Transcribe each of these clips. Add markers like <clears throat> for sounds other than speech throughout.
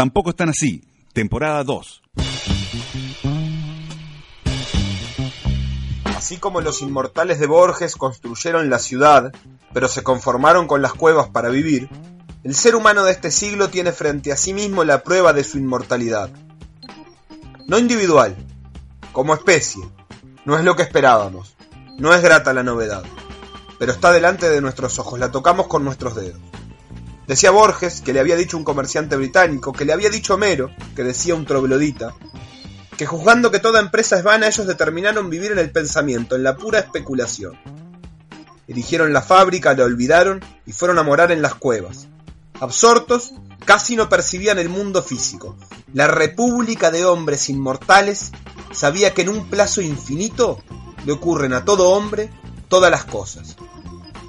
Tampoco están así. Temporada 2. Así como los inmortales de Borges construyeron la ciudad, pero se conformaron con las cuevas para vivir, el ser humano de este siglo tiene frente a sí mismo la prueba de su inmortalidad. No individual, como especie. No es lo que esperábamos. No es grata la novedad. Pero está delante de nuestros ojos, la tocamos con nuestros dedos. Decía Borges, que le había dicho un comerciante británico, que le había dicho Homero, que decía un troglodita, que juzgando que toda empresa es vana, ellos determinaron vivir en el pensamiento, en la pura especulación. Erigieron la fábrica, la olvidaron y fueron a morar en las cuevas. Absortos, casi no percibían el mundo físico. La república de hombres inmortales sabía que en un plazo infinito le ocurren a todo hombre todas las cosas.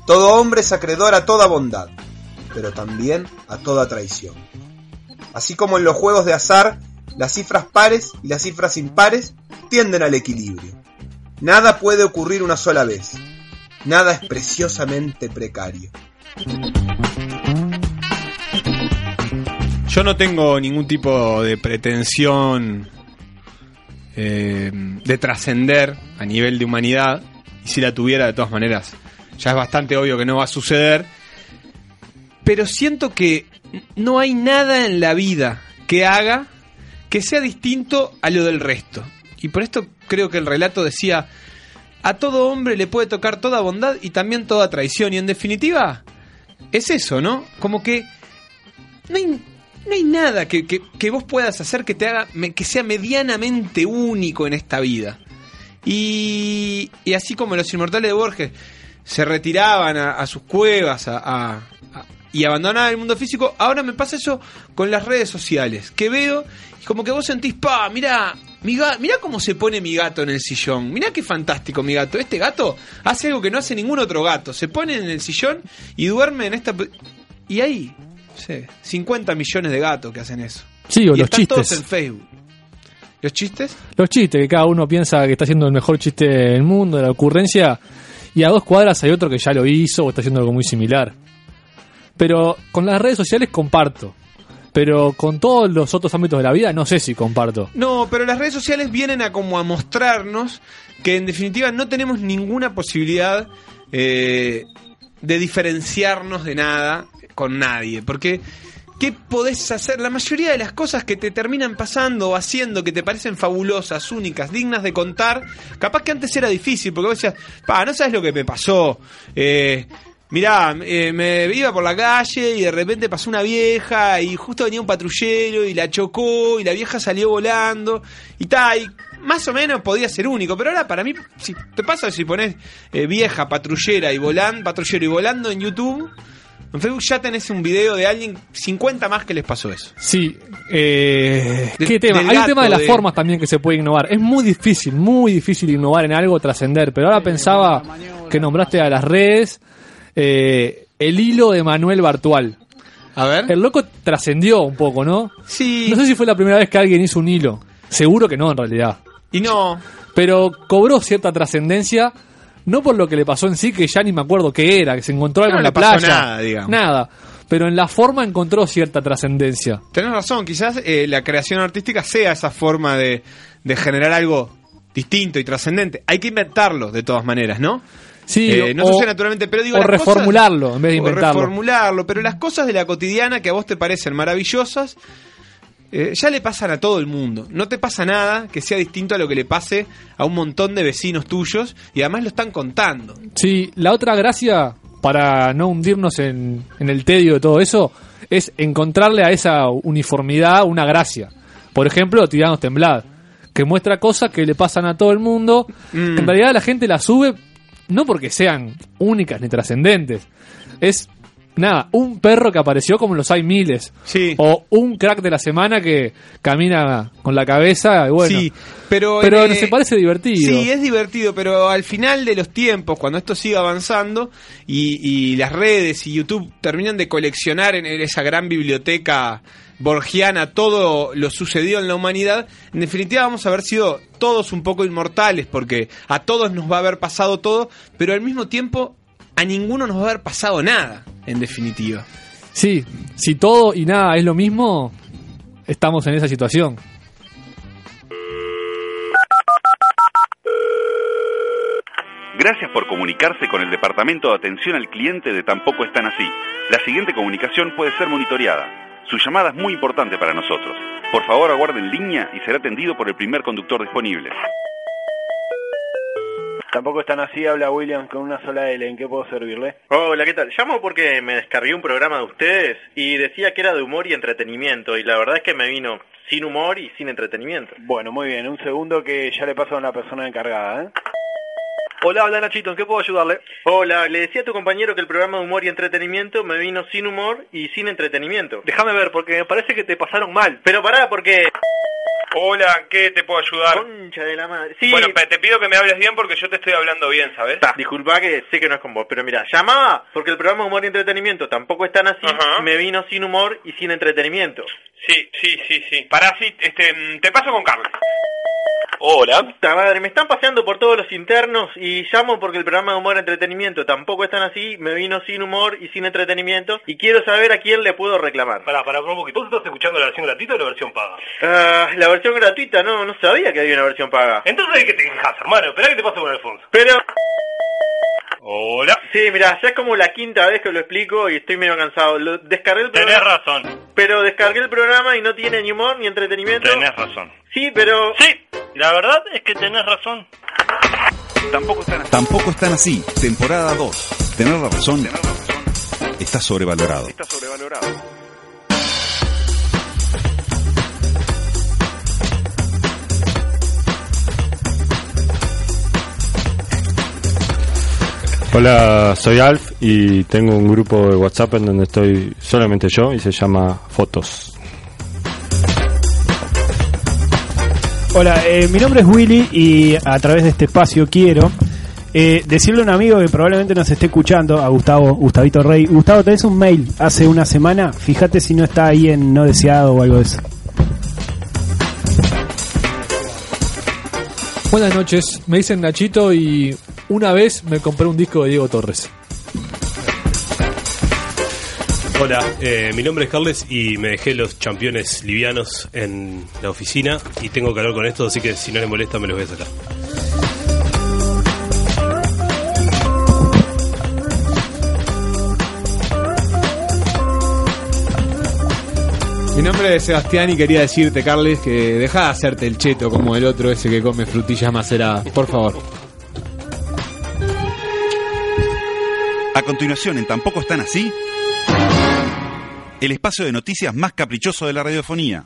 Todo hombre es acreedor a toda bondad, pero también a toda traición. Así como en los juegos de azar, las cifras pares y las cifras impares tienden al equilibrio. Nada puede ocurrir una sola vez. Nada es preciosamente precario. Yo no tengo ningún tipo de pretensión eh, de trascender a nivel de humanidad. Y si la tuviera, de todas maneras, ya es bastante obvio que no va a suceder. Pero siento que no hay nada en la vida que haga que sea distinto a lo del resto. Y por esto creo que el relato decía, a todo hombre le puede tocar toda bondad y también toda traición. Y en definitiva, es eso, ¿no? Como que no hay, no hay nada que, que- vos puedas hacer que te haga que sea medianamente único en esta vida. Y, y así como los inmortales de Borges se retiraban a, sus cuevas a- y abandonaban el mundo físico, ahora me pasa eso con las redes sociales, que veo y como que vos sentís, pa, mirá, mi mirá cómo se pone mi gato en el sillón, mirá qué fantástico mi gato, este gato hace algo que no hace ningún otro gato, se pone en el sillón y duerme en esta... Y ahí, no sé, 50 millones de gatos que hacen eso. Sí, o y los están todos en Facebook. ¿Los chistes? Los chistes, que cada uno piensa que está haciendo el mejor chiste del mundo, de la ocurrencia, y a dos cuadras hay otro que ya lo hizo o está haciendo algo muy similar. Pero con las redes sociales comparto. Pero con todos los otros ámbitos de la vida no sé si comparto. No, pero las redes sociales vienen a como a mostrarnos que en definitiva no tenemos ninguna posibilidad eh, de diferenciarnos de nada con nadie. Porque, ¿qué podés hacer? La mayoría de las cosas que te terminan pasando o haciendo que te parecen fabulosas, únicas, dignas de contar, capaz que antes era difícil, porque vos decías, pa, no sabes lo que me pasó. Eh, Mirá, eh, me iba por la calle y de repente pasó una vieja y justo venía un patrullero y la chocó y la vieja salió volando y tal, y más o menos podía ser único, pero ahora para mí, si te pasa si pones eh, vieja, patrullera y volando, patrullero y volando en YouTube, en Facebook ya tenés un video de alguien, 50 más que les pasó eso. Sí, eh, ¿qué tema? Hay un tema de las de- formas también que se puede innovar. Es muy difícil, muy difícil innovar en algo, trascender. Pero ahora pensaba que nombraste a las redes, eh, el hilo de Manuel Bartual. A ver. El loco trascendió un poco, ¿no? Sí. No sé si fue la primera vez que alguien hizo un hilo. Seguro que no, en realidad. Y no, Pero cobró cierta trascendencia, no por lo que le pasó en sí, que ya ni me acuerdo qué era, que se encontró algo No en le la pasó playa. nada, digamos. Nada. Pero en la forma encontró cierta trascendencia. Tenés razón, quizás eh, la creación artística sea esa forma de, de generar algo distinto y trascendente. Hay que inventarlo de todas maneras, ¿no? Sí, Eh, no o- sucede naturalmente, pero digo. o cosas- reformularlo en vez de o inventarlo. reformularlo, pero las cosas de la cotidiana que a vos te parecen maravillosas, eh, ya le pasan a todo el mundo. No te pasa nada que sea distinto a lo que le pase a un montón de vecinos tuyos y además lo están contando. Sí, la otra gracia, para no hundirnos en, en el tedio de todo eso, es encontrarle a esa uniformidad una gracia. Por ejemplo, Tiranos Temblad, que muestra cosas que le pasan a todo el mundo, Mm. que en realidad la gente las sube no porque sean únicas ni trascendentes. Es, nada, un perro que apareció como los hay miles. Sí. O un crack de la semana que camina con la cabeza y bueno. sí, pero, pero eh, se parece divertido. Sí, es divertido, pero al final de los tiempos, cuando esto siga avanzando y, y las redes y YouTube terminan de coleccionar en esa gran biblioteca borgiana todo lo sucedido en la humanidad, en definitiva vamos a haber sido todos un poco inmortales, porque a todos nos va a haber pasado todo, pero al mismo tiempo a ninguno nos va a haber pasado nada, en definitiva. Sí, si todo y nada es lo mismo, estamos en esa situación. Gracias por comunicarse con el Departamento de Atención al Cliente de Tampoco Están Así. La siguiente comunicación puede ser monitoreada. Su llamada es muy importante para nosotros. Por favor, aguarde en línea y será atendido por el primer conductor disponible. Tampoco están así, habla William con una sola L. ¿En qué puedo servirle? Hola, ¿qué tal? Llamo porque me descargué un programa de ustedes y decía que era de humor y entretenimiento y la verdad es que me vino sin humor y sin entretenimiento. Bueno, muy bien. Un segundo que ya le paso a la persona encargada, ¿eh? Hola, hola Nachito, ¿en qué puedo ayudarle? Hola, le decía a tu compañero que el programa de humor y entretenimiento me vino sin humor y sin entretenimiento. Déjame ver, porque me parece que te pasaron mal. Pero pará, porque... Hola, ¿qué te puedo ayudar? Concha de la madre. Sí, Bueno, te pido que me hables bien porque yo te estoy hablando bien, ¿sabes? Ta, disculpa que sé que no es con vos, pero mira, llamaba porque el programa de humor y entretenimiento tampoco es tan así, Ajá. me vino sin humor y sin entretenimiento. Sí, sí, sí, sí. Pará, sí, este, mm, te paso con Carlos. Hola. Puta madre, me están paseando por todos los internos y llamo porque el programa de humor y entretenimiento tampoco es tan así, me vino sin humor y sin entretenimiento y quiero saber a quién le puedo reclamar. Pará, pará, un poquito. ¿Vos estás escuchando la versión gratuita o la versión paga? Ah, la versión gratuita, no, no sabía que había una versión paga. Entonces, ¿de qué te quejas, hermano? Esperá que te paso con Alfonso. Pero, Hola. sí, mira, ya es como la quinta vez que lo explico y estoy medio cansado. Lo, descargué el Tenés programa, razón. pero descargué el programa y no tiene ni humor ni entretenimiento. Tenés razón. Sí, pero... Sí, la verdad es que tenés razón. Tampoco están así. Tampoco están así. Temporada 2. Tener la razón está sobrevalorado. Está sobrevalorado. Hola, soy Alf y tengo un grupo de WhatsApp en donde estoy solamente yo y se llama Fotos. Hola, eh, mi nombre es Willy y a través de este espacio quiero eh, decirle a un amigo que probablemente nos esté escuchando, a Gustavo, Gustavito Rey. Gustavo, tenés un mail hace una semana, fíjate si no está ahí en no deseado o algo de eso. Buenas noches, me dicen Nachito y una vez me compré un disco de Diego Torres. Hola, eh, mi nombre es Carles y me dejé los championes livianos en la oficina y tengo calor con esto, así que si no les molesta me los voy a sacar. Mi nombre es Sebastián y quería decirte, Carles, que deja de hacerte el cheto como el otro ese que come frutillas maceradas. Por favor. A continuación, en Tampoco están así. El espacio de noticias más caprichoso de la radiofonía.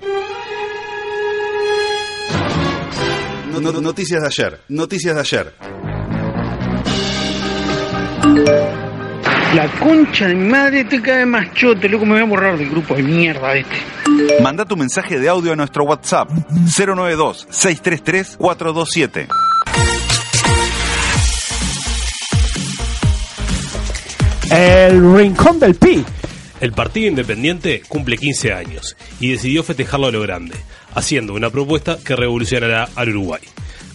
No- no- noticias de ayer. Noticias de ayer. La concha de mi madre te cae más chote, loco, me voy a borrar del grupo de mierda este. Manda tu mensaje de audio a nuestro WhatsApp 092-633-427. El Rincón del Pi. El Partido Independiente cumple 15 años y decidió festejarlo a lo grande, haciendo una propuesta que revolucionará al Uruguay.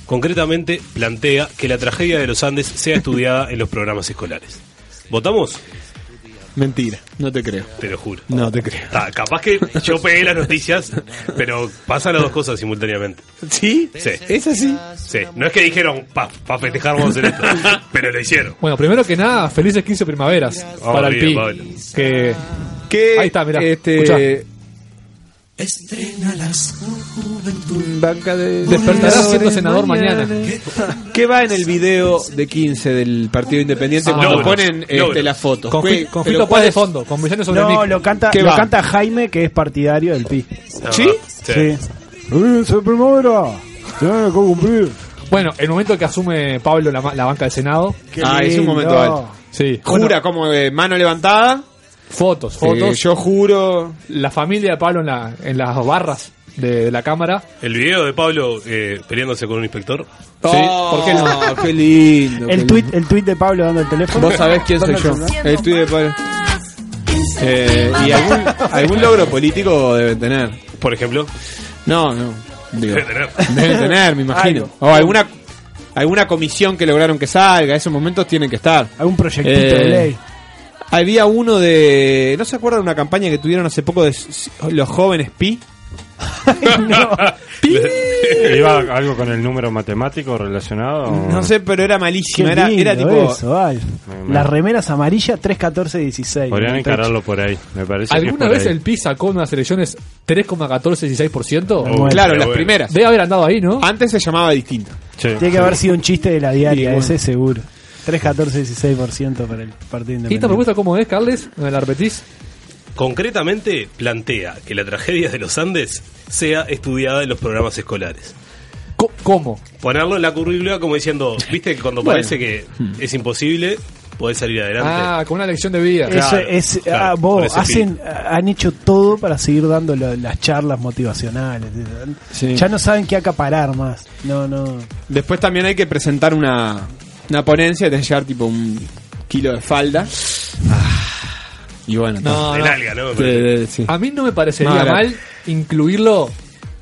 Concretamente, plantea que la tragedia de los Andes sea estudiada en los programas escolares. ¿Votamos? Mentira, no te creo. Te lo juro. No te creo. Ta, capaz que yo pegué las noticias, pero pasan las dos cosas simultáneamente. ¿Sí? Sí. ¿Es así? Sí, no es que dijeron, para festejar vamos a hacer esto, <laughs> pero lo hicieron. Bueno, primero que nada, felices 15 primaveras Oh, para el Pi. Pablo. Que ¿Qué? Ahí está, mirá, Este. Banca de. despertará siendo senador mañana. ¿Qué va en el video de 15 del Partido Independiente Ah, cuando logros, ponen este, las fotos? Con, ¿Qué- Fi- con pero Fito cuál de fondo, con Brillante sobre No, lo canta, ¿Qué lo va? canta Jaime, que es partidario del Pi. ¿Sí? Sí. Sí. ¡Se primavera! ¡Tiene que cumplir! Bueno, el momento que asume Pablo la, ma- la banca del Senado. Qué Ah, es un lindo. momento alto. Sí. Jura Bueno, como de mano levantada. Fotos, eh, fotos. yo juro. La familia de Pablo en, la, en las barras de, de la cámara. El video de Pablo eh, peleándose con un inspector. Sí, ¿por qué no? Qué lindo. qué El lindo. tweet, el tweet de Pablo dando el teléfono. Vos sabés quién soy yo. el tweet de Pablo. Eh, y algún, algún logro político deben tener. Por ejemplo, No, no. Digo, Debe tener. Deben tener, me imagino. Algo. O alguna alguna comisión que lograron que salga. Esos momentos tienen que estar. Algún proyectito Eh, de ley. Había uno de. ¿No se acuerdan de una campaña que tuvieron hace poco de los jóvenes Pi? <laughs> <laughs> ¿Iba algo con el número matemático relacionado? o- No sé, pero era Qué malísimo. Era, lindo era tipo. eso, Las remeras amarillas 3, 14, 16. Podrían encararlo por ahí, me parece. ¿Alguna vez ahí. el PIS sacó unas elecciones 3,14-16%? Oh, claro, qué las bueno. primeras. Debe haber andado ahí, ¿no? Antes se llamaba distinto. Sí. Tiene que haber sido un chiste de la diaria, Sí, bueno. ese seguro. 3, 14, 16% para el Partido ¿Y esta Independiente. propuesta cómo es, Carles? ¿Me la repetís? Concretamente, plantea que la tragedia de los Andes sea estudiada en los programas escolares. Co- ¿Cómo? Ponerlo en la currícula como diciendo, viste que cuando Bueno. parece que es imposible, podés salir adelante. Ah, con una lección de vida. Eso Claro, es, claro, ah, vos, hacen, han hecho todo para seguir dando lo- las charlas motivacionales. Sí. Ya no saben qué acaparar más. No, no. Después también hay que presentar una, una ponencia de llevar tipo un kilo de falda. Ah, y bueno. A mí no me parecería mal incluirlo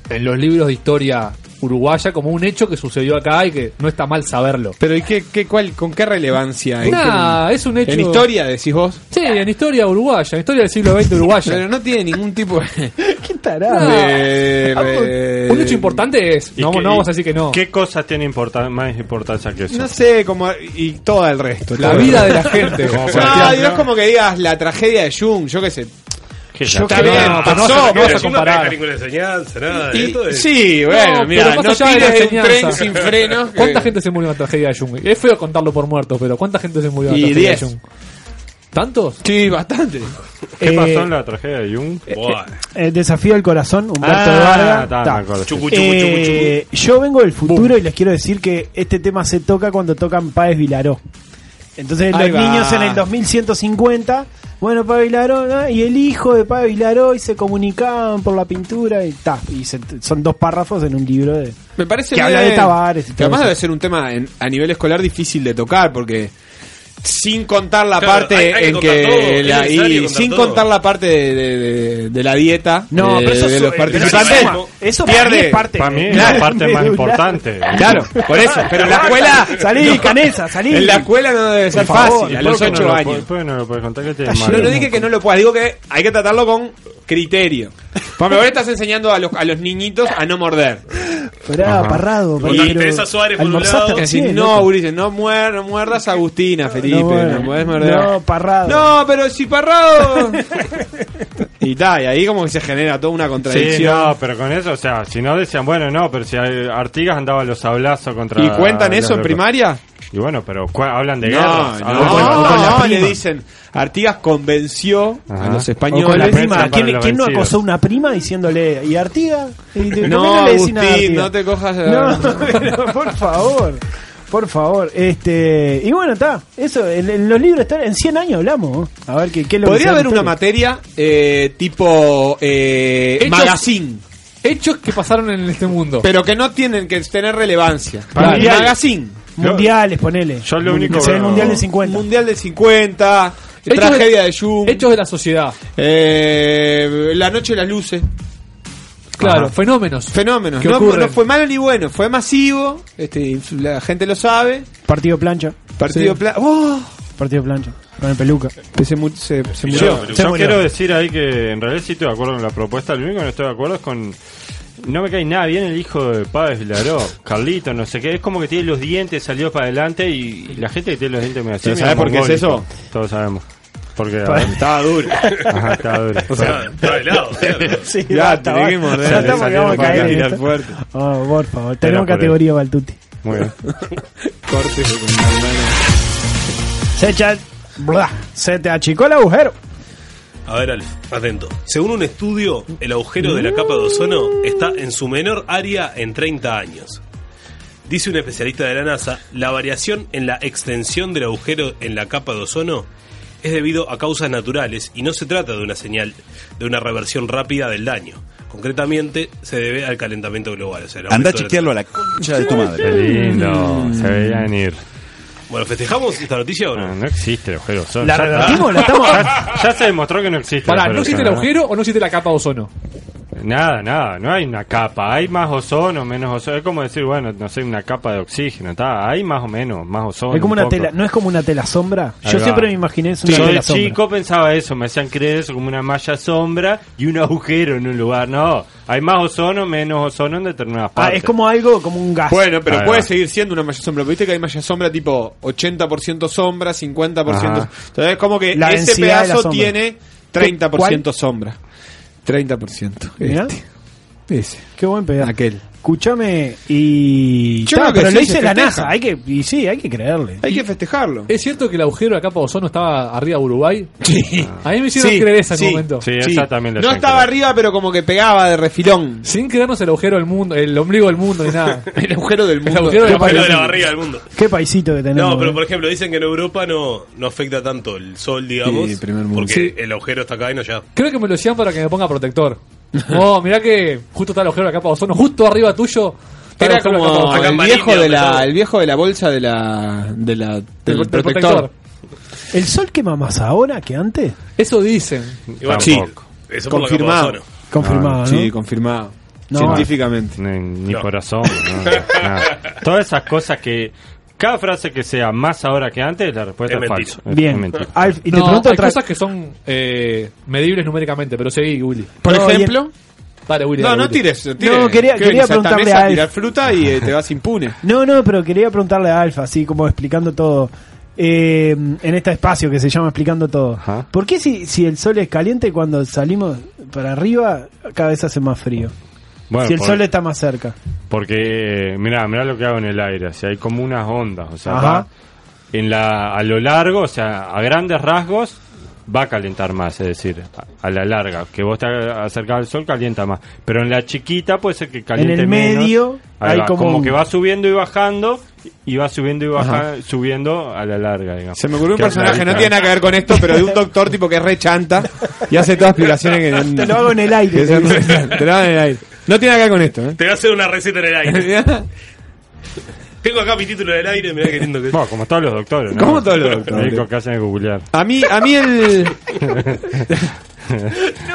en los libros de historia uruguaya como un hecho que sucedió acá y que no está mal saberlo. Pero ¿y qué, qué, cuál, con qué relevancia? ¿En Nah, qué- es un hecho. ¿En historia decís vos? Sí, en historia uruguaya, en historia del siglo XX uruguaya. Pero no tiene ningún tipo de... <laughs> ¿Qué tarado? de- Vamos, de- un hecho importante es. ¿Y No, qué- no vamos a decir que no. ¿Qué cosas tiene más importancia que eso? No sé, como... Y todo el resto. La vida de la gente. Como <laughs> No, es como que digas la tragedia de Jung, yo qué sé. ¿Qué Yo creo- No, bien, no, pasó, no, Pero a no comparar. deja ninguna enseñanza, nada. Y- esto es- sí, bueno, No, mira, pero más no allá de la tires de un enseñanza. tren sin frenos. que- ¿Cuánta gente se murió en la tragedia de Jung? Es feo contarlo por muertos, pero ¿cuánta gente se murió en la Y tragedia diez. de Jung? ¿Tantos? Sí, bastante. ¿Qué Eh, pasó en la tragedia de Jung? Buah. El desafío del corazón, Humberto Ah, Vargas. Chucu, chucu, chucu, Eh, yo vengo del futuro y les quiero decir que este tema se toca cuando tocan Páez Vilaró. Entonces Ahí los va. niños en el 2150, bueno, Páez Vilaró, ¿no? y el hijo de Páez Vilaró, y se comunicaban por la pintura y ta. Y se- son dos párrafos en un libro de... Me parece Que habla bien. de Tavares y todo además eso. debe ser un tema en- a nivel escolar difícil de tocar porque sin contar la Claro, parte hay- hay que en que la- y sin todo. contar la parte de, de- de- de la dieta No, de, pero eso de los participantes. Eso para pierde mí es parte Para mí es Claro, la parte más medular. <laughs> importante. claro por eso pero en la escuela Salí, no, Canesa, salí. en la escuela no debe ser favor, fácil a ¿Por los qué no 8 lo años puede- ¿Por qué no lo puedes contar? ¿Qué tiene Está malo? yo no dije que no lo puedas, digo que hay que tratarlo con criterio. Ahora estás enseñando a los, a los niñitos a no morder. Pará, parrado. Y pero- Teresa Suárez por un lado. Que no, Ulises, no, muer, no muerdas a Agustina, Felipe, no, bueno. podés morder. No, parrado. No, pero si parrado. <laughs> y tal, y ahí como que se genera toda una Sí, contradicción. no, pero con eso, o sea, si no decían, bueno, no, pero si hay- Artigas andaba a los sablazos contra. ¿Y cuentan eso en los- primaria? Y bueno, pero hablan de No, guerras. no, hablan con- de- o con la no, le prima. dicen, Artigas convenció a Ajá. los con la españoles. prima. ¿Quién, los quién no acosó a una prima diciéndole, ¿y Artiga? ¿Y qué No, le decís nada a Agustín, Artigas? no te cojas... No, <laughs> pero por favor. Por favor, este y bueno, está, eso, en, en los libros están, en 100 años hablamos, a ver qué, qué es lo que Podría haber una materia eh, tipo eh, Hechos- magazine, Hechos que pasaron en este mundo. pero que no tienen que tener relevancia. Para magazine. Mundiales, ponele. Yo lo único que el mundial del 50. Mundial del 50, Hechos tragedia de- de Jung, Hechos de la sociedad. eh, la noche de las luces. Claro, Ajá. fenómenos. Fenómenos. ¿Qué No, no fue malo ni bueno, fue masivo. Este, la gente lo sabe. Partido plancha. Partido Sí. pla- ¡Oh! Partido plancha. Con el peluca. Se, mu- se- se Yo, murió. yo Se murió. quiero decir ahí que en realidad sí estoy de acuerdo con la propuesta. Lo único que no estoy de acuerdo es con. No me cae nada bien el hijo de Páez Vilaró, Carlito, no sé qué. Es como que tiene los dientes salidos para adelante y la gente que tiene los dientes me así. ¿Pero medio sabes por qué es eso? Todos sabemos. Porque a <laughs> ver, Estaba duro. ajá, está duro. O sea, está helado. <laughs> ¿cierto? Sí, Ya, basta, tenés que basta. morder. Ya estamos que salieron vamos a para caer en tirar esto. fuerte. Oh, por favor, tenemos por categoría Baltuti. Muy bien. <laughs> Corte con la mano. Se echa. bla, Se te achicó el agujero. A ver, Alf, atento. Según un estudio, el agujero de la capa de ozono está en su menor área en 30 años. Dice un especialista de la NASA, la variación en la extensión del agujero en la capa de ozono es debido a causas naturales y no se trata de una señal de una reversión rápida del daño. Concretamente, se debe al calentamiento global. o sea, el Anda a chequearlo a la concha de tu Qué madre. lindo. Se veía venir. Bueno, ¿festejamos esta noticia o No, no? no existe el agujero ozono. ¿La Ya- revertimos? ¿La estamos.? <laughs> ya, ya se demostró que no existe. Pará, el ¿no existe el de ozono. agujero o no existe la capa de ozono? Nada, nada, no hay una capa. Hay más ozono, menos ozono. Es como decir, bueno, no sé, una capa de oxígeno. Está, hay más o menos, más ozono. Es como un una poco. tela, no es como una tela sombra. Ahí Yo va. siempre me imaginé es una Yo de sombra. chico pensaba eso, me hacían creer eso como una malla sombra y un agujero en un lugar. No, hay más ozono, menos ozono en determinadas Ah, partes. es como algo, como un gas. Bueno, pero Ahí puede va. seguir siendo una malla sombra. Viste que hay malla sombra tipo 80% sombra, 50%. Ajá. Entonces, como que La ese densidad de la pedazo sombra. tiene 30% sombra. 30%. Mirá. Este. Ese. Qué buen pedazo. Aquel. Escúchame y. Yo Ta, creo que pero sí, lo se dice la festeja. NASA. Hay que, y sí, hay que creerle. Hay que festejarlo. ¿Es cierto que el agujero de la capa de ozono estaba arriba de Uruguay? Sí. A mí me hicieron Sí, creer en sí, un momento. Sí, Sí. esa también la No estaba creer. arriba, pero como que pegaba de refilón. Sin creernos el agujero del mundo, el ombligo del mundo ni nada. <laughs> El agujero del El mundo. agujero de la Pero de la barriga. del mundo. Qué paisito que tenemos. No, pero eh. por ejemplo, dicen que en Europa no, no afecta tanto el sol, digamos. Sí, primer mundo. Porque Sí. el agujero está acá y no ya. Creo que me lo decían para que me ponga protector. <laughs> Oh, mirá que justo está el agujero de la capa de ozono, justo arriba tuyo. está el Era agujero de la capa de como ozono. El viejo, de la, el viejo de la bolsa de la, de la, del, Del- del protector. ¿El sol quema más ahora que antes? Eso dicen. Y bueno, Sí. Eso por la capa de Confirmado. ozono. Confirmado, ¿no? Sí, confirmado. No. Científicamente. Ni, ni No. por asomo, no, nada. Todas esas cosas que. Cada frase que sea más ahora que antes, la respuesta Es es, falsa. Es Bien. Alf, y te no, pregunto hay otra cosas que son eh, medibles numéricamente, pero seguí, Willy. Por No, ejemplo. Dale, Willy. No, dale, no Willy. tires. tires. No, quería- ¿Qué quería preguntarle a a Alf. tirar fruta y eh, te vas impune. <laughs> No, no, pero quería preguntarle a Alfa, así como explicando todo. eh, en este espacio que se llama Explicando Todo. Ajá. ¿Por qué si, si el sol es caliente cada salimos para arriba cada vez hace más frío? Bueno, si el por- sol está más cerca. Porque, mirá, mirá lo que hago en el aire. O sea, hay como unas ondas. O sea, Ajá. va en la, a lo largo, o sea, a grandes rasgos, va a calentar más. Es decir, a, a la larga. Que vos te acercás al sol, calienta más. Pero en la chiquita puede ser que caliente el menos. medio Ahí hay va, como un- que va subiendo y bajando. Y va subiendo y baja, subiendo a la larga, digamos. Se me ocurrió un personaje, no tiene nada que ver con esto, pero de un doctor tipo que es re chanta y hace todas explicaciones que <laughs> Te lo hago en el aire. te lo hago en el aire. No tiene nada que ver con esto, ¿eh? Te voy a hacer una receta en el aire. <laughs> Tengo acá mi título en el aire, mirá qué lindo que es. Bueno, como todos los doctores, ¿no? Como todos los Lo doctores. único que hacen googlear. A mí, a mí el, <laughs>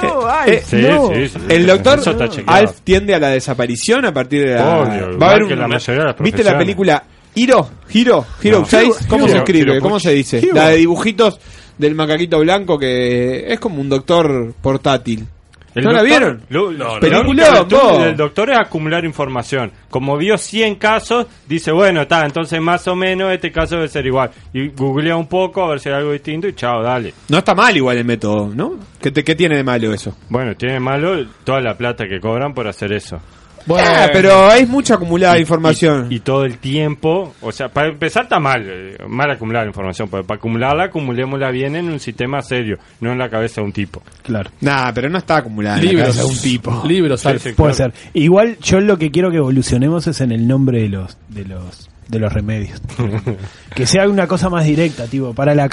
No, Alf, Sí, no. sí, sí. el doctor. Alf tiende a la desaparición a partir de la... Obvio, va a haber que un- la mayoría de ¿Viste la película Hiro? Hiro, Hiro No. 6, ¿cómo Hiro, se escribe? Hiro ¿Cómo se dice? Hiro. La de dibujitos del macaquito blanco que es como un doctor portátil. El ¿No la vieron? Lo, No, no. la Peliculón, única virtud vos. del doctor es acumular información. Como vio 100 casos, dice, bueno, está, entonces más o menos este caso debe ser igual. Y googlea un poco a ver si hay algo distinto y chao, dale. No está mal igual el método, ¿no? ¿Qué, te- qué tiene de malo eso? Bueno, tiene malo toda la plata que cobran por hacer eso. Bueno, Ah, pero hay mucha acumulada información. Y, y todo el tiempo, o sea, para empezar está mal, eh, mal acumular información, pero para acumularla, acumulémosla bien en un sistema serio, no en la cabeza de un tipo. Claro. Nah, pero no está acumulada en la cabeza de un tipo. <laughs> Libros, Sí, sí, Puede claro. ser. Igual yo lo que quiero que evolucionemos es en el nombre de los de los de los remedios. <laughs> que sea una cosa más directa, tipo, para la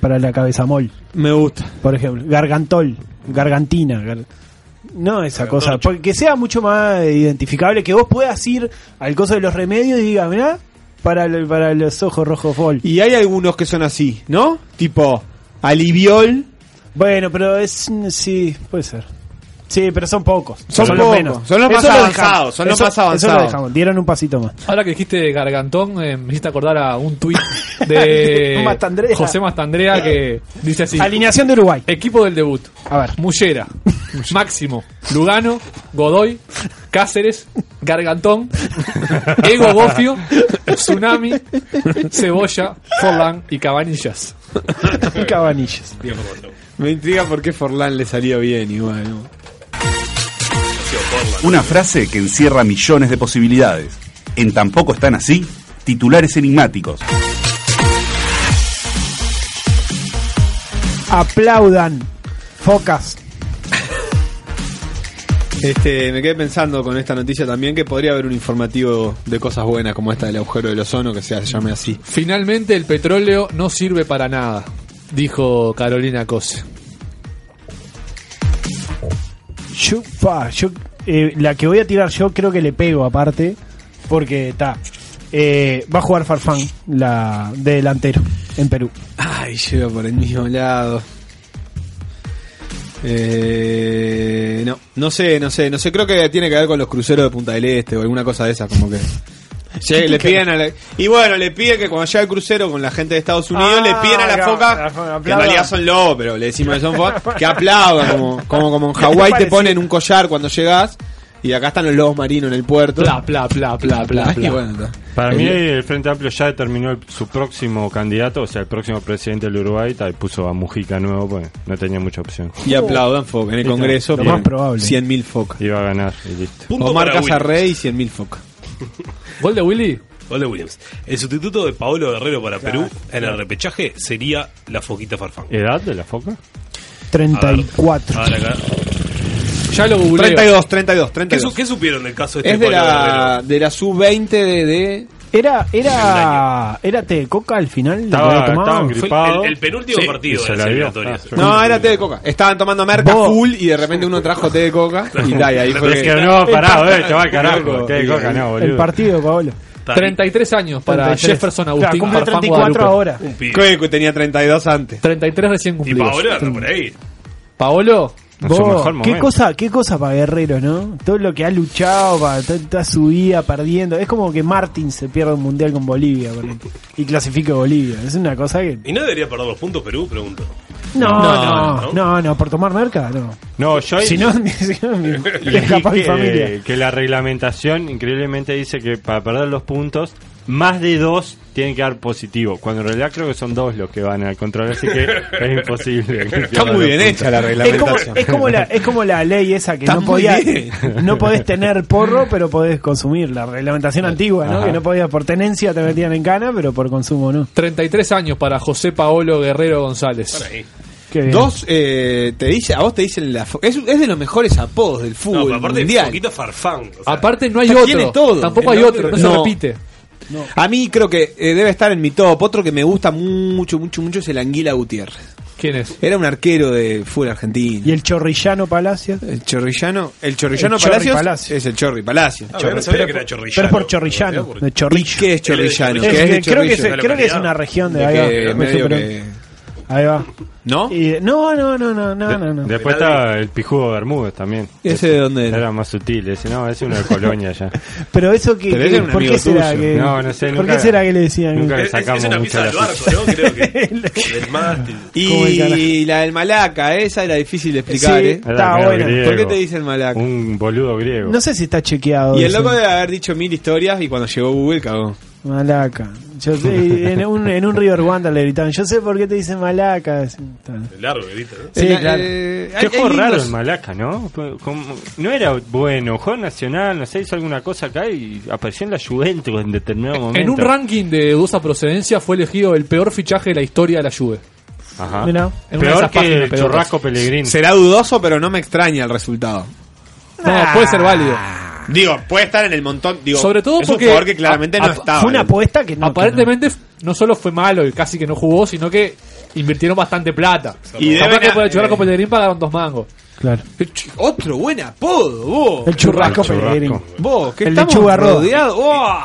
para la cabezamol, Me gusta. por ejemplo, gargantol, gargantina, gar- no esa cosa, porque que sea mucho más identificable, que vos puedas ir al coso de los remedios y digas, mirá, para, el- para los ojos rojos fol. Y hay algunos que son así, ¿no? Tipo, aliviol. Bueno, pero es sí, puede ser. Sí, pero son pocos. Son los pocos, menos. son los más avanzados, son los Eso- más Eso lo avanzados. dejamos, dieron un pasito más. Ahora que dijiste Gargantón, eh, me hiciste acordar a un tuit <laughs> de Mastandrea. José Mastandrea que dice así: Alineación de Uruguay. Equipo del debut: A ver. Mullera, Máximo, Lugano, Godoy, Cáceres, Gargantón, Ego Gofio, Tsunami, Cebolla, Forlán y Cabanillas. <laughs> Cabanillas. Me intriga por qué Forlán le salió bien igual. ¿no? Una frase que encierra millones de posibilidades. En tampoco están así, titulares enigmáticos. Aplaudan. Focas. Este, me quedé pensando con esta noticia también que podría haber un informativo de cosas buenas como esta del agujero del ozono que se llame así. Finalmente el petróleo no sirve para nada, dijo Carolina Cose. Yo, fa, yo eh, la que voy a tirar yo creo que le pego aparte. Porque está. va a jugar Farfán, la de delantero, en Perú. Ay, lleva por el mismo lado. Eh, no, no sé, no sé, no sé, creo que tiene que ver con los cruceros de Punta del Este o alguna cosa de esa, como que... Llegue- <laughs> le piden a la- y bueno, le piden que cuando llega el crucero con la gente de Estados Unidos, Ah, le piden a la foca, foca, que en realidad son lobos, pero le decimos que son focas, <laughs> que aplaudan, como, como, como en Hawái te parecido. ponen un collar cuando llegas, y acá están los lobos marinos en el puerto. Pla, pla, pla, pla, pla, bueno. Para El- mí el Frente Amplio ya determinó el- su próximo candidato, o sea, el próximo presidente del Uruguay, ta, y puso a Mujica nuevo, pues no tenía mucha opción. Y aplaudan foca en el. Congreso. Lo más probable. 100.000 focas. Iba a ganar y listo. Punto Omar Casarrey y 100.000 focas. ¿Gol de Willy? Gol de Williams. El sustituto de Paolo Guerrero para Perú en el repechaje sería la Foquita Farfán. ¿Edad de la foca? 34. A ver acá. Ya lo googleo. 32, 32, ¿Qué, 32. su- qué supieron del caso de este Es de Paolo la, Guerrero? de la sub-20 de, de- Era, era, era té de coca al final. Estaba- estaban Fue gripado. el, el penúltimo Sí, partido y de las la dio. eliminatorias. Ah, No, era té de coca. Estaban tomando merca Vos- full y de repente uno trajo té de coca y, ta, y ahí <laughs> fue Es que que- no, parado, eh, te va al Loco, carajo. Té de y- coca, no, El boludo. partido, Paolo. Está ahí. 33 años para 33. Jefferson Claro, Agustín cumple Farfán 34 Guadalupe. ahora. Un pibe. Creo que tenía 32 antes. 33 recién Y cumplidos. Paolo anda por ahí. Paolo, En su qué cosa, qué cosa para Guerrero, ¿no? Todo lo que ha luchado, para toda, toda su vida perdiendo. Es como que Martín se pierde un mundial con Bolivia por ejemplo, y clasifica a Bolivia. Es una cosa que. ¿Y no debería perder los puntos Perú? Pregunto. No, No, no, no. no, no, por tomar merca, no. No, yo Si no, <laughs> que, familia. que la reglamentación increíblemente dice que para perder los puntos, más de dos tienen que dar positivo. Cuando en realidad creo que son dos los que van al control, así que <laughs> es imposible. que Está muy bien puntos. hecha la Es como, reglamentación. es, como la, es como la ley esa que Está no muy podía, bien. no podés tener porro, pero podés consumir. La reglamentación antigua, ¿no? Ajá. Que no podías por tenencia te metían en cana, pero por consumo no. 33 años para José Paolo Guerrero González. Dos, eh, te dice, a vos te dicen la es, es de los mejores apodos del No, fútbol pero aparte mundial. Foquita Farfán. o sea, Aparte no hay otro. tiene todo. Tampoco El hay otro- otro, no, se no. A mí creo que eh, debe estar en mi top. Otro que me gusta mucho, mucho, mucho es el Anguila Gutiérrez. ¿Quién es? Era un arquero de fútbol argentino. Y el chorrillano Palacio. El chorrillano, el chorrillano El Palacios Palacio. es el Chorri Palacio. Ah, no sabía que era Pero chorrillano. es por chorrillano, de ¿Y chorrillo. qué es chorrillano? Es ¿Qué Es es que el creo, que, es una región de De ahí que va. medio Pero- que- Ahí va. ¿No? Y- no, no, no, no, no, no, no. Después está el pijudo Bermúdez también. ¿Ese de dónde era? Era más sutil, ese no, ese es uno de Colonia ya. <laughs> Pero eso que, Pero que- ¿por qué será tuyo. que No, no sé, ¿Por nunca- qué será que le decían? nunca le Es, es- sacamos es una pizza del barco, ¿no? Creo que. <laughs> del mástil. <laughs> Y la del Malaca, esa era difícil de explicar, Sí. ¿eh? Está bueno. griego. ¿Por qué te dicen Malaca? Un boludo griego. No sé si está chequeado. Y el loco debe haber dicho mil historias y cuando llegó Google cagó. Malaca. Yo sé, en, un, en un River Wanda le gritaban, yo sé por qué te dicen Malaca. El largo, grita, ¿no? Sí, claro. eh, Qué hay- juego hay raro lindos- el Malaca, ¿no? Como- no era bueno, juego nacional, no sé, hizo alguna cosa acá y apareció en la Juventus en determinado momento. En un ranking de dudosa procedencia fue elegido el peor fichaje de la historia de la Juve. Ajá. Mirá. En una de Peor esas que páginas el pedotas. churrasco Pellegrini. Será dudoso, pero no me extraña el resultado. No, puede ser válido. Digo, puede estar en el montón. Digo, Sobre todo es un porque jugador que claramente no a- a- estaba. Fue una apuesta que no. Aparentemente no solo fue malo y casi que no jugó, sino que invirtieron bastante plata. Y Capaz deben que por el churrasco eh, Pellegrín pagaron dos mangos. que no. Claro. Otro buen apodo, vos. El churrasco El churrasco. Pellegrini. Vos, que El estamos lechuga rodeados.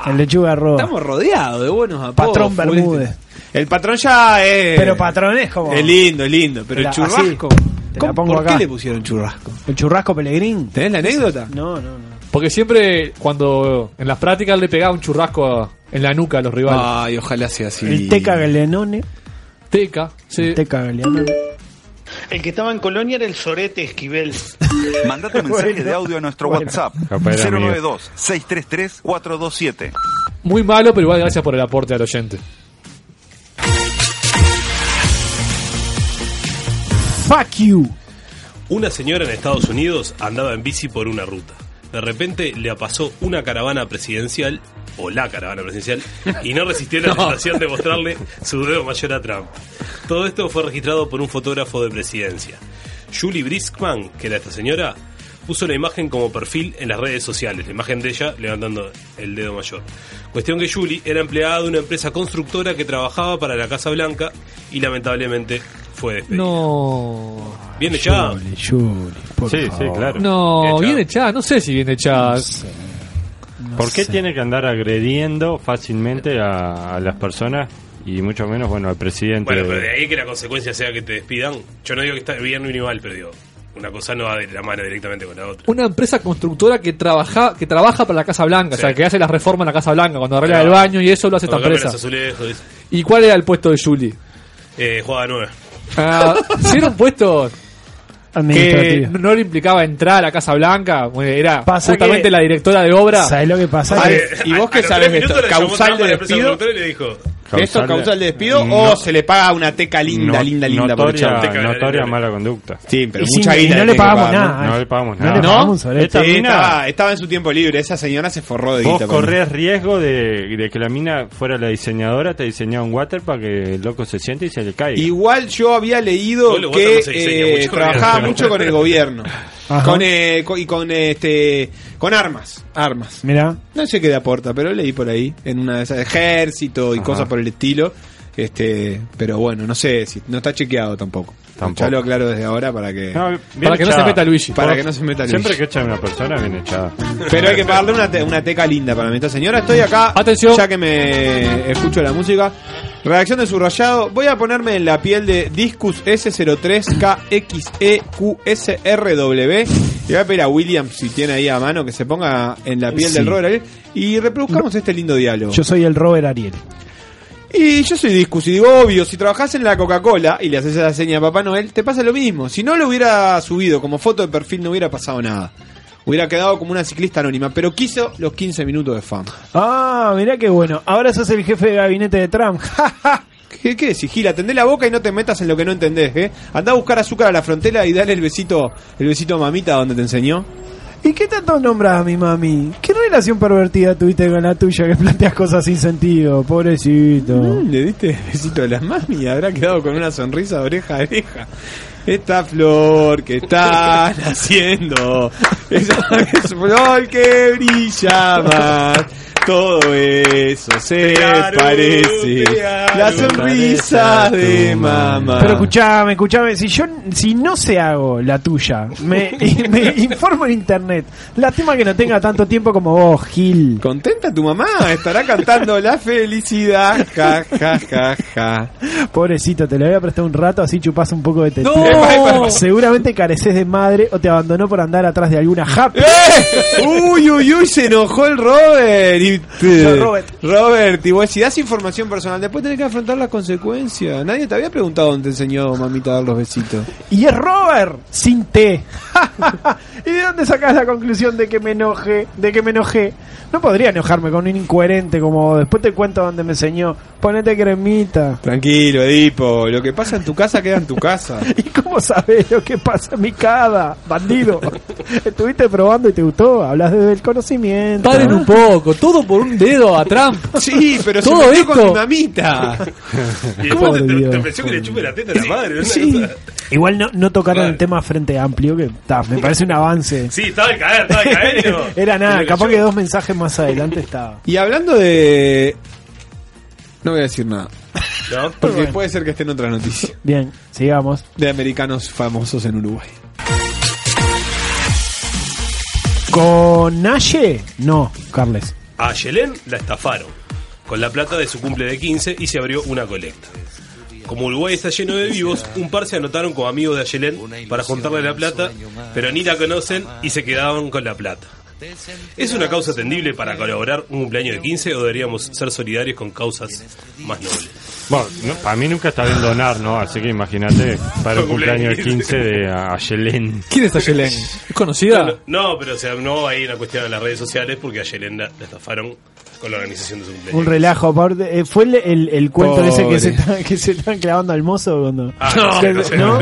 El lechuga roja. Estamos rodeados de buenos apodos. Patrón. Bermúdez. El patrón ya es. Pero patrón es como. Es lindo, es lindo. Pero la- el churrasco. así, te la ¿Cómo- pongo ¿Por acá. qué le pusieron churrasco? El churrasco Pellegrín. ¿Tenés la anécdota? No, no, no. Porque siempre cuando en las prácticas le pegaba un churrasco a- en la nuca a los rivales. Ay, ojalá sea así. El Teca Galenone. Teca, sí. El Teca Galenone. El que estaba en Colonia era el Sorete Esquivel. <laughs> Mandate un mensaje Bueno, de audio a nuestro bueno. WhatsApp. Capaz era amigo. 092-633-427. Muy malo, pero igual gracias por el aporte al oyente. Fuck you. Una señora en Estados Unidos andaba en bici por una ruta. De repente le pasó una caravana presidencial, o la caravana presidencial, y no resistió la <laughs> tentación de mostrarle su dedo mayor a Trump. Todo esto fue registrado por un fotógrafo de presidencia. Julie Briskman, que era esta señora, puso la imagen como perfil en las redes sociales, la imagen de ella levantando el dedo mayor. Cuestión que Julie era empleada de una empresa constructora que trabajaba para la Casa Blanca y lamentablemente fue despedida. No. Bien echada. Juli, Juli, por Sí, sí, favor. claro. No, Bien bien echada. No sé si bien echada. ¿Por qué tiene que andar agrediendo fácilmente a, a las personas y mucho menos, bueno, al presidente? Bueno, pero de ahí que la consecuencia sea que te despidan. Yo no digo que está bien ni mal, pero digo, Una cosa no va de la mano directamente con la otra. Una empresa constructora que trabaja, que trabaja para la Casa Blanca, o sea, Sí. que hace las reformas en la Casa Blanca, cuando arregla Claro. el baño y eso lo hace esta Cuando cambian empresa. azulejos. ¿Y cuál era el puesto de Julie? Eh, juega nueve. Ah, si era un puesto que no le implicaba entrar a la Casa Blanca, bueno, era Pasa justamente que- la directora de obra. ¿Sabes lo que pasa? Que- ver, ¿Y vos A- qué a los sabes tres de esto? ¿Causal de despido? y le dijo... ¿Esto es causal de despido No. o se le paga una teca linda, No- linda, linda por notoria, echar? Teca, notoria mala conducta. Sí, pero y sí, mucha y guita no le pagamos pagar, nada. No le pagamos nada. ¿No? pagamos Esta Sí, mina- estaba, estaba en su tiempo libre. Esa señora se forró de Vos guita. con- corres riesgo de, de que la mina fuera la diseñadora, te diseñaba un water para que el loco se siente y se le caiga. Igual yo había leído que eh, mucho, trabajaba <laughs> mucho con el gobierno. Ajá. Con, eh, co- y con este con armas. Armas. Mirá. No sé qué le aporta, pero leí por ahí. En una de esas ejército y Ajá. cosas por el estilo. Este, pero bueno, no sé si no está chequeado tampoco. Tampoco. Ya lo aclaro desde ahora para que No, Para que no se meta Luigi. para que no se meta Siempre Luigi. que echan a una persona, bien echada. Pero hay que pagarle una, te- una teca linda para mí. Esta señora, estoy acá. Atención. Ya que me escucho la música. Redacción de subrayado. Voy a ponerme en la piel de Discus E S03KXEQSRW. Le voy a pedir a William, si tiene ahí a mano, que se ponga en la piel Sí. del Robert Ariel. Y reproduzcamos este lindo diálogo. Yo soy el Robert Ariel. Y yo soy Discus y digo, obvio, si trabajás en la Coca-Cola y le haces esa seña a Papá Noel, te pasa lo mismo. Si no lo hubiera subido como foto de perfil, no hubiera pasado nada. Hubiera quedado como una ciclista anónima, pero quiso los 15 minutos de fama. Ah, mirá qué bueno. Ahora sos el jefe de gabinete de Trump. <laughs> ¿Qué, qué decís? Atendé la boca y no te metas en lo que no entendés, ¿eh? Andá a buscar azúcar a la frontera y dale el besito, el besito a mamita donde te enseñó. ¿Y qué tanto nombras a mi mami? ¿Qué relación pervertida tuviste con la tuya que planteas cosas sin sentido? Pobrecito. Mm, Le diste el besito a la mami y habrá quedado con una sonrisa de oreja a oreja. Esta flor que está naciendo, esa es <laughs> flor que brilla más. Todo eso se Claro, parece la sonrisa de mamá. Pero escuchame, escuchame, si yo si no se hago la tuya, <laughs> me, informo en internet. Lástima que no tenga tanto tiempo como vos, Gil. ¿Contenta tu mamá? Estará cantando la felicidad. Ja, ja, ja, ja. Pobrecito, te lo voy a prestar un rato, así chupás un poco de. No. Epa. Seguramente careces de madre o te abandonó por andar atrás de alguna happy. ¡Eh! Uy, uy, uy, se enojó el Robert. Y, No, Robert. Robert, y vos, si das información personal, después tenés que afrontar las consecuencias. Nadie te había preguntado dónde te enseñó mamita a dar los besitos. Y es Robert, sin T. <laughs> ¿Y de dónde sacás la conclusión de que me enoje? De que me enojé. No podría enojarme con un incoherente como vos. después te cuento dónde me enseñó. Ponete cremita. Tranquilo, Edipo. Lo que pasa en tu casa queda en tu casa. <laughs> ¿Y cómo sabés lo que pasa en mi cada, bandido? <laughs> Estuviste probando y te gustó. Hablas desde el conocimiento. Paren un poco, todo por un dedo a Trump. <laughs> Sí, pero Todo se metió esto. con mi mamita. Y <laughs> ¿Cómo después te, te ofreció que le chupe la teta a la madre. ¿no? Sí. Cosa- Igual no, no tocaron Claro. el tema frente amplio, que ta, me parece un avance. <laughs> Sí, estaba de caer, estaba de caer. no. Era nada, capaz que dos mensajes más adelante estaba. Y hablando de... No voy a decir nada. ¿No? Porque Bueno. puede ser que esté en otra noticia. Bien, sigamos. De americanos famosos en Uruguay. ¿Con Naye? No, Carles. A Yelén la estafaron con la plata de su cumple de 15 y se abrió una colecta. Como Uruguay está lleno de vivos, un par se anotaron como amigos de Ayelén para juntarle la plata, pero ni la conocen y se quedaban con la plata. ¿Es una causa tendible para colaborar un cumpleaños de 15 o deberíamos ser solidarios con causas más nobles? Bueno, no, para mí nunca está bien donar, ¿no? Así que imagínate para el cumpleaños de 15 de Ayelén. ¿Quién es Ayelén? ¿Es conocida? No, no, pero o sea, no hay una cuestión en las redes sociales porque a Ayelén la, la estafaron con la organización de su cumpleaños. Un relajo, aparte, eh, fue el, el, el cuento Pobre. ese que se, está- que se están clavando al mozo cuando... Ah, no <laughs> sé, no sé. ¿No?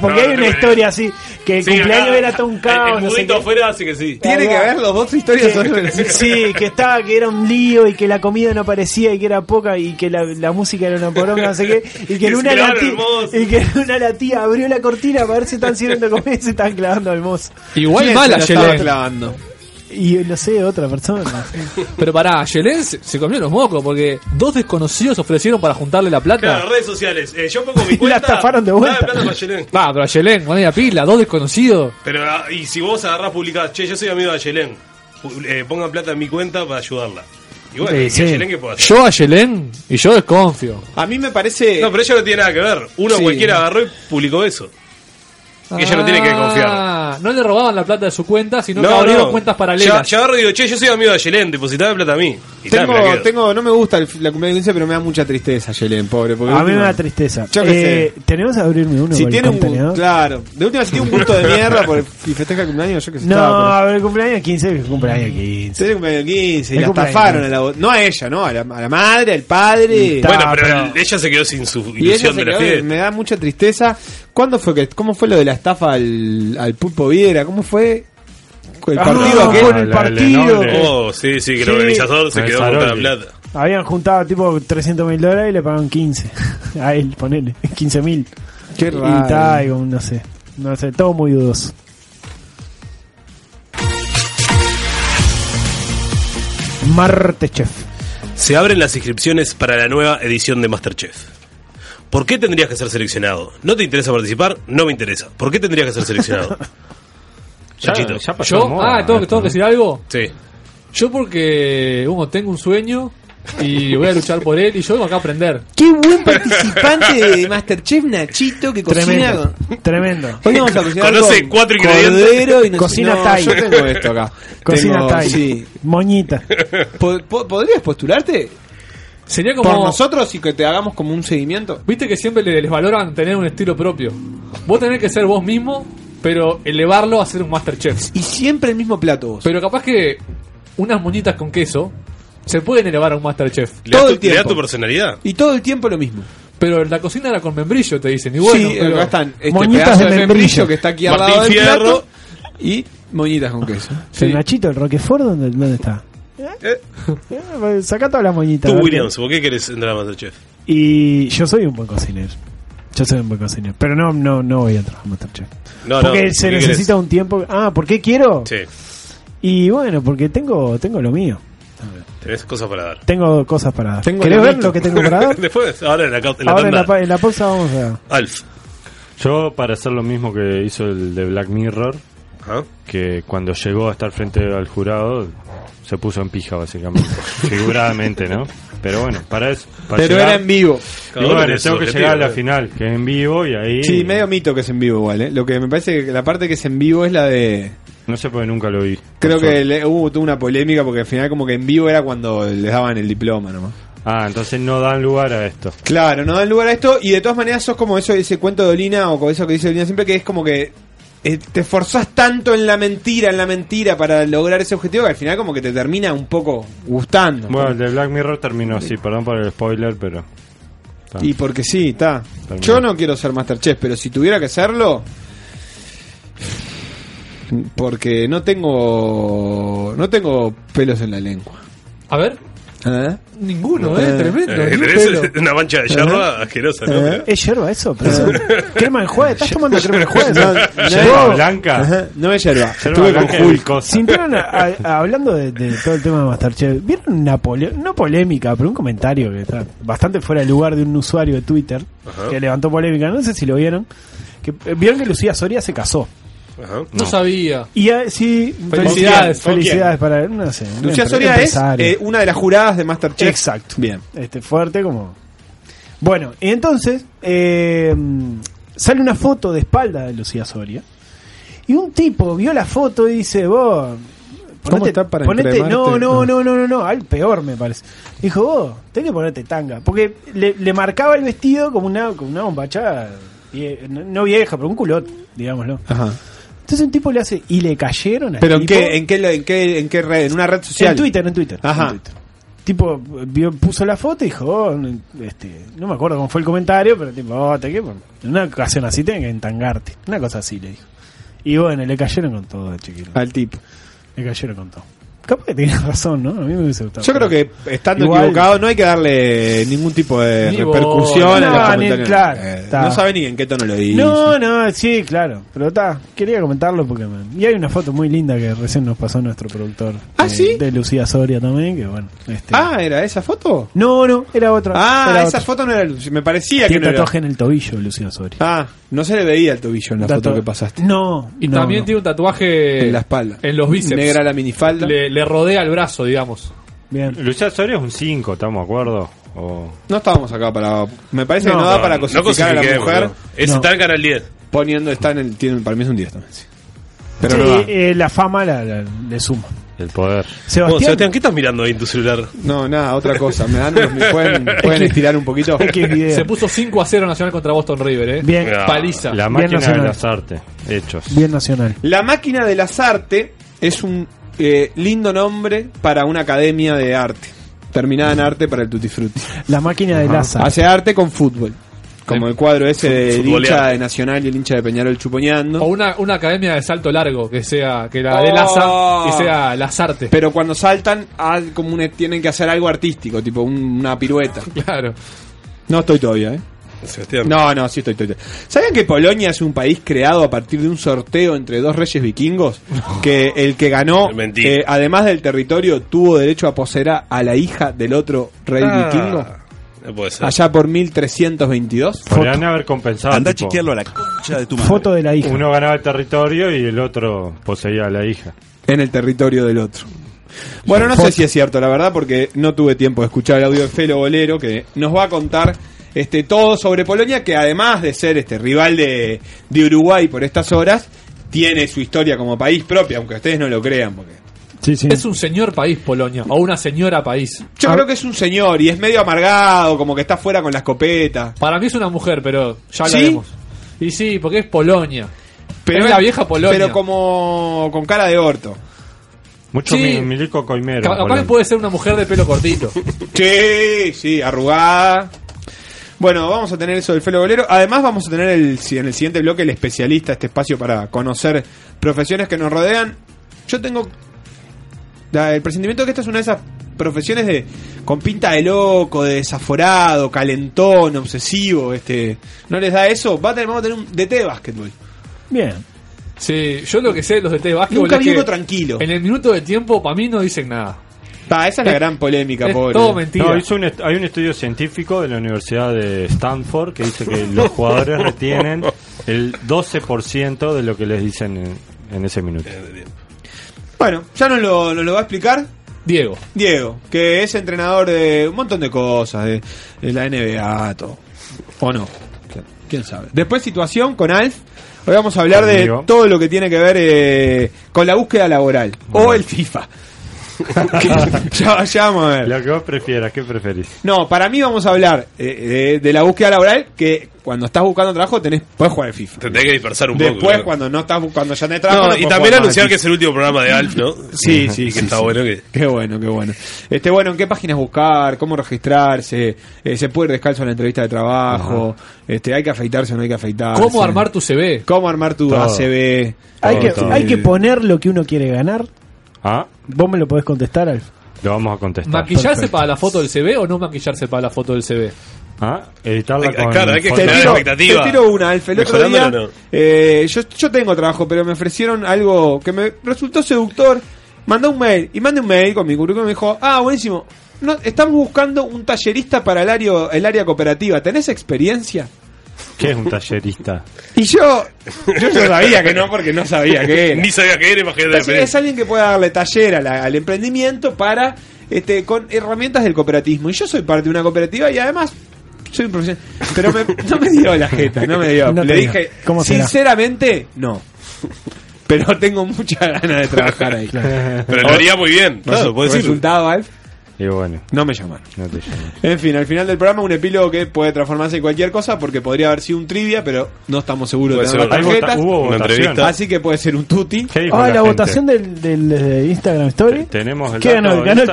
Porque hay No, una no, historia así, que el Sí, cumpleaños acá, era todo un el- caos, El, no sé mudito qué. afuera hace que sí. Tiene que haber los dos historias. son- <laughs> Sí, que estaba, que era un lío y que la comida no aparecía y que era poca y que la, la música era una poronga, no sé qué, y que en una, la tía, y que en una la tía abrió la cortina para ver si están sirviendo comida y se están clavando al mozo. Igual ¿Quién mal se lo estaba Ayelén. clavando? Y no sé, otra persona. Pero pará, Ayelén se, se comió los mocos porque dos desconocidos ofrecieron para juntarle la plata. Claro, redes sociales. Eh, yo pongo mi <laughs> Y cuenta. la estafaron de vuelta. dame plata para. Va, pero Ayelén, con ella pila, dos desconocidos. Pero, ah, y si vos agarrás publicás, che, yo soy amigo de Ayelén, pu- eh, pongan plata en mi cuenta para ayudarla. Y bueno, Sí, ¿y sí. Ayelén qué puede hacer? Yo Ayelén y yo desconfío. A mí me parece... No, pero eso no tiene nada que ver. Uno Sí. cualquiera agarró y publicó eso. Que ella no tiene que confiar. Ah, no le robaban la plata de su cuenta, sino que No, abrieron no. cuentas Yo, paralelas. yo agarro y digo, che, yo soy amigo de Ayelén, depositame plata a mí. Y Tengo, tengo, no me gusta el- la cumpleaños 15, pero me da mucha tristeza, Yelen, pobre. Porque A mí me da tristeza. Yo qué Eh, Tenemos que abrirme uno Si el tiene un claro, de última si tiene un gusto de mierda por si festeja el cumpleaños, yo que sé. No, está, a ver, cumpleaños 15, que cumpleaños 15. pero- Tiene cumpleaños 15 y El la estafaron 15. a la, no a ella, ¿no? A la, a la madre, al padre. Está, Bueno, pero, pero- el- ella se quedó sin su Y ella ilusión se de la quedó- fiesta. me da mucha tristeza. ¿Cuándo fue que cómo fue lo de la estafa al, al Pulpo Viera? ¿Cómo fue? El Ah, partido fue aquel. en el partido. Oh, sí, sí, que el Sí. organizador se quedó con la plata. Habían juntado tipo 300 mil dólares y le pagaron 15. <laughs> A él, ponele. 15 mil. Qué raro. tal, y como, no sé. No sé, todo muy dudoso. Marte Chef. Se abren las inscripciones para la nueva edición de Masterchef. ¿Por qué tendrías que ser seleccionado? ¿No te interesa participar? No me interesa. ¿Por qué tendrías que ser seleccionado? <laughs> Ya, Nachito. ya pasó Yo, moda ah, tengo, que- esto, tengo que ¿no? decir algo. Sí. Yo porque, uno, tengo un sueño y voy a luchar por él y yo vengo acá a aprender. Qué buen participante de <laughs> Masterchef Nachito que cocina. Tremendo. con- Tremendo. Hoy vamos a cocinar Conoce con cuatro ingredientes. Cordero y no Cocina no, Thai. Yo tengo esto acá. Cocina Tengo- Thai. Sí. Moñita. Po- po- ¿Podrías postularte Sería como... por nosotros y que te hagamos como un seguimiento? Viste que siempre le- les valoran tener un estilo propio. Vos tenés que ser vos mismo, pero elevarlo a ser un Masterchef. Y siempre el mismo plato vos. Pero capaz que unas moñitas con queso se pueden elevar a un Masterchef. ¿Le Todo tu- el tiempo. ¿Le da tu personalidad? Y todo el tiempo lo mismo. Pero la cocina era con membrillo, te dicen. Y bueno, sí, pero- acá están este Moñitas de membrillo membrillo que está aquí al Martín lado del Fierro. plato y moñitas con queso. El Nachito, el Roquefort, ¿dónde, dónde está? Eh, Saca todas las moñitas. Tú, Williams, ¿por qué querés entrar a Masterchef? Y yo soy un buen cocinero. Yo soy un buen cocinero. Pero no, no, no voy a entrar a Masterchef. No, porque ¿por se necesita un tiempo. Ah, ¿por qué quiero? Sí, Y bueno, porque tengo, tengo lo mío. tenés cosas para dar. Tengo cosas para dar. Tengo ¿Querés lo ver lo que tengo para dar? <laughs> Después, ahora en la, en la Ahora en tanda. la, pa- en la pausa vamos a... Alf. Yo, para hacer lo mismo que hizo el de Black Mirror, que cuando llegó a estar frente al jurado, se puso en pija, básicamente. <laughs> Figuradamente, ¿no? Pero bueno, para eso. Para Pero llegar- era en vivo. Y bueno, tengo que llegar a la final, que es en vivo, y ahí. Sí, medio mito que es en vivo igual, ¿eh? Lo que me parece que la parte que es en vivo es la de... No sé porque nunca lo vi. Creo que le- hubo tuvo una polémica porque al final como que en vivo era cuando les daban el diploma nomás. Ah, entonces no dan lugar a esto. Claro, no dan lugar a esto y de todas maneras sos como eso ese cuento de Olina o como eso que dice Olina siempre que es como que eh, te esforzás tanto en la mentira, en la mentira para lograr ese objetivo que al final como que te termina un poco gustando. Bueno, el de Black Mirror terminó así, perdón por el spoiler, pero. Y porque sí, está. Yo no quiero ser Masterchef, pero si tuviera que serlo porque no tengo no tengo pelos en la lengua. A ver, ¿Eh? ninguno, ¿eh? Eh, Tremendo. Eh, pelo. <laughs> una mancha de yerba asquerosa, ¿no? Eh. ¿Es yerba eso? Pero eso- ¿Crema de juez? ¿Estás tomando crema de juez? <laughs> No, Yerba no, blanca. Ajá, no es yerba. Estuve con. <laughs> Sintieron, a- a- hablando de, de todo el tema de Masterchef, ¿vieron una pole- no polémica, pero un comentario que está bastante fuera de lugar de un usuario de Twitter Ajá. que levantó polémica? No sé si lo vieron. Que, eh, vieron que Lucía Soria se casó. Ajá. No sabía. Y eh, sí, Felicidades. felicidades, para no sé, un Lucía Soria es eh, una de las juradas de Masterchef. Exacto. Bien. este fuerte como bueno y entonces eh, sale una foto de espalda de Lucía Soria y un tipo vio la foto y dice vos ¿Cómo está para ponete, no, no, No. no, no, no, al peor me parece. Dijo, vos, tenés que ponerte tanga. Porque le, le marcaba el vestido como una, como una bombacha, no, no vieja, pero un culot, digámoslo. Ajá. Entonces un tipo le hace, y le cayeron al Pero en tipo- qué, en qué, en qué, en qué red, en una red social. en Twitter, en Twitter. Ajá. en Twitter. Tipo, vio, puso la foto y dijo, oh, este, no me acuerdo cómo fue el comentario, pero tipo, oh, te que en una ocasión así tenés que entangarte. Una cosa así le dijo. Y bueno, le cayeron con todo, chiquito. Al tipo. Le cayeron con todo. Capaz que tenía <laughs> razón, ¿no? A mí me hubiese gustado. Yo creo que estando Igual- equivocado no hay que darle ningún tipo de Ni repercusión los No, ni- comentarios. claro, Eh, no sabe ni en qué tono lo dice. No, no, sí, claro. Pero está, quería comentarlo porque. me- Y hay una foto muy linda que recién nos pasó nuestro productor. ¿Ah, eh, sí? De Lucía Soria también, que bueno. Este... Ah, ¿era esa foto? No, no, era otra. Ah, era esa otra. foto no era Me parecía que Tiene no era. tatuaje en el tobillo, Lucía Soria. Ah, no se le veía el tobillo en la Tatu- foto que pasaste. No, Y no, también no. tiene un tatuaje En la espalda. en los bíceps. Negra la minifalda. Le, le rodea el brazo, digamos. Bien. Lucía Soria es un 5, estamos de acuerdo. O... No estábamos acá para. Me parece que no, da para cosificar a la cosifiquemos, mujer. no. Ese No. está en Canal 10. Poniendo, está en el. Tiene, para mí es un 10 también. sí. Pero Sí, no da. eh, la fama la, la- le suma. El poder. Sebastián, Bueno, Sebastián, ¿qué estás mirando ahí en tu celular? No, nada, otra cosa. ¿Me dan, me <laughs> pueden, pueden estirar un poquito? X video. Se puso 5 a 0 Nacional contra Boston River, ¿eh? Bien, Ah, Paliza. La Bien máquina de nacional. las artes. Hechos. bien nacional. La máquina de las artes es un eh, lindo nombre para una academia de arte. Terminada en arte para el Tutti Frutti. La máquina de Laza. Hace arte con fútbol. Como el cuadro ese del Futbolear. hincha de Nacional y el hincha de Peñarol chuponeando. O una, una academia de salto largo, que sea, que la de Oh. Laza, que sea las artes. Pero cuando saltan, como un- tienen que hacer algo artístico, tipo un- una pirueta. <laughs> Claro. No estoy todavía, ¿eh? Sebastián. No, no, sí estoy, estoy. estoy. ¿Sabían que Polonia es un país creado a partir de un sorteo entre dos reyes vikingos? Que el que ganó, eh, además del territorio, tuvo derecho a poseer a la hija del otro rey Ah, vikingo. No puede ser. Allá por 1322. Podrían haber compensado. Anda a chequearlo a la concha de tu madre. Foto de la hija. Uno ganaba el territorio y el otro poseía a la hija. en el territorio del otro. Bueno, no sé si es cierto, la verdad, porque no tuve tiempo de escuchar el audio de Felo Bolero, que nos va a contar este todo sobre Polonia, que además de ser este rival de, de Uruguay por estas horas, tiene su historia como país propia, aunque ustedes no lo crean, porque Sí, sí. Es un señor país Polonia, o una señora país. yo Ah. creo que es un señor y es medio amargado, como que está fuera con la escopeta. Para mí es una mujer, pero ya ¿Sí? hablaremos. Y sí, porque es Polonia. Pero es la vieja Polonia. Pero como con cara de orto. Mucho Sí. mi- milico coimero. Capaz que puede ser una mujer de pelo cortito. <laughs> Sí, sí, arrugada. Bueno, vamos a tener eso del Felo Bolero. Además, vamos a tener el, si- en el siguiente bloque el especialista, este espacio para conocer profesiones que nos rodean. Yo tengo el presentimiento que esta es una de esas profesiones de con pinta de loco, de desaforado, calentón, obsesivo. este ¿No les da eso? Va a tener, vamos a tener un DT de básquetbol. Bien. Sí, yo lo que sé de los de T de básquetbol Nunca es que tranquilo. En el minuto de tiempo, para mí no dicen nada. Pa, esa es la gran polémica, es pobre. todo mentira. No, hizo un est- hay un estudio científico de la Universidad de Stanford que dice que los jugadores retienen el 12% de lo que les dicen en, en ese minuto. Bueno, ya nos lo, nos lo va a explicar Diego. Diego, que es entrenador de un montón de cosas, de, de la NBA, todo. ¿O no? ¿Quién sabe? Después situación con Alf. Hoy vamos a hablar Conmigo. de todo lo que tiene que ver eh, con la búsqueda laboral. O el FIFA. <laughs> ya, ya vamos a ver. Lo que vos prefieras, ¿qué preferís? No, para mí vamos a hablar eh, de, de la búsqueda laboral que cuando estás buscando trabajo tenés, puedes jugar al FIFA. Te tenés que dispersar un poco. Después cuando no estás cuando ya tenés trabajo No, no y también anunciar que es el último programa de Alf, ¿no? <laughs> Sí, sí, <laughs> que sí, está sí. bueno que. Qué bueno, qué bueno. Este, bueno, ¿en qué páginas buscar? ¿Cómo registrarse? Eh, ¿Se puede ir descalzo en la entrevista de trabajo? Este, ¿Hay que afeitarse o no hay que afeitarse? ¿Cómo armar tu CV? ¿Cómo armar tu Todo. ACB? Hay Todo, que, todo. hay que poner lo que uno quiere ganar. Ah, ¿Vos me lo podés contestar, Alf? lo vamos a contestar. ¿Maquillarse Perfecto. para la foto del CV o no maquillarse para la foto del CV? Ah, editarla Hay- con claro, hay que Te generar tiro, expectativa. te tiro una, Alf. El otro día, no. eh, yo, yo tengo trabajo, pero me ofrecieron algo que me resultó seductor. Mandé un mail y mandé un mail con mi currículum y me dijo, ah, buenísimo. No, estamos buscando un tallerista para el área, el área cooperativa. ¿Tenés experiencia? ¿Qué es un tallerista? Y yo, yo sabía que no, <laughs> porque no sabía qué era. Ni sabía que era, imagínate. Que es alguien que pueda darle taller a la- al emprendimiento para este con herramientas del cooperativismo. Y yo soy parte de una cooperativa y además soy un profesional. Pero me- no me dio la jeta, no me dio. No Le dije, ¿Cómo sinceramente, no. Pero tengo muchas ganas de trabajar ahí. Pero lo haría muy bien. Claro. Resultado, Alf, Y bueno, no me llamaron. no te llamo. En fin, al final del programa un epílogo que puede transformarse en cualquier cosa porque podría haber sido un trivia, pero no estamos seguros de tener las tarjetas. hubo Una votación. entrevista. Así que puede ser un tuti. ¿Qué dijo Ah, la, votación del, del, de Instagram Story. Tenemos el ¿Qué ganó? ¿Ganó el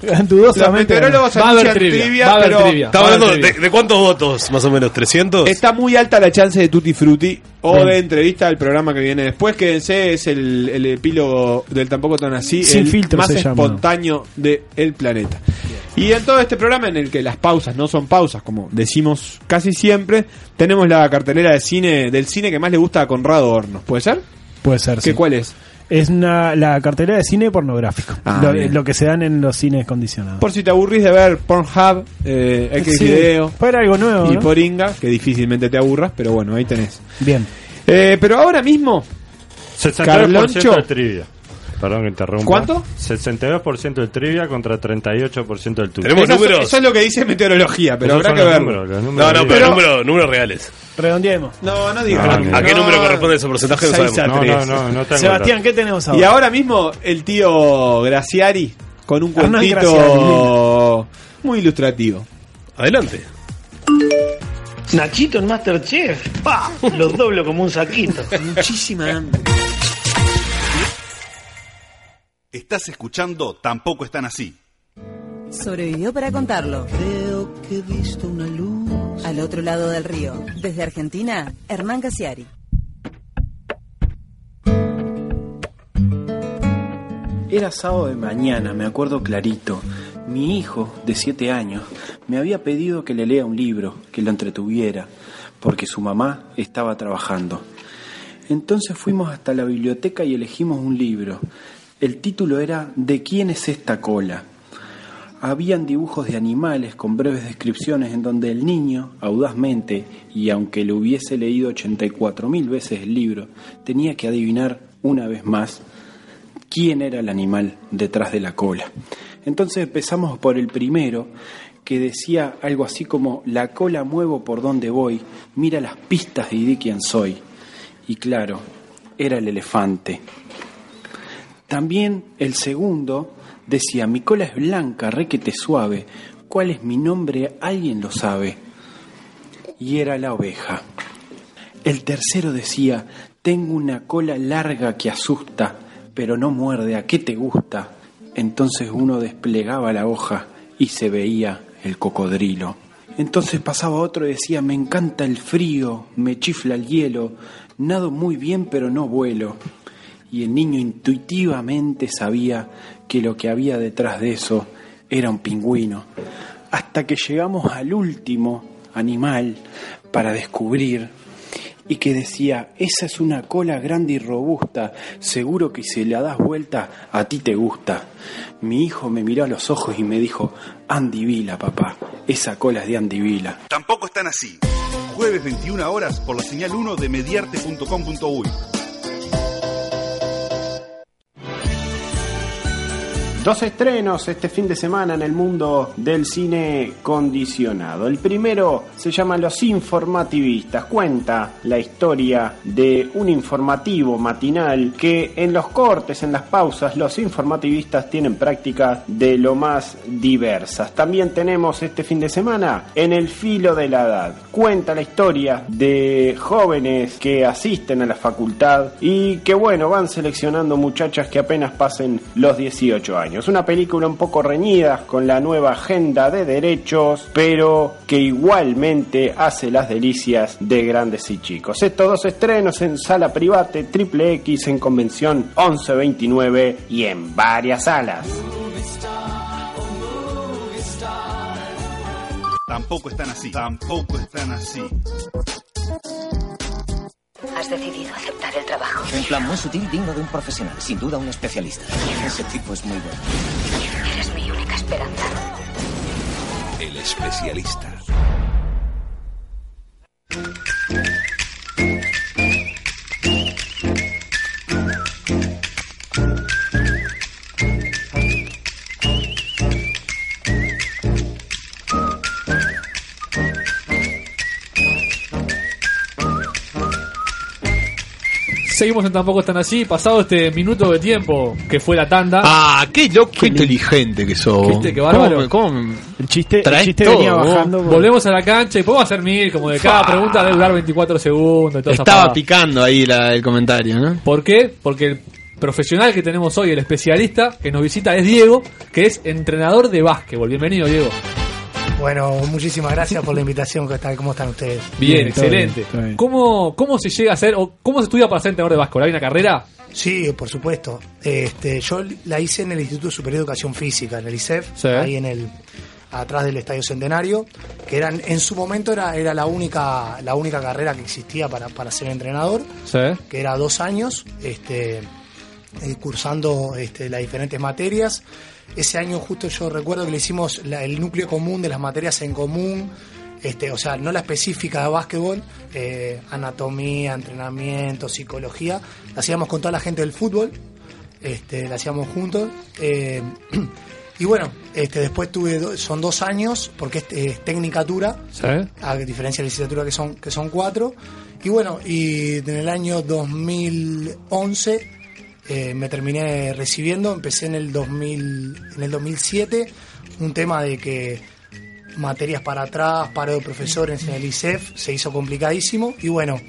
<laughs> Dudosamente. meteorólogos Va a haber anuncian trivia, trivia, va a haber pero trivia. A hablando de, de cuántos votos, más o menos, ¿300? Está muy alta la chance de Tutti Frutti o Bien. de entrevista al programa que viene después. Quédense, es el, el epílogo del Tampoco Tan Así, Sin el filtro más espontáneo del planeta. Y en todo este programa, en el que las pausas no son pausas, como decimos casi siempre, tenemos la cartelera de cine del cine que más le gusta a Conrado Hornos. ¿Puede ser? Puede ser, ¿Qué sí. cuál es? Es una, la cartelera de cine pornográfico. Ah, lo, que se dan en los cines condicionados. Por si te aburrís de ver Pornhub, eh, X Sí, Video algo nuevo. y ¿no? Poringa, que difícilmente te aburras, pero bueno, ahí tenés. Bien. Eh, pero ahora mismo 63% Carloncho. de trivia. Perdón que interrumpa. ¿Cuánto? 62% del trivia contra 38% del tuyo. ¿Tenemos Eso- números? Eso es lo que dice meteorología, pero Esos habrá que los verlo. números, los No, números no, pero números, números reales. Redondeemos. No, no digas. No, ¿A, qué No. número corresponde ese porcentaje? No sabemos. a No, tres. no, no, Sebastián, ¿qué tenemos ahora? Y ahora mismo el tío Graciari con un Hernán cuentito muy ilustrativo. Adelante. Nachito en Masterchef. ¡Pa! Los doblo como un saquito. Muchísima hambre. Estás escuchando Tampoco están así. Sobrevivió para contarlo. Creo que he visto una luz. Al otro lado del río. Desde Argentina, Hernán Casiari. Era sábado de mañana, me acuerdo clarito. Mi hijo, de siete años, me había pedido que le lea un libro, que lo entretuviera, porque su mamá estaba trabajando. Entonces fuimos hasta la biblioteca y elegimos un libro. El título era ¿De quién es esta cola? Habían dibujos de animales con breves descripciones en donde el niño, audazmente, y aunque le hubiese leído 84 mil veces el libro, tenía que adivinar una vez más quién era el animal detrás de la cola. Entonces empezamos por el primero, que decía algo así como, la cola muevo por donde voy, mira las pistas y di quién soy. Y claro, era el elefante. También el segundo decía, mi cola es blanca, requete suave, ¿cuál es mi nombre? Alguien lo sabe. Y era la oveja. El tercero decía, tengo una cola larga que asusta, pero no muerde, ¿a qué te gusta? Entonces uno desplegaba la hoja y se veía el cocodrilo. Entonces pasaba otro y decía, me encanta el frío, me chifla el hielo, nado muy bien pero no vuelo. Y el niño intuitivamente sabía que lo que había detrás de eso era un pingüino. Hasta que llegamos al último animal para descubrir y que decía, esa es una cola grande y robusta, seguro que si la das vuelta a ti te gusta. Mi hijo me miró a los ojos y me dijo, Andy Vila, papá, esa cola es de Andy Vila. Tampoco están así. Jueves 21 horas por la señal 1 de mediarte.com.uy. Dos estrenos este fin de semana en el mundo del cine condicionado. El primero se llama Los Informativistas. Cuenta la historia de un informativo matinal que en los cortes, en las pausas, los informativistas tienen prácticas de lo más diversas. También tenemos este fin de semana En el filo de la edad. Cuenta la historia de jóvenes que asisten a la facultad y que bueno, van seleccionando muchachas que apenas pasen los 18 años. Una película un poco reñida con la nueva agenda de derechos, pero que igualmente hace las delicias de grandes y chicos. Estos dos estrenos en sala private, triple X en convención 1129 y en varias salas. Tampoco están así. Tampoco están así. Has decidido aceptar el trabajo. Un plan muy sutil, digno de un profesional, sin duda un especialista. Ese tipo es muy bueno. Eres mi única esperanza. El especialista. Seguimos en Tampoco Están Así, pasado este minuto de tiempo que fue la tanda. Ah, qué loco, qué inteligente que sos. ¿Viste? Qué bárbaro. ¿Cómo, cómo El chiste, el chiste todo, venía bajando. por- Volvemos a la cancha y podemos hacer mil, como de cada pregunta debe durar 24 segundos. Y Estaba picando ahí la- el comentario, ¿no? ¿Por qué? Porque el profesional que tenemos hoy, el especialista que nos visita es Diego, que es entrenador de básquetbol. Bienvenido, Diego. Bueno, muchísimas gracias por la invitación. ¿Qué tal? ¿Cómo están ustedes? Bien, Bien, todo excelente. bien, todo bien. ¿Cómo, ¿Cómo se llega a ser, o cómo se estudia para ser entrenador de básquetbol? ¿Hay una carrera? Sí, por supuesto. Este, yo la hice en el Instituto Superior de Educación Física, en el ISEF, Sí. ahí en el atrás del Estadio Centenario, que eran en su momento era, era la única la única carrera que existía para, para ser entrenador, Sí. que era dos años, este, eh, cursando este, las diferentes materias. Ese año justo yo recuerdo que le hicimos la- el núcleo común de las materias en común, este, o sea, no la específica de básquetbol, eh, anatomía, entrenamiento, psicología, la hacíamos con toda la gente del fútbol. este, la hacíamos juntos. eh, <clears throat> y bueno, este, después tuve, do- son dos años, porque es, es tecnicatura, a diferencia de licenciatura que son, que son cuatro. Y bueno, y en el año 2011 eh, me terminé recibiendo, empecé en el, 2000, en el 2007, un tema de que materias para atrás, paro de profesores en el ICEF, se hizo complicadísimo. Y bueno,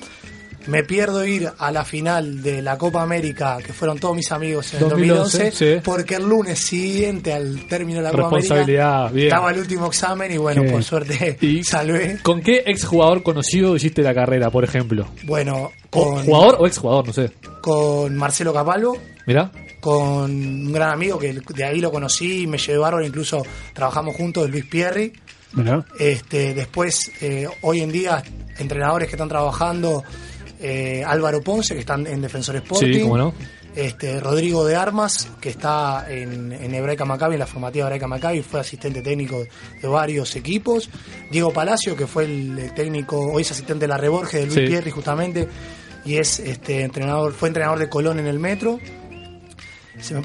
me pierdo ir a la final de la Copa América, que fueron todos mis amigos en el 2011, 2011, sí. porque el lunes siguiente al término de la Copa América bien. estaba el último examen y bueno, Qué por bien. suerte ¿Y <laughs> salvé. ¿Con qué exjugador conocido hiciste la carrera, por ejemplo? Bueno, con, ¿Jugador o exjugador? No sé. con Marcelo Capalvo, Mirá. con un gran amigo que de ahí lo conocí, me llevé bárbaro, incluso trabajamos juntos, Luis Pierri. Mirá. Este, después, eh, hoy en día, entrenadores que están trabajando, eh, Álvaro Ponce, que están en Defensor Sporting. Sí, cómo no. Este, Rodrigo de Armas, que está en, en Hebraica Maccabi, en la formativa Hebraica Maccabi, fue asistente técnico de varios equipos. Diego Palacio, que fue el, el técnico, hoy es asistente de la Reborge de Luis Sí. Pierri, justamente, y es este entrenador, fue entrenador de Colón en el Metro.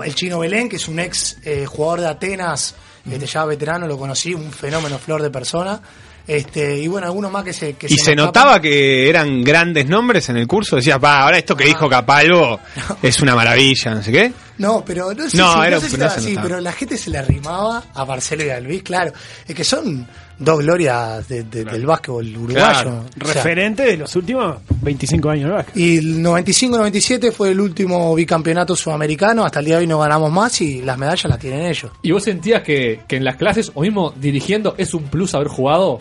El Chino Belén, que es un ex eh, jugador de Atenas, este, ya veterano, lo conocí, un fenómeno flor de persona. Este, y bueno, algunos más que se que ¿Y se notaba que eran grandes nombres en el curso? Decías, va, ahora esto que Ah. dijo Capalvo es una maravilla, no sé qué. No, pero no sé No, si, no era- sé si no estaba se así, notaba. pero la gente se le arrimaba a Marcelo y a Luis, claro. Es que son dos glorias de- de- del básquetbol uruguayo. Claro, O sea, referente de los últimos 25 años de básquet. y el 95-97 fue el último bicampeonato sudamericano. Hasta el día de hoy no ganamos más y las medallas las tienen ellos. ¿Y vos sentías que, que en las clases o mismo dirigiendo es un plus haber jugado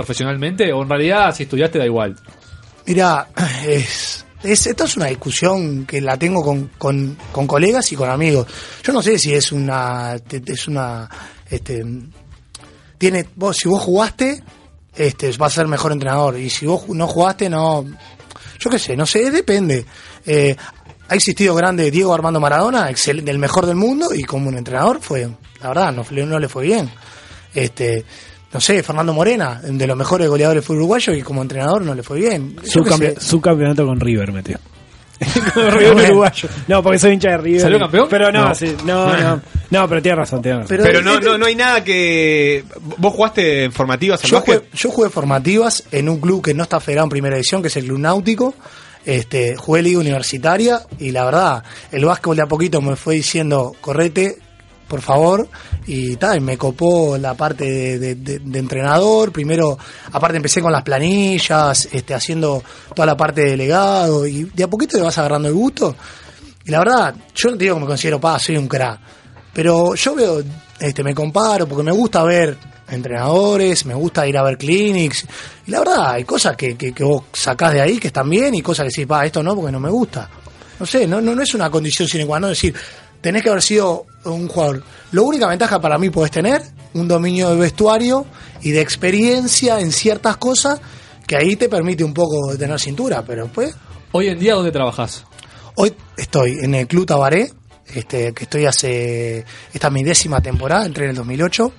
profesionalmente? ¿O en realidad si estudiaste da igual? Mira, <clears throat> es, es- esto es una discusión que la tengo con, con, colegas y con amigos. Yo no sé si es una, es una, este, tiene, vos, si vos jugaste, este, vas a ser mejor entrenador y si vos no jugaste, no, yo qué sé, no sé, depende. Eh, ha existido grande Diego Armando Maradona, excelente, el mejor del mundo y como un entrenador fue, la verdad, no, no le fue bien. Este, no sé, Fernando Morena, de los mejores goleadores fue uruguayo y como entrenador no le fue bien. Su, campe- su campeonato con River metió. <laughs> con River uruguayo. No, porque soy hincha de River. ¿Salió campeón? Pero no, No. sí, no, no. <laughs> No, pero tiene razón, tiene razón. Pero, no, no, no hay nada que... ¿Vos jugaste en formativas al Yo jugué, yo jugué formativas en un club que no está federado en primera edición, que es el Club Náutico. Este, jugué liga universitaria y la verdad, el básquetbol de a poquito me fue diciendo, correte, por favor, y tal, me copó la parte de, entrenador. Primero, aparte empecé con las planillas, este, haciendo toda la parte de delegado, y de a poquito te vas agarrando el gusto. Y la verdad, yo no digo que me considero, pa, soy un crack. Pero yo veo, este, me comparo porque me gusta ver entrenadores, me gusta ir a ver clinics. Y la verdad, hay cosas que, que, que vos sacás de ahí que están bien y cosas que decís, pa, esto no, porque no me gusta. No sé, no, no, no es una condición sine qua non decir, tenés que haber sido un jugador. La única ventaja para mí podés tener un dominio de vestuario y de experiencia en ciertas cosas que ahí te permite un poco tener cintura, pero después Hoy en día, ¿dónde trabajás? Hoy estoy en el Club Tabaré, este, que estoy hace. Esta es mi décima temporada, entré en el 2008.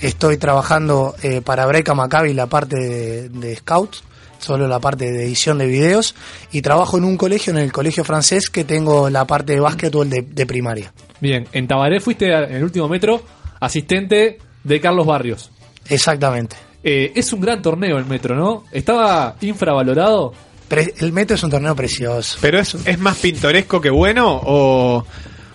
Estoy trabajando eh, para Breca Maccabi la parte de, de Scouts, solo la parte de edición de videos. Y trabajo en un colegio, en el colegio francés, que tengo la parte de básquetbol de, de primaria. Bien, en Tabaré fuiste en el último metro asistente de Carlos Barrios. Exactamente. Eh, es un gran torneo el metro, ¿no? ¿Estaba infravalorado? el metro es un torneo precioso. ¿Pero es, es más pintoresco que bueno o,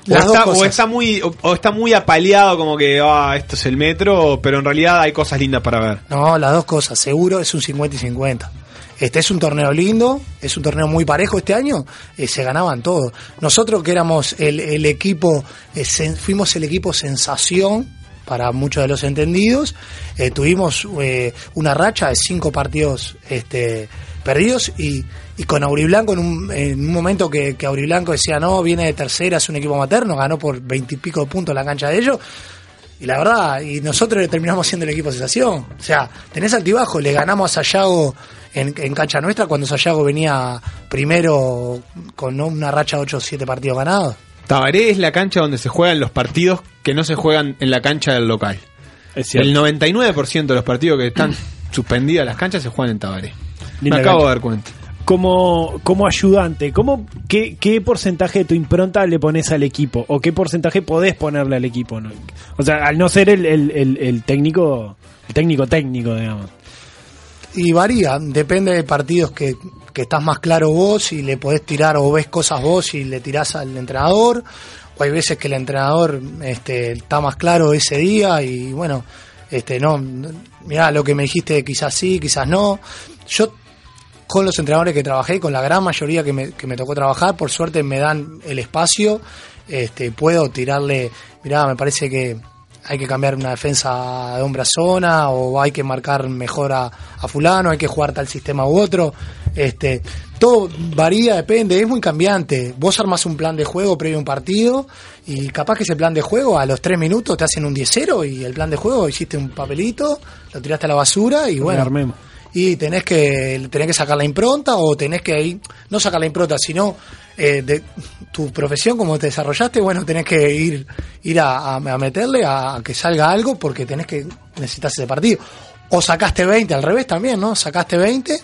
o está muy o, o está muy apaleado como que ah, esto es el metro, pero en realidad hay cosas lindas para ver? No, las dos cosas, seguro es un 50 y 50. Este es un torneo lindo, es un torneo muy parejo este año, eh, se ganaban todos. Nosotros que éramos el, equipo, eh, fuimos el equipo sensación para muchos de los entendidos, eh, tuvimos una racha de cinco partidos este, perdidos y, y con Auriblanco en un, en un momento que, que Auriblanco decía no, viene de tercera, es un equipo materno, ganó por veintipico de puntos la cancha de ellos, y la verdad, y nosotros terminamos siendo el equipo sensación. O sea, tenés altibajo, le ganamos a Sayago en, en cancha nuestra cuando Sayago venía primero con una racha de 8 o 7 partidos ganados. Tabaré es la cancha donde se juegan los partidos que no se juegan en la cancha del local. cierto. El 99% de los partidos que están <clears throat> suspendidas las canchas se juegan en Tabaré. Me acabo cancha. de dar cuenta. como, como ayudante, ¿cómo, qué, ¿qué porcentaje de tu impronta le pones al equipo? ¿O qué porcentaje podés ponerle al equipo? no? O sea, al no ser el, el, el, el técnico, el técnico técnico, digamos. Y varía, depende de partidos que, que estás más claro vos y le podés tirar o ves cosas vos y le tirás al entrenador, o hay veces que el entrenador este, está más claro ese día y bueno, este no, mira lo que me dijiste quizás sí, quizás no. Yo con los entrenadores que trabajé, con la gran mayoría que me, que me tocó trabajar, por suerte me dan el espacio, este, puedo tirarle, mirá, me parece que hay que cambiar una defensa de hombre a zona o hay que marcar mejor a, a fulano, hay que jugar tal sistema u otro. Este, todo varía, depende, es muy cambiante. Vos armas un plan de juego previo a un partido y capaz que ese plan de juego a los tres minutos te hacen un 10-0 y el plan de juego hiciste un papelito, lo tiraste a la basura y bueno. Y tenés que, tenés que sacar la impronta o tenés que ahí, no sacar la impronta, sino eh, de tu profesión, como te desarrollaste, bueno, tenés que ir, ir a, a- a meterle a, que salga algo porque tenés que, necesitas ese partido. O sacaste 20, al revés también, ¿no? Sacaste 20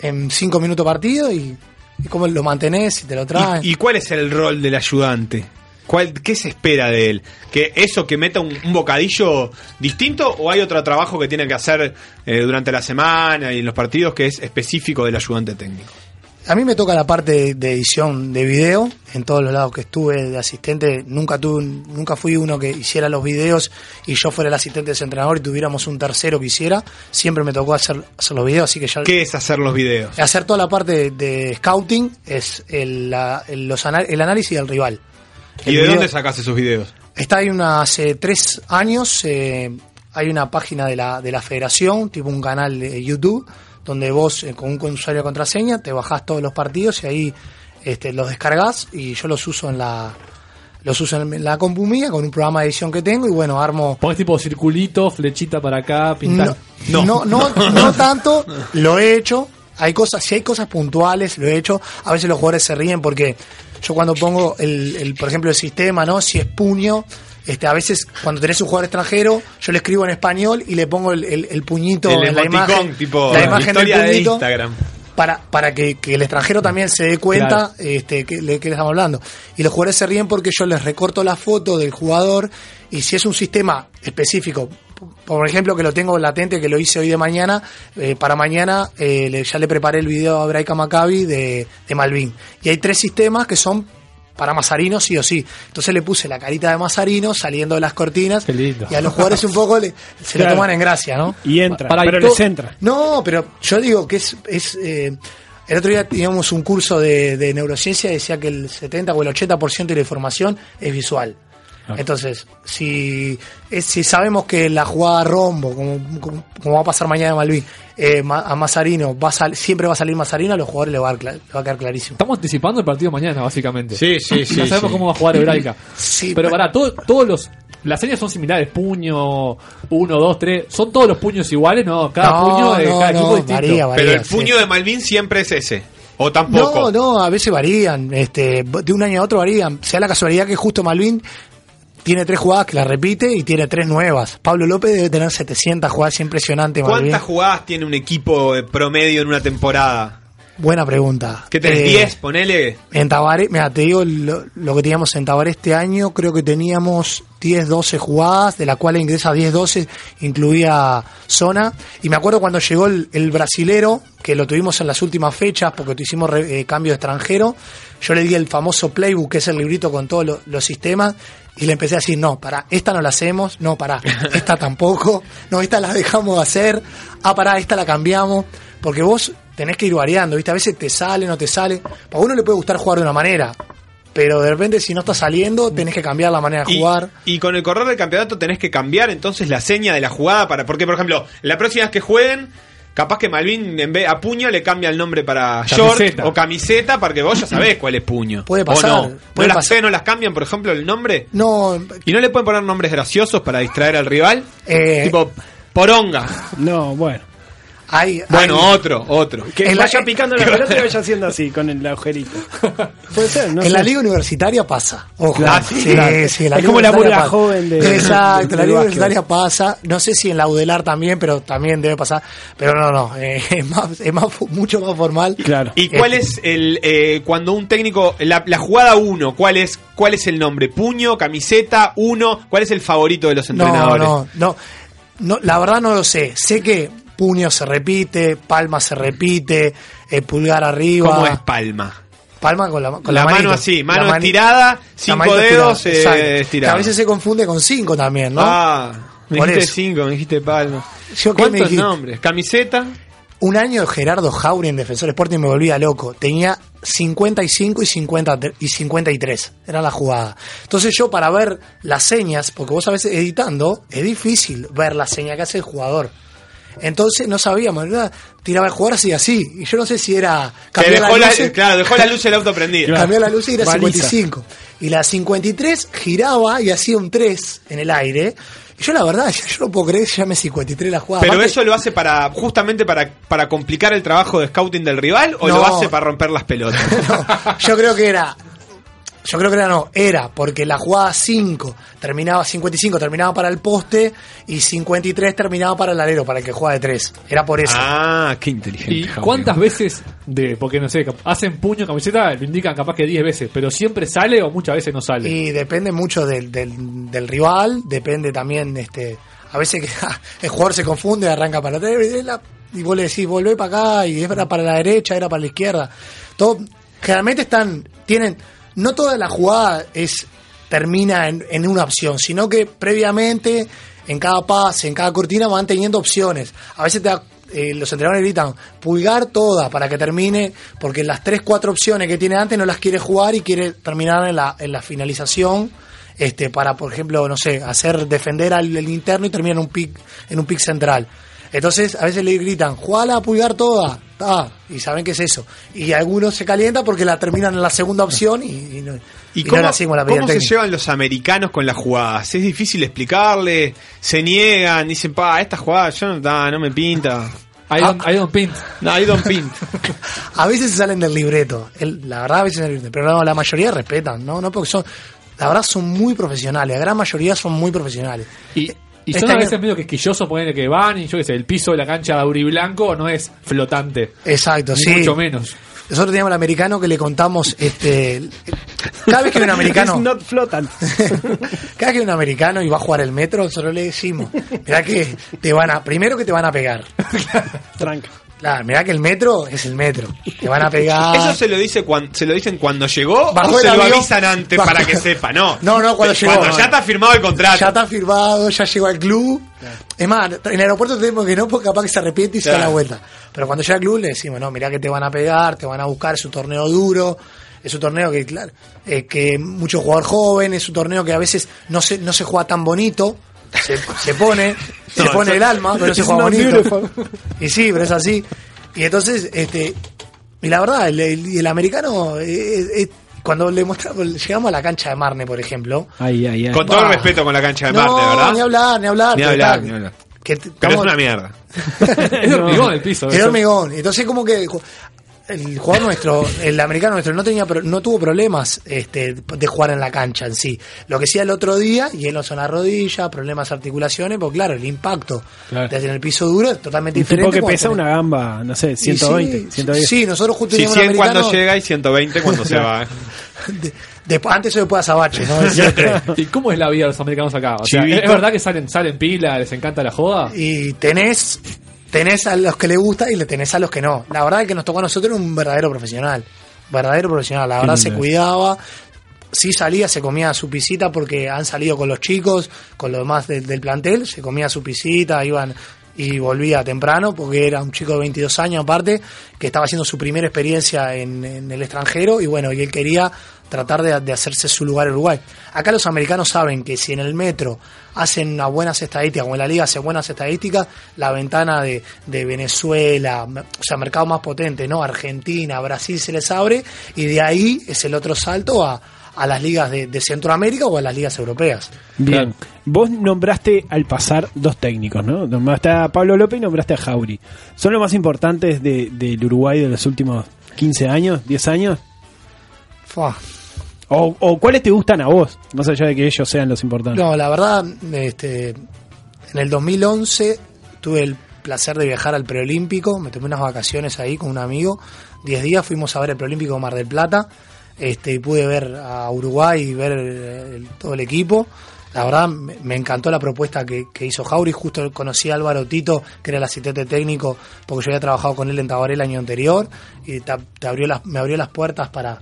en 5 minutos partido y, y cómo lo mantenés y te lo traen. ¿Y, y cuál es el rol del ayudante? ¿Cuál, ¿Qué se espera de él? ¿Que eso que meta un, un bocadillo distinto o hay otro trabajo que tiene que hacer eh, durante la semana y en los partidos que es específico del ayudante técnico? A mí me toca la parte de, edición de video, en todos los lados que estuve de asistente, nunca tuve, un- nunca fui uno que hiciera los videos y yo fuera el asistente de ese entrenador y tuviéramos un tercero que hiciera, siempre me tocó hacer, hacer los videos, así que ya... ¿Qué es hacer los videos? Hacer toda la parte de, de scouting es el, la- el- los el análisis del rival. ¿Y de video- dónde sacas esos videos? Está ahí una, hace tres años, eh, hay una página de la, de la federación, tipo un canal de YouTube, donde vos eh, con un usuario de contraseña te bajás todos los partidos y ahí este, los descargas y yo los uso en la los uso en la compu mía con un programa de edición que tengo y bueno, armo... Pones tipo circulito, flechita para acá, pintar. No, no, <laughs> no, no tanto, lo he hecho. Hay cosas, si hay cosas puntuales, lo he hecho. A veces los jugadores se ríen porque yo cuando pongo el, el, por ejemplo, el sistema, ¿no? Si es puño, este, a veces cuando tenés un jugador extranjero, yo le escribo en español y le pongo el, el- el puñito El en la imagen, tipo la imagen del de puñito Instagram. para, para que, que el extranjero también se dé cuenta este, que, le, que le estamos hablando. Y los jugadores se ríen porque yo les recorto la foto del jugador y si es un sistema específico, por ejemplo, que lo tengo latente, que lo hice hoy de mañana, eh, para mañana eh, le- ya le preparé el video a Braika Maccabi de, de Malvin. Y hay tres sistemas que son para Mazarino sí o sí. Entonces le puse la carita de Mazarino saliendo de las cortinas y a los jugadores un poco le- se Claro. lo toman en gracia, ¿no? Y entra, Para- pero les entra. no, pero yo digo que es... es eh, el otro día teníamos un curso de, de neurociencia y decía que el 70 o el 80% de la información es visual. Entonces, si, es- si sabemos que la jugada rombo, como, como, como va a pasar mañana a Malvin, eh, Ma- a Mazarino, va a sal- siempre va a salir Mazarino, a los jugadores les va a, dar cla- les va a quedar clarísimo. Estamos anticipando el partido mañana, básicamente. Sí, sí, sí, Ya sabemos sí. cómo va a jugar Hebraica. <laughs> Sí, pero para todo, todos los. Las series son similares, puño 1, 2, 3. ¿Son todos los puños iguales? No, cada No, puño de no, cada no, equipo distinto. varía, varía. Pero el sí. puño de Malvin siempre es ese. O tampoco. No, no, a veces varían. Este, de un año a otro varían. Sea la casualidad que justo Malvin tiene tres jugadas que la repite y tiene tres nuevas. Pablo López debe tener 700 jugadas, es impresionante. Malvin. ¿Cuántas jugadas tiene un equipo eh, promedio en una temporada? Buena pregunta. ¿Qué tenés? Eh, ¿10? Ponele. En Tabaré, mira, te digo lo, lo que teníamos en Tabaré este año, creo que teníamos 10, 12 jugadas, de las cuales ingresa 10, 12, incluía zona. Y me acuerdo cuando llegó el, el brasilero, que lo tuvimos en las últimas fechas, porque hicimos re- eh, cambio de extranjero, yo le di el famoso playbook, que es el librito con todos lo- los sistemas, y le empecé a decir, no, para, esta no la hacemos, no, para, esta <laughs> tampoco, no, esta la dejamos de hacer, ah, para, esta la cambiamos, porque vos tenés que ir variando, ¿viste? A veces te sale, no te sale. A uno le puede gustar jugar de una manera, pero de repente si no está saliendo, tenés que cambiar la manera de Y, jugar. y con el correr del campeonato tenés que cambiar entonces la seña de la jugada para. Porque, por ejemplo, la próxima vez que jueguen, capaz que Malvin en vez a puño le cambia el nombre para short Camiseta. o camiseta, porque vos ya sabés cuál es puño. Puede ¿O pasar, no? ¿No puede las, pasar. ustedes no las cambian, por ejemplo, el nombre? No, ¿Y no le pueden poner nombres graciosos para distraer al rival? Eh, tipo, poronga. No, bueno. Hay, Bueno, hay- otro, otro. Que En la- vaya picando la <laughs> pelota y vaya haciendo así, con el agujerito. <laughs> Puede ser, no en la liga universitaria pasa. Ojo. Claro, sí, claro. sí, en Es como la pasa. joven de- Exacto, del la liga universitaria pasa. No sé si en la UDELAR también, pero también debe pasar. Pero no, no. eh, <laughs> es más, es más, mucho más formal. Claro. ¿Y cuál es el eh, cuando un técnico la, la jugada 1, cuál es cuál es el nombre? Puño, camiseta, uno, ¿cuál es el favorito de los No, entrenadores? no, no, no. La verdad no lo sé. Sé que puño se repite, palma se repite, eh, pulgar arriba. ¿Cómo es palma? Palma con la, con La mano así, mano La estirada, cinco dedos, eh, estirada. A veces se confunde con cinco también, ¿no? Ah, me Por dijiste eso. cinco, me dijiste palma. Yo, ¿qué me ¿Cuántos dijiste? nombres? Camiseta. Un año Gerardo Jauri en Defensor Sporting me volvía loco. Tenía 55 y, 50, y 53. Era la jugada. Entonces yo para ver las señas, porque vos a veces editando, es difícil ver la seña que hace el jugador. Entonces no sabíamos, ¿verdad? tiraba el jugador así así. Y yo no sé si era... Que cambiar dejó la, luces, <laughs> claro, dejó la luz del auto prendida. Cambió la luz y era Baliza. 55. Y la 53 giraba y hacía un 3 en el aire. Y yo la verdad, ya- yo no puedo creer que se llame 53 la jugada. Pero Aparte- eso lo hace para justamente para, para complicar el trabajo de scouting del rival o No. lo hace para romper las pelotas. <laughs> Yo creo que era. Yo creo que era no, era porque la jugada 5 terminaba, 55 terminaba para el poste y 53 terminaba para el alero, para el que juega de 3. Era por eso. Ah, qué inteligente. ¿Y cuántas veces, de porque no sé, hacen puño, camiseta, lo indican capaz que 10 veces, pero siempre sale o muchas veces no sale? Y depende mucho del, del, del rival, depende también, este a veces que <laughs> el jugador se confunde, arranca para atrás y la- y vos le decís, volvé para acá, y era para la derecha, era para la izquierda. Todo, generalmente están, tienen, no toda la jugada es termina en, en una opción, sino que previamente, en cada pase, en cada cortina, van teniendo opciones. A veces te eh, los entrenadores gritan pulgar toda para que termine, porque las 3, 4 opciones que tiene antes no las quiere jugar y quiere terminar en la, en la finalización. Este, para, por ejemplo, no sé, hacer defender al, al interno y termina en un pick, en un pick central. Entonces, a veces le gritan, jugala a pulgar toda, ta, y saben qué es eso. Y algunos se calientan porque la terminan en la segunda opción y, y no, ¿Y y no cómo, la siguen con la cómo se llevan los americanos con las jugadas? Es difícil explicarle, se niegan, dicen, pa, esta jugada yo no, no me pinta. I don't, I don't pint. No, I don't pint. A veces se salen del libreto, el- la verdad a veces salen del libreto, pero no, la mayoría respetan, ¿no? No porque son, la verdad son muy profesionales, la gran mayoría son muy profesionales. Y, y Este son a año- veces medio quisquillosos, ponerle que van y yo qué sé, el piso de la cancha de Auriblanco no es flotante. Exacto, Ni sí. mucho menos. Nosotros teníamos al americano que le contamos, este, el- cada vez que hay un <laughs> americano, It's not flotant. <laughs> cada vez que hay un americano y va a jugar el metro, nosotros le decimos, mirá que te van a, primero que te van a pegar. <laughs> Tranca. Claro, mirá que el metro es el metro. Te van a pegar. <laughs> ¿Eso se lo dice cuan- se lo dicen cuando llegó Bajó o se lo avisan antes para que sepa? No. No, no, cuando llegó. ya está firmado el contrato. Ya está firmado, ya llegó al club. Es más, en el aeropuerto tenemos que no, porque capaz que se arrepiente y se da Claro. la vuelta. Pero cuando llega al club le decimos, no, mirá que te van a pegar, te van a buscar, es un torneo duro, es un torneo que, claro, eh, que mucho jugador joven, es un torneo que a veces no se, no se juega tan bonito, se, se pone, se No, pone el alma, pero no se it's juega not bonito. beautiful. Y sí, pero es así. Y entonces, este, y la verdad, el, el- el americano, eh, eh, cuando le mostramos, llegamos a la cancha de Marne, por ejemplo, Ay, ay, ay. Con todo el respeto con la cancha de no, Marte, ¿verdad? ni hablar, ni hablar. Ni hablar, ni hablar. que Pero es estamos- una mierda. <laughs> <laughs> Es hormigón el piso. es hormigón. Entonces como que el jugador nuestro, el americano nuestro, no tenía pro- no tuvo problemas este, de jugar en la cancha en sí. Lo que sí el otro día, y él no son la rodilla, problemas de articulaciones, porque claro, el impacto Claro. de en el piso duro es totalmente Un tipo diferente. que pesa tenés- una gamba, no sé, Y 120, sí, 110. Sí, nosotros justo Sí, teníamos un 100 cuando llega y 120 cuando se <laughs> va. ¿eh? de- antes o después de Azabache, ¿no? <laughs> ¿Y cómo es la vida de los americanos acá? O sea. ¿Es verdad que salen, salen pila, les encanta la joda? Y tenés, tenés a los que le gusta y le tenés a los que no. La verdad, el que nos tocó a nosotros un verdadero profesional. Verdadero profesional. La verdad, se cuidaba. Sí salía, se comía su pisita porque han salido con los chicos, con los demás del, del plantel. Se comía su pisita, iban y volvía temprano porque era un chico de 22 años aparte que estaba haciendo su primera experiencia en, en el extranjero y bueno, y él quería tratar de, de hacerse su lugar en Uruguay. Acá los americanos saben que si en el metro hacen unas buenas estadísticas, o en la liga hacen buenas estadísticas, la ventana de, de Venezuela, o sea, mercado más potente, ¿no? Argentina, Brasil se les abre y de ahí es el otro salto a, a las ligas de, de Centroamérica o a las ligas europeas. Bien. Vos nombraste al pasar dos técnicos, ¿no? Nombraste a Pablo López y nombraste a Jauri. ¿Son los más importantes de- del Uruguay de los últimos 15 años, 10 años? Fua. O, cuáles te gustan a vos, más allá de que ellos sean los importantes? No, la verdad, este, en el 2011 tuve el placer de viajar al preolímpico, me tomé unas vacaciones ahí con un amigo, 10 días fuimos a ver el preolímpico de Mar del Plata, este, y pude ver a Uruguay y ver el- el- todo el equipo. La verdad, me, encantó la propuesta que, hizo Jauri. Justo conocí a Álvaro Tito, que era el asistente técnico, porque yo había trabajado con él en Tabaré el año anterior, y te abrió las, me abrió las puertas para,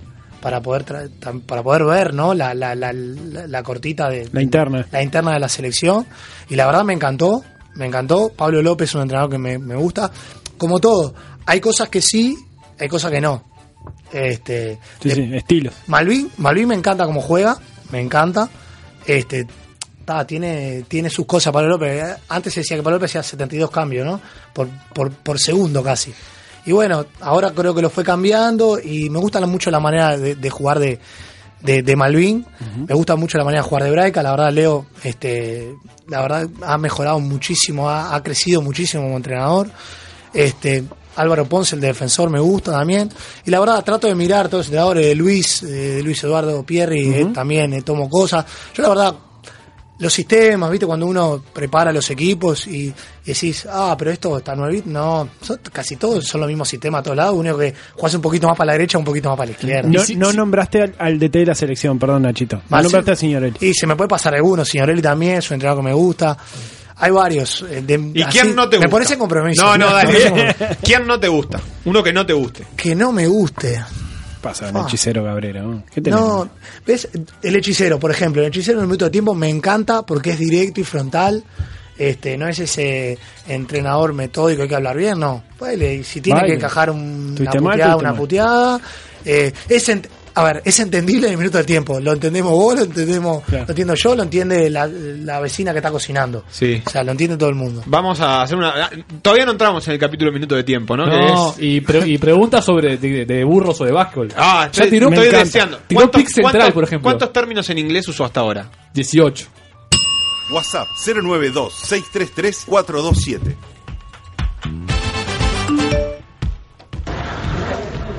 para poder tra- para poder ver ¿no? la, la, la, la- cortita de, La interna. la interna de la selección y la verdad me encantó, me encantó. Pablo López es un entrenador que me, me gusta. Como todo, hay cosas que sí, hay cosas que no. Este, Sí, sí, estilos. Malvin, Malvin me encanta cómo juega, me encanta. Este, ta, tiene, tiene sus cosas Pablo López. Antes se decía que Pablo López hacía 72 cambios, ¿no? Por, por, por segundo casi. Y bueno, ahora creo que lo fue cambiando y me gusta mucho la manera de, de jugar de, de, de Malvin. Me gusta mucho la manera de jugar de Braica. La verdad, Leo, este, la verdad, ha mejorado muchísimo, ha, ha crecido muchísimo como entrenador. Este, Álvaro Ponce, el de defensor, me gusta también. Y la verdad, trato de mirar todos los entrenadores de Luis, de Luis Eduardo Pierri, eh, también eh, tomo cosas. Yo la verdad, los sistemas, ¿viste? Cuando uno prepara los equipos y, y decís, ah, pero esto está nuevito. No, son- casi todos son los mismos sistemas a todos lados. Único que jugás un poquito más para la derecha, un poquito más para la izquierda. No, no nombraste al, al DT de la selección, perdón, Nachito. No Ah, nombraste a Signorelli. Y se me puede pasar alguno. Signorelli también es un entrenador que me gusta. Hay varios. eh, de- ¿Y así- quién no te gusta? Me pones en compromiso. No, no, <laughs> dale. compromiso. ¿Quién no te gusta? Uno que no te guste. Que no me guste. Pasa, el Ah. hechicero Cabrera. ¿no? ¿Qué? No, ¿ves? El hechicero, por ejemplo, el hechicero en el minuto de tiempo me encanta porque es directo y frontal. Este, no es ese entrenador metódico, hay que hablar bien, no. Si tiene que encajar un- una mal, puteada, una puteada. eh, es a ver, es entendible en el minuto del tiempo. Lo entendemos vos, lo entendemos, lo entiendo yo, lo entiende la, la vecina que está cocinando. Sí. O sea, lo entiende todo el mundo. Vamos a hacer una. Todavía no entramos en el capítulo minuto de tiempo, ¿no? No, es- y, pre- y preguntas sobre de, de burros o de básquetbol. Ah, ya estoy, tiró, estoy deseando. tiró ¿Cuántos- pick central, cuántos- por ejemplo. ¿Cuántos términos en inglés usó hasta ahora? 18. WhatsApp 092-633-427.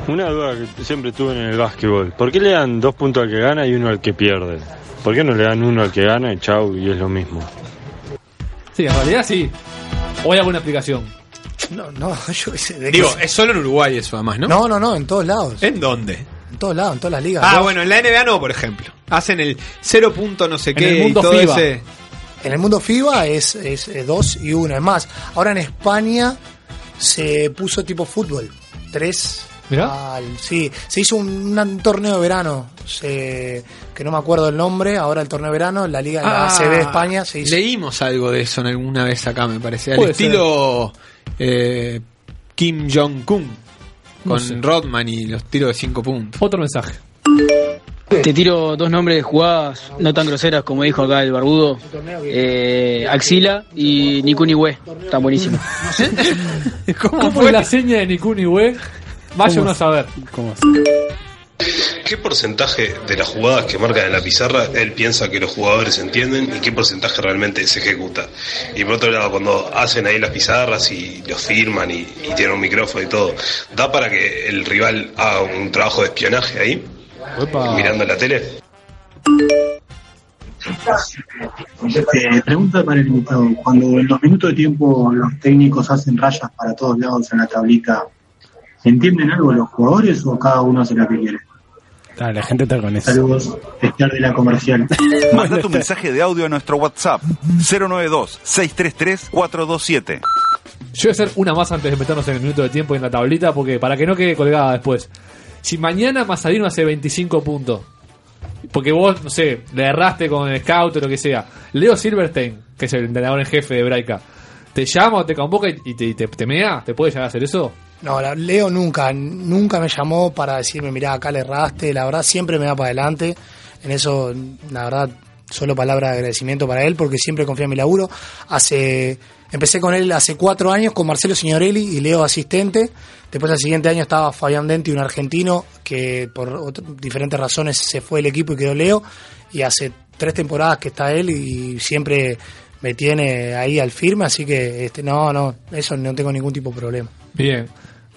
Una duda que siempre tuve en el básquetbol. ¿Por qué le dan dos puntos al que gana y uno al que pierde? ¿Por qué no le dan uno al que gana y chau y es lo mismo? Sí, en realidad sí. O hay alguna explicación. No, no, <laughs> yo qué sé. de Digo, es solo en Uruguay eso, además, ¿no? no, no, no, en todos lados. ¿En dónde? En todos lados, en todas las ligas. Ah, Vos- bueno, en la NBA no, por ejemplo. Hacen el 0 punto no sé En qué el mundo y todo FIBA. ese. En el mundo FIBA es, es 2 y 1. Es más, ahora en España se puso tipo fútbol. 3 al. Sí, se hizo un, un torneo de verano. se- que no me acuerdo el nombre. Ahora el torneo de verano, la Liga la Ah, ACB de España se hizo. Leímos algo de eso en alguna vez acá, me parece. Al estilo eh, Kim Jong-un. No Con sé. Rodman y los tiros de 5 puntos. Otro mensaje. Te tiro dos nombres de jugadas no tan groseras como dijo acá el barbudo. Eh, Axila y Nikuniwe. Están buenísimos. <laughs> ¿Cómo, fue la seña de Nikuni? Vaya ¿Cómo uno a saber. ¿Qué porcentaje de las jugadas que marcan en la pizarra él piensa que los jugadores entienden y qué porcentaje realmente se ejecuta? Y por otro lado, cuando hacen ahí las pizarras y los firman y, y tienen un micrófono y todo, ¿da para que el rival haga un trabajo de espionaje ahí? Mirando la tele. Eh, pregunta para el invitado. Cuando en los minutos de tiempo los técnicos hacen rayas para todos lados en la tablita, ¿entienden algo los jugadores o cada uno hace la que quiere? Ah, la gente está con eso. Saludos, Esther de la comercial. <laughs> Manda tu mensaje de audio a nuestro WhatsApp 092-633-427. Yo voy a hacer una más antes de meternos en el minuto de tiempo y en la tablita, porque para que no quede colgada después. Si mañana Mazarino hace 25 puntos, porque vos, no sé, le erraste con el scout o lo que sea, Leo Silverstein, que es el entrenador en jefe de Braica, te llama o te convoca y te, y te, te mea, ¿te puede llegar a hacer eso? No, la- Leo nunca, nunca me llamó para decirme, mirá, acá le erraste. La verdad, siempre me da para adelante. En eso, la verdad, solo palabra de agradecimiento para él porque siempre confía en mi laburo. Hace, empecé con él hace cuatro años con Marcelo Signorelli y Leo asistente. Después al siguiente año estaba Fabián Denti, un argentino que por diferentes razones se fue del equipo y quedó Leo. Y hace tres temporadas que está él y siempre me tiene ahí al firme, así que este, no, no, eso no tengo ningún tipo de problema. Bien.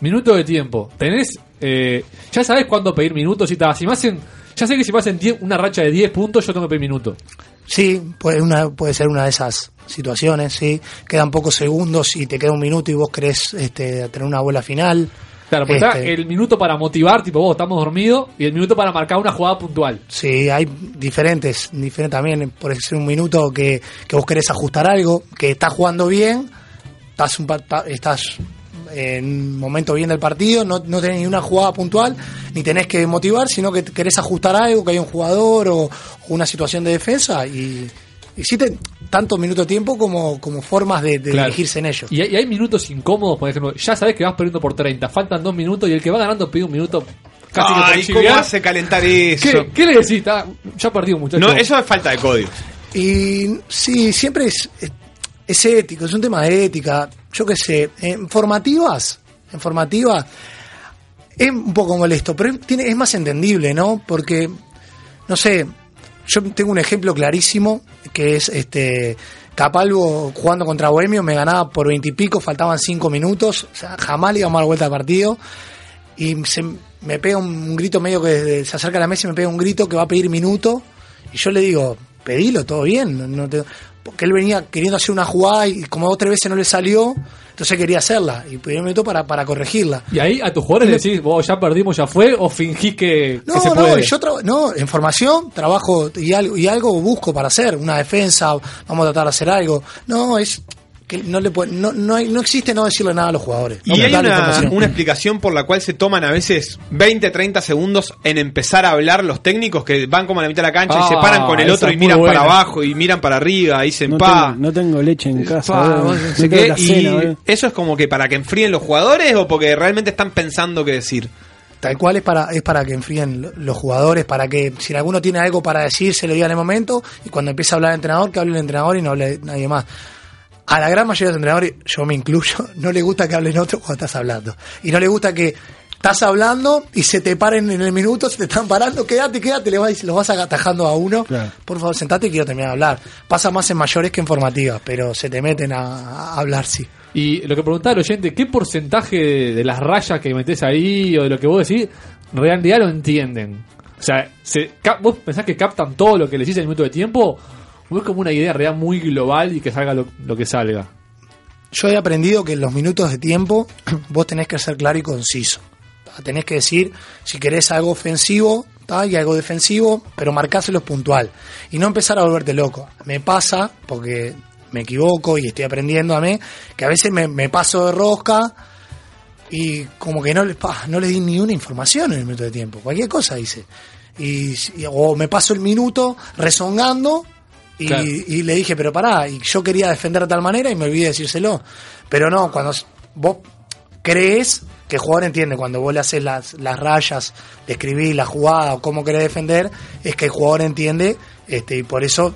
Minuto de tiempo. Tenés. eh, ya sabes cuándo pedir minutos. Si, ta, si me hacen. Ya sé que si me hacen 10 una racha de 10 puntos, yo tengo que pedir minutos. Sí, puede, una, puede ser una de esas situaciones, sí. Quedan pocos segundos y te queda un minuto y vos querés este, tener una bola final. Claro, porque está Este, el minuto para motivar, tipo, vos estamos dormidos, y el minuto para marcar una jugada puntual. Sí, hay diferentes, diferentes también. Por ser un minuto que, que vos querés ajustar algo, que estás jugando bien, estás, un, estás en un momento bien del partido, no, no tenés ni una jugada puntual, ni tenés que motivar, sino que querés ajustar algo, que hay un jugador o, o una situación de defensa y existen tanto minuto de tiempo como, como formas de, de Claro. elegirse en ellos. Y hay, y hay minutos incómodos, por ejemplo, ya sabes que vas perdiendo por 30, faltan 2 minutos y el que va ganando pide un minuto casi Ay, ¿cómo hace calentar eso? ¿Qué, qué le decís? Ah, ya perdí un muchacho. No, eso es falta de código. Y sí, siempre es, es, es ético, es un tema de ética. Yo qué sé, en formativas, en formativas, es un poco molesto, pero tiene, es más entendible, ¿no? Porque, no sé, yo tengo un ejemplo clarísimo, que es este Capalvo jugando contra Bohemio, me ganaba por veintipico, faltaban cinco minutos, o sea, jamás le íbamos a dar vuelta al partido y se, me pega un, grito medio que se acerca a la mesa y me pega un grito que va a pedir minuto y yo le digo, pedilo, todo bien, no te- porque él venía queriendo hacer una jugada y como dos o tres veces no le salió, entonces quería hacerla y pidió un minuto para, para corregirla. Y ahí a tus jugadores le decís, vos ya perdimos, ya fue, o fingís que, que No, se no, puede. yo no, en formación trabajo y algo, y algo busco para hacer, una defensa, vamos a tratar de hacer algo. No, es que no le puede- no, no, hay- no existe no decirle nada a los jugadores. no Y hay una, una explicación por la cual se toman a veces 20, 30 segundos en empezar a hablar los técnicos que van como a la mitad de la cancha y Ah, se paran con el esa otro y miran buena. para abajo y miran para arriba y dicen No pa. tengo, no tengo leche en casa. pa, sé la y cena, eso es como que para que enfríen los jugadores o porque realmente están pensando qué decir. Tal cual es para, es para que enfríen lo- los jugadores, para que si alguno tiene algo para decir, se lo diga en el momento, y cuando empiece a hablar el entrenador, que hable el entrenador y no hable nadie más. A la gran mayoría de los entrenadores, yo me incluyo, no le gusta que hablen otros cuando estás hablando. Y no le gusta que estás hablando y se te paren en el minuto, se te están parando, quédate, quédate, le vas, los vas atajando a uno. Por favor, sentate y quiero terminar de hablar. Pasa más en mayores que en formativas, pero se te meten a, a hablar, sí. Y lo que preguntaba el oyente, ¿qué porcentaje de, de las rayas que metés ahí o de lo que vos decís, realidad lo entienden? O sea, se, ¿vos pensás que captan todo lo que les dice en el minuto de tiempo? ¿O es como una idea real muy global y que salga lo, que salga? Yo he aprendido que en los minutos de tiempo <clears throat> vos tenés que ser claro y conciso. Tenés que decir si querés algo ofensivo y algo defensivo, pero marcáselos puntual. Y no empezar a volverte loco. Me pasa, porque me equivoco y estoy aprendiendo a mí, que a veces me, paso de rosca y como que no le, pa, no le di ni una información en el minuto de tiempo. Cualquier cosa dice. Y- o me paso el minuto rezongando y, Claro. y le dije, pero pará, y yo quería defender de tal manera y me olvidé de decírselo. Pero no, cuando vos crees que el jugador entiende, cuando vos le haces las, las rayas, de escribir la jugada o cómo querés defender, es que el jugador entiende este, y por eso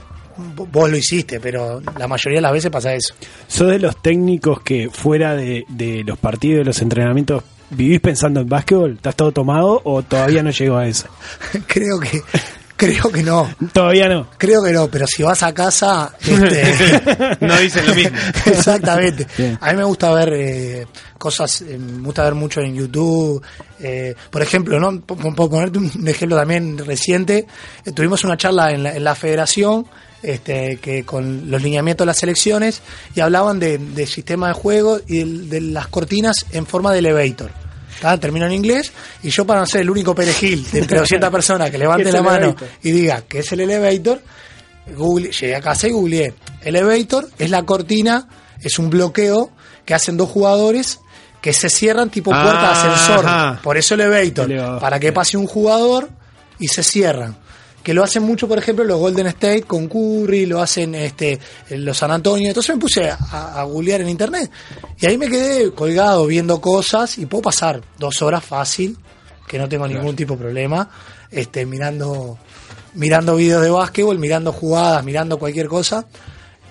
vo- vos lo hiciste, pero la mayoría de las veces pasa eso. ¿Sos de los técnicos que fuera de, de los partidos, de los entrenamientos, vivís pensando en básquetbol? ¿Estás todo tomado o todavía no llegó a eso? <laughs> creo que <laughs> creo que no. Todavía no. Creo que no, pero si vas a casa, este, <laughs> No dicen lo mismo. <laughs> Exactamente. Bien. A mí me gusta ver eh, cosas, eh, me gusta ver mucho en YouTube. eh, por ejemplo, ¿no? Por, por ponerte un ejemplo también reciente, eh, tuvimos una charla en la, en la federación este, que con los lineamientos de las elecciones y hablaban de, de sistema de juego y del- de, las cortinas en forma de elevator. ¿Tá? Termino en inglés y yo para no ser el único perejil de entre 200 <laughs> personas que levante ¿Qué es la mano elevator? y diga que es el elevator, Google, llegué a casa y googleé. Elevator es la cortina, es un bloqueo que hacen dos jugadores que se cierran tipo puerta de ascensor. Ajá. Por eso elevator. Elevador. Para que pase un jugador y se cierran. Que lo hacen mucho, por ejemplo, los Golden State con Curry, lo hacen este los San Antonio. Entonces me puse a, a googlear en internet. Y ahí me quedé colgado viendo cosas y puedo pasar dos horas fácil, que no tengo ningún tipo de problema, este mirando mirando videos de básquetbol, mirando jugadas, mirando cualquier cosa.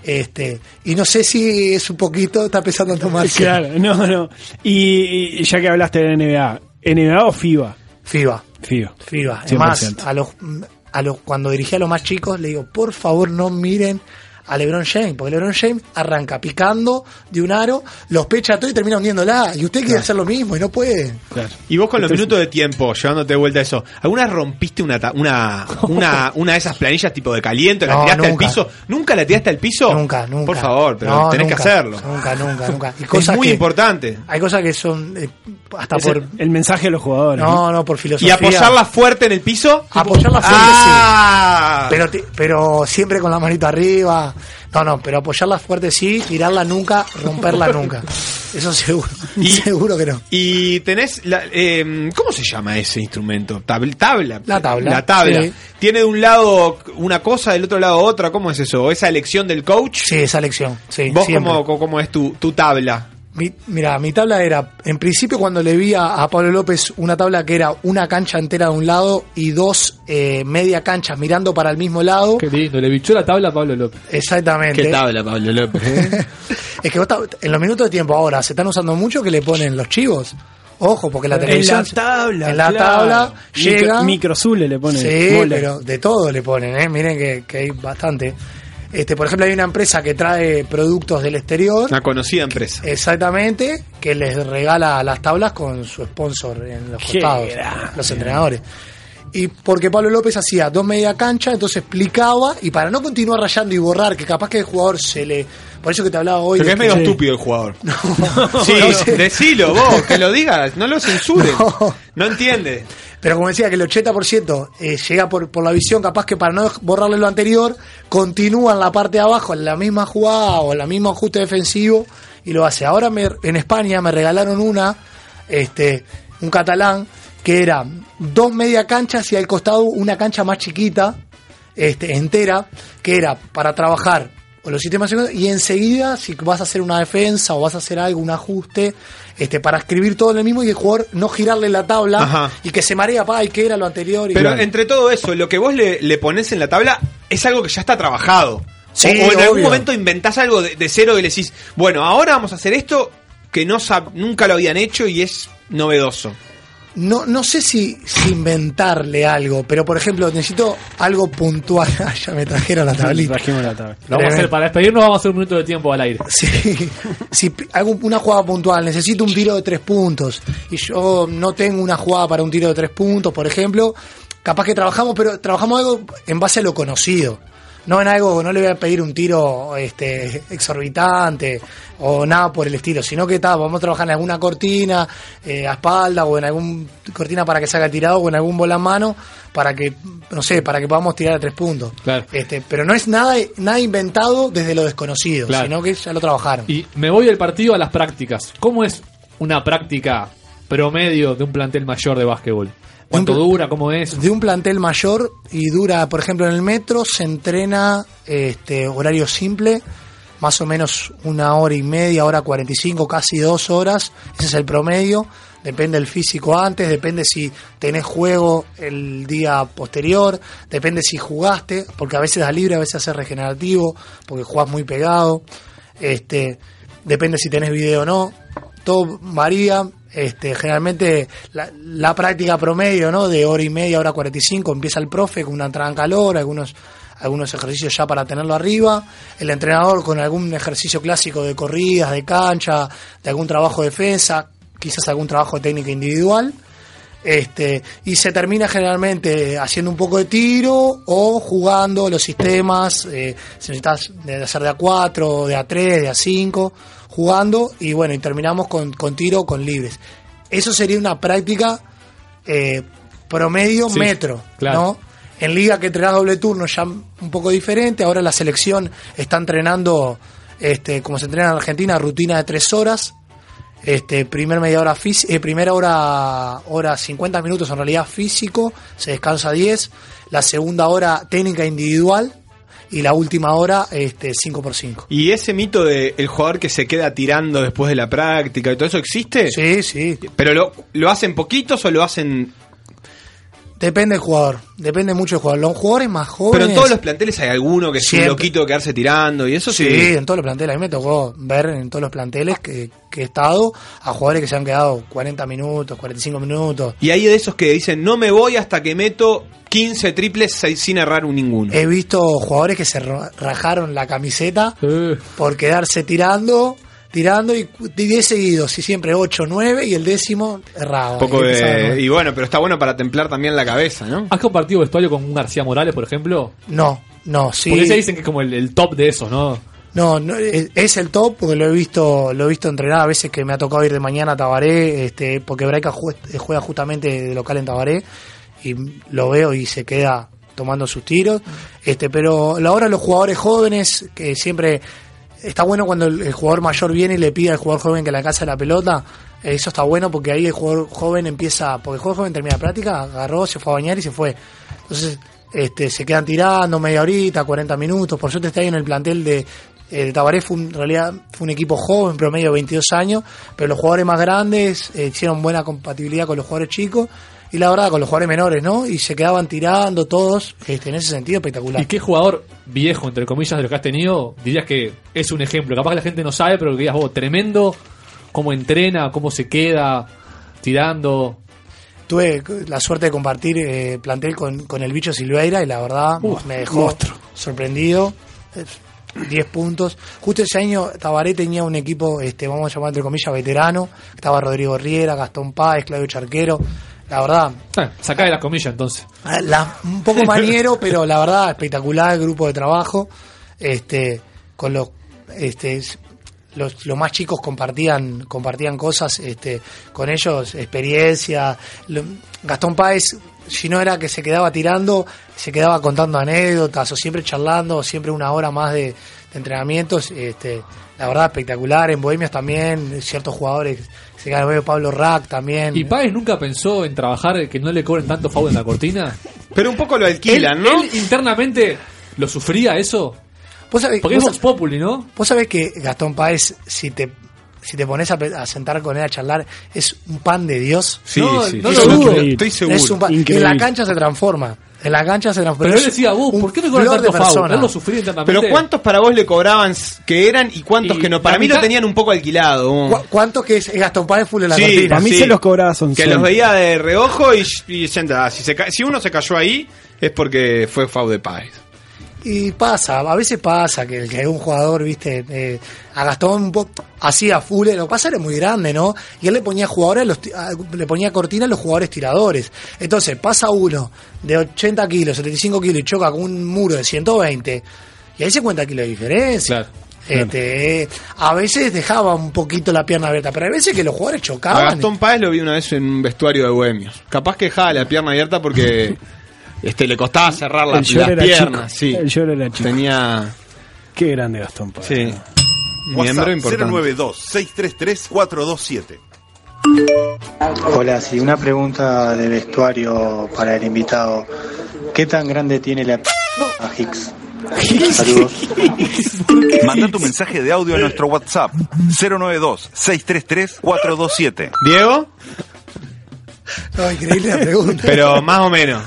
Este, y no sé si es un poquito, está pensando tomar. <laughs> Claro, no, no. Y, y ya que hablaste de NBA, ¿NBA o FIBA? FIBA. FIBA. FIBA. 100%. Además, a los, a cuando dirigí a los más chicos, le digo, por favor no miren a LeBron James, porque LeBron James arranca picando de un aro, los pecha todo y termina hundiéndola. Y usted quiere hacer lo mismo y no puede. Y vos con los Entonces- minutos de tiempo, llevándote de vuelta a eso, ¿alguna rompiste una, ta- una, <laughs> una, una de esas planillas tipo de caliente? ¿La No, tiraste nunca. al piso? ¿Nunca la tiraste al piso? Nunca, nunca. Por favor, pero No, tenés nunca, que hacerlo. Nunca, nunca, nunca. Y Es cosas muy que- importante. Hay cosas que son eh, hasta Es por. el, el mensaje de los jugadores. No, no, por filosofía. ¿Y apoyarla fuerte en el piso? Apoyarla fuerte, Ah. sí. Pero, ti- pero siempre con la manito arriba. No, no, pero apoyarla fuerte sí, tirarla nunca, romperla nunca. <laughs> Eso seguro. seguro que no. Y tenés, la, eh, ¿cómo se llama ese instrumento? Tab- tabla. La tabla, La tabla. sí. ¿Tiene de un lado una cosa, del otro lado otra? ¿Cómo es eso? ¿Esa elección del coach? Sí, esa elección. Sí, ¿Vos cómo, cómo es tu, tu tabla? Mi- mira, mi tabla era, en principio cuando le vi a, a Pablo López una tabla que era una cancha entera de un lado y dos eh, media canchas mirando para el mismo lado. Qué lindo, le bichó la tabla a Pablo López. Exactamente. ¿Qué tabla, Pablo López? <laughs> Es que vos en los minutos de tiempo ahora se están usando mucho que le ponen los chivos. Ojo, porque la En televisión. la tabla, En la claro. tabla Micro- llega. microzule le ponen. Sí, pero de todo le ponen, ¿eh? Miren que, que hay bastante. Este, por ejemplo, hay una empresa que trae productos del exterior. Una conocida empresa. Exactamente, que les regala las tablas con su sponsor en los costados, los entrenadores. Y porque Pablo López hacía dos media cancha, entonces explicaba, y para no continuar rayando y borrar, que capaz que el jugador se le. Por eso que te hablaba hoy. De es medio estúpido el jugador. <laughs> <laughs> sí, no sé. decilo vos, que lo digas, no lo censures. <laughs> No, entiende. Pero como decía, que el 80% eh, llega por, por la visión, capaz que para no borrarle lo anterior, continúa en la parte de abajo, en la misma jugada o en el mismo ajuste defensivo y lo hace. Ahora me- en España me regalaron una, este, un catalán, que era dos media canchas y al costado una cancha más chiquita, este, entera, que era para trabajar con los sistemas y enseguida si vas a hacer una defensa o vas a hacer algo, un ajuste, este, para escribir todo en el mismo y el jugador no girarle la tabla Ajá. y que se marea, pa, y que era lo anterior. Y Pero Claro. entre todo eso, lo que vos le, le pones en la tabla es algo que ya está trabajado. Sí, o, o en algún momento inventás algo de, de cero y le decís, bueno, ahora vamos a hacer esto que no nunca lo habían hecho y es novedoso. No, no sé si, si inventarle algo, pero por ejemplo, necesito algo puntual. <laughs> Ah, ya me trajeron la tablita. Trajimos la tabla. Lo vamos a hacer, para despedirnos vamos a hacer un minuto de tiempo al aire. <laughs> Sí, si hago una jugada puntual, necesito un tiro de tres puntos y yo no tengo una jugada para un tiro de tres puntos, por ejemplo, capaz que trabajamos, pero trabajamos algo en base a lo conocido. No en algo, no le voy a pedir un tiro este, exorbitante o nada por el estilo, sino que vamos a trabajar en alguna cortina eh, a espalda o en algún cortina para que se haga tirado o en algún bola en mano para que, no sé, para que podamos tirar a tres puntos. Claro. Este, pero no es nada, nada inventado desde lo desconocido, Claro. sino que ya lo trabajaron. Y me voy del partido a las prácticas. ¿Cómo es una práctica promedio de un plantel mayor de básquetbol? ¿Cuánto dura? ¿Cómo es? De un plantel mayor y dura, por ejemplo, en el metro se entrena este horario simple, más o menos una hora y media, hora 45, casi dos horas. Ese es el promedio. Depende del físico antes, depende si tenés juego el día posterior, depende si jugaste, porque a veces da libre, a veces hace regenerativo, porque jugás muy pegado. Este, depende si tenés video o no. Todo varía. Este, generalmente la, la práctica promedio, ¿no? De hora y media, hora 45, empieza el profe con una entrada en calor, algunos, algunos ejercicios ya para tenerlo arriba, el entrenador con algún ejercicio clásico de corridas, de cancha, de algún trabajo de defensa, quizás algún trabajo de técnica individual. Este, y se termina generalmente haciendo un poco de tiro o jugando los sistemas, eh, si necesitas de hacer de A4, de A3, de A5, jugando y bueno, y terminamos con, con tiro con libres. Eso sería una práctica eh, promedio Sí, metro, claro. ¿no? En liga que entrenás doble turno ya un poco diferente, ahora la selección está entrenando, este, como se entrena en Argentina, rutina de tres horas, este, primer media hora eh, primera hora, hora 50 minutos en realidad físico, se descansa 10, la segunda hora técnica individual y la última hora este 5 por 5 ¿Y ese mito de el jugador que se queda tirando después de la práctica y todo eso existe? Sí, sí. ¿Pero lo, lo hacen poquitos o lo hacen Depende del jugador, depende mucho del jugador. Los jugadores más jóvenes. Pero en todos los planteles hay alguno que es un loquito de quedarse tirando y eso sí. Sí, en todos los planteles. A mí me tocó ver en todos los planteles que, que he estado a jugadores que se han quedado 40 minutos, 45 minutos. Y hay de esos que dicen, no me voy hasta que meto 15 triples sin errar un ninguno. He visto jugadores que se ra- rajaron la camiseta por quedarse tirando, tirando y 10 seguidos, y siempre 8, 9 y el décimo poco Y de... bueno, pero está bueno para templar también la cabeza, ¿no? ¿Has compartido vestuario con un García Morales, por ejemplo? No, no, sí. Porque se dicen que es como el, el top de esos, ¿no? No, no, es el top porque lo he visto, lo he visto entrenar a veces que me ha tocado ir de mañana a Tabaré, este, porque Braica jue- juega justamente de local en Tabaré y lo veo y se queda tomando sus tiros, este, pero ahora los jugadores jóvenes que siempre está bueno cuando el, jugador mayor viene y le pide al jugador joven que le casa la pelota, eso está bueno porque ahí el jugador joven empieza, porque el jugador joven termina la práctica, agarró, se fue a bañar y se fue. Entonces, este, se quedan tirando media horita, 40 minutos. Por suerte está ahí en el plantel de, eh, de Tabaré, fue un- en realidad fue un equipo joven, promedio de 22 años, pero los jugadores más grandes eh, hicieron buena compatibilidad con los jugadores chicos y la verdad con los jugadores menores, ¿no? Y se quedaban tirando todos, este, en ese sentido espectacular. ¿Y qué jugador viejo, entre comillas, de lo que has tenido, dirías que es un ejemplo? Capaz que la gente no sabe, pero que digas vos, tremendo, cómo entrena, cómo se queda, tirando. Tuve la suerte de compartir eh, plantel con, con el bicho Silveira y la verdad me dejó sorprendido. Eh, 10 puntos. Justo ese año Tabaré tenía un equipo, este, vamos a llamar entre comillas, veterano. Estaba Rodrigo Riera, Gastón Páez, Claudio Charquero. La verdad, Eh, sacá de las comillas entonces. la- un poco <laughs> maniero, pero la verdad espectacular el grupo de trabajo. Este, con los, este, los, los más chicos compartían, compartían cosas, este, con ellos experiencia. Gastón Páez, si no era que se quedaba tirando, se quedaba contando anécdotas o siempre charlando, o siempre una hora más de, de entrenamientos. Este, la verdad espectacular. En Bohemias también ciertos jugadores se quedaron. Pablo Rack también. ¿Y Páez nunca pensó en trabajar que no le cobren tanto foul en la cortina? Pero un poco lo alquilan, Él- ¿no? él internamente lo sufría eso? ¿Vos sabés- Porque vos Populi, ¿no? Vos sabés que Gastón Páez, si te, si te pones a, sentar con él a charlar, es un pan de Dios. Sí, no, sí, no sí. lo dudo. Estoy seguro. Es un pan- Increíble. En la cancha se transforma. En la cancha se transforma. Pero él decía, vos, un ¿por qué me cobran de tanto foul? Él lo sufría internamente. Pero ¿cuántos para vos le cobraban que eran y cuántos Y que no? Para mí lo mitad- tenían un poco alquilado. ¿Cu- ¿Cuántos que es Gastón Páez full en la Sí, cortina? sí. son Que los veía de reojo y, y senta, si, se si uno se cayó ahí es porque fue FAU de Páez. Y pasa, a veces pasa que, que un jugador, viste, eh, a Gastón un poco así a full, lo que pasa era muy grande, ¿no? Y él le ponía jugadores, a los, a- le ponía cortina a los jugadores tiradores. Entonces pasa uno de 80 kilos, 75 kilos y choca con un muro de 120, y ahí se cuenta kilos de diferencia. Este, eh, a veces dejaba un poquito la pierna abierta, pero hay veces que los jugadores A chocaban. Gastón Páez lo vi una vez en un vestuario de bohemios. Capaz que dejaba la pierna abierta porque <laughs> este le costaba cerrar la- las piernas. chico. Sí. El short era chico. Tenía. Qué grande Gastón. Sí. Miembro importante. 092-633-427. Hola, sí, una pregunta de vestuario para el invitado. ¿Qué tan grande tiene la p a Hicks? Saludos. <laughs> Manda tu mensaje de audio a nuestro WhatsApp 092-633-427. ¿Diego? No, increíble la pregunta. Pero más o menos.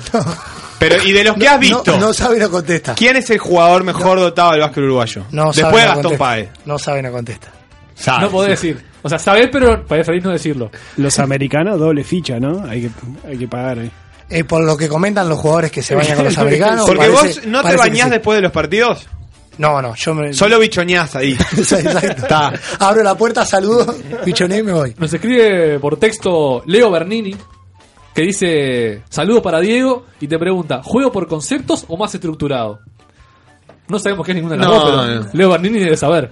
Pero, ¿y de los que No, has visto? No, no sabe, no contesta. ¿Quién es el jugador mejor dotado del básquet uruguayo? No Después sabe, de no Gastón. Páez. No sabe, no contesta. Sabe. No podés decir. O sea, sabés, pero preferís no decirlo. Los americanos, doble ficha, ¿no? Hay que, hay que pagar. eh. Eh, por lo que comentan los jugadores que se bañan con los <laughs> americanos. Porque parece- vos no te bañás sí. después de los partidos. No, no, yo me. Solo bichoñás ahí. <laughs> Exacto. Está. Abro la puerta, saludo, pichoné y me voy. Nos escribe por texto Leo Bernini, que dice, saludos para Diego, y te pregunta, ¿juego por conceptos o más estructurado? No sabemos qué es ninguna de las No, dos, pero no. Leo Bernini debe saber.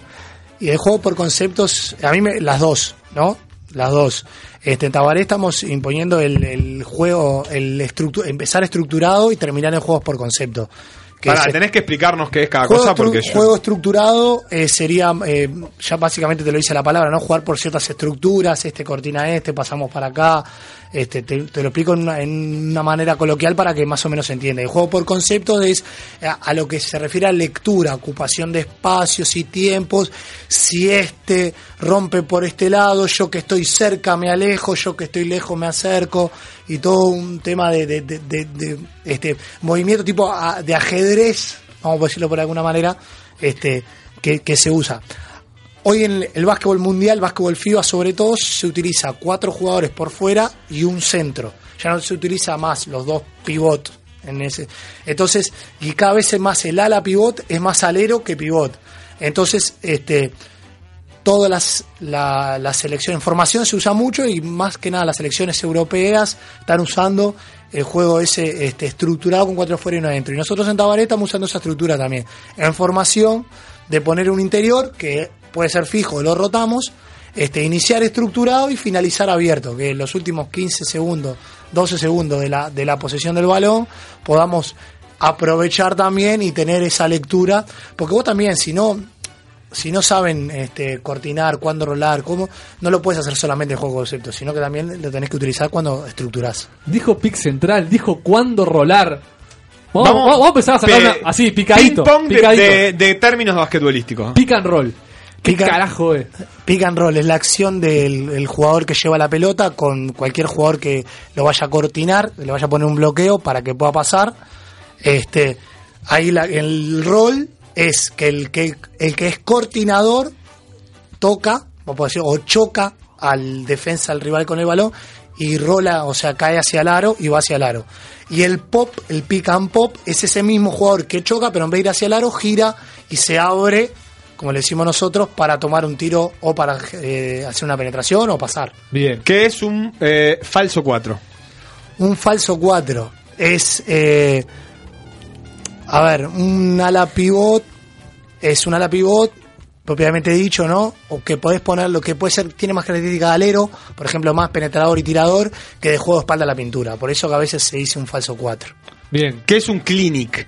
Y el juego por conceptos, a mí me, las dos, ¿no? Las dos. Este, en Tabaré estamos imponiendo el, el juego, el estructu- empezar estructurado y terminar en juegos por concepto. que Pará, se- tenés que explicarnos qué es cada juego, cosa porque yo- juego estructurado eh, sería, eh, ya básicamente te lo dice la palabra, ¿no? Jugar por ciertas estructuras, este cortina este, pasamos para acá, este, te, lo explico en una, en una manera coloquial para que más o menos se entienda. El juego por conceptos es a, a lo que se refiere a lectura, ocupación de espacios y tiempos, si este rompe por este lado, yo que estoy cerca me alejo, yo que estoy lejos me acerco, y todo un tema de, de- de- de- de, este movimiento tipo a- de ajedrez, vamos a decirlo por alguna manera, este que, que se usa. Hoy en el básquetbol mundial, básquetbol FIBA sobre todo, se utiliza cuatro jugadores por fuera y un centro. Ya no se utiliza más los dos pivot en ese. Entonces, y cada vez es más el ala pivot es más alero que pivot. Entonces, este todas las la, la selección en formación se usa mucho y más que nada las selecciones europeas están usando el juego ese este, estructurado con cuatro fuera y uno adentro. Y nosotros en Tabaré estamos usando esa estructura también. En formación de poner un interior que puede ser fijo, lo rotamos, este, iniciar estructurado y finalizar abierto, que en los últimos 15 segundos, 12 segundos de la, de la posesión del balón podamos aprovechar también y tener esa lectura, porque vos también, si no, si no saben este, coordinar, cuándo rolar, cómo, no lo puedes hacer solamente en juego de conceptos, sino que también lo tenés que utilizar cuando estructurás. Dijo pick central, dijo cuándo rolar. Vamos, Vamos, vamos, a empezar a sacar una- así, picadito. Ping-pong de, picadito. de- de términos basquetbolísticos. Pick and roll. ¿Qué Pick and- carajo es? Pick and roll es la acción del el jugador que lleva la pelota con cualquier jugador que lo vaya a coordinar, le vaya a poner un bloqueo para que pueda pasar. Este, ahí la- el rol es que el que el que es coordinador toca, a decir, o choca al defensa, al rival con el balón y rola, o sea, cae hacia el aro y va hacia el aro. Y el pop, el pick and pop, es ese mismo jugador que choca, pero en vez de ir hacia el aro, gira y se abre, como le decimos nosotros, para tomar un tiro o para eh, hacer una penetración o pasar. Bien. Que es un eh, falso 4. Un falso 4 es, eh, a ver, un ala pivot, es un ala pivot, propiamente dicho, ¿no? O que podés poner lo que puede ser, tiene más características de alero, por ejemplo, más penetrador y tirador, que de juego de espalda a la pintura. Por eso que a veces se dice un falso 4. Bien. ¿Qué es un clinic?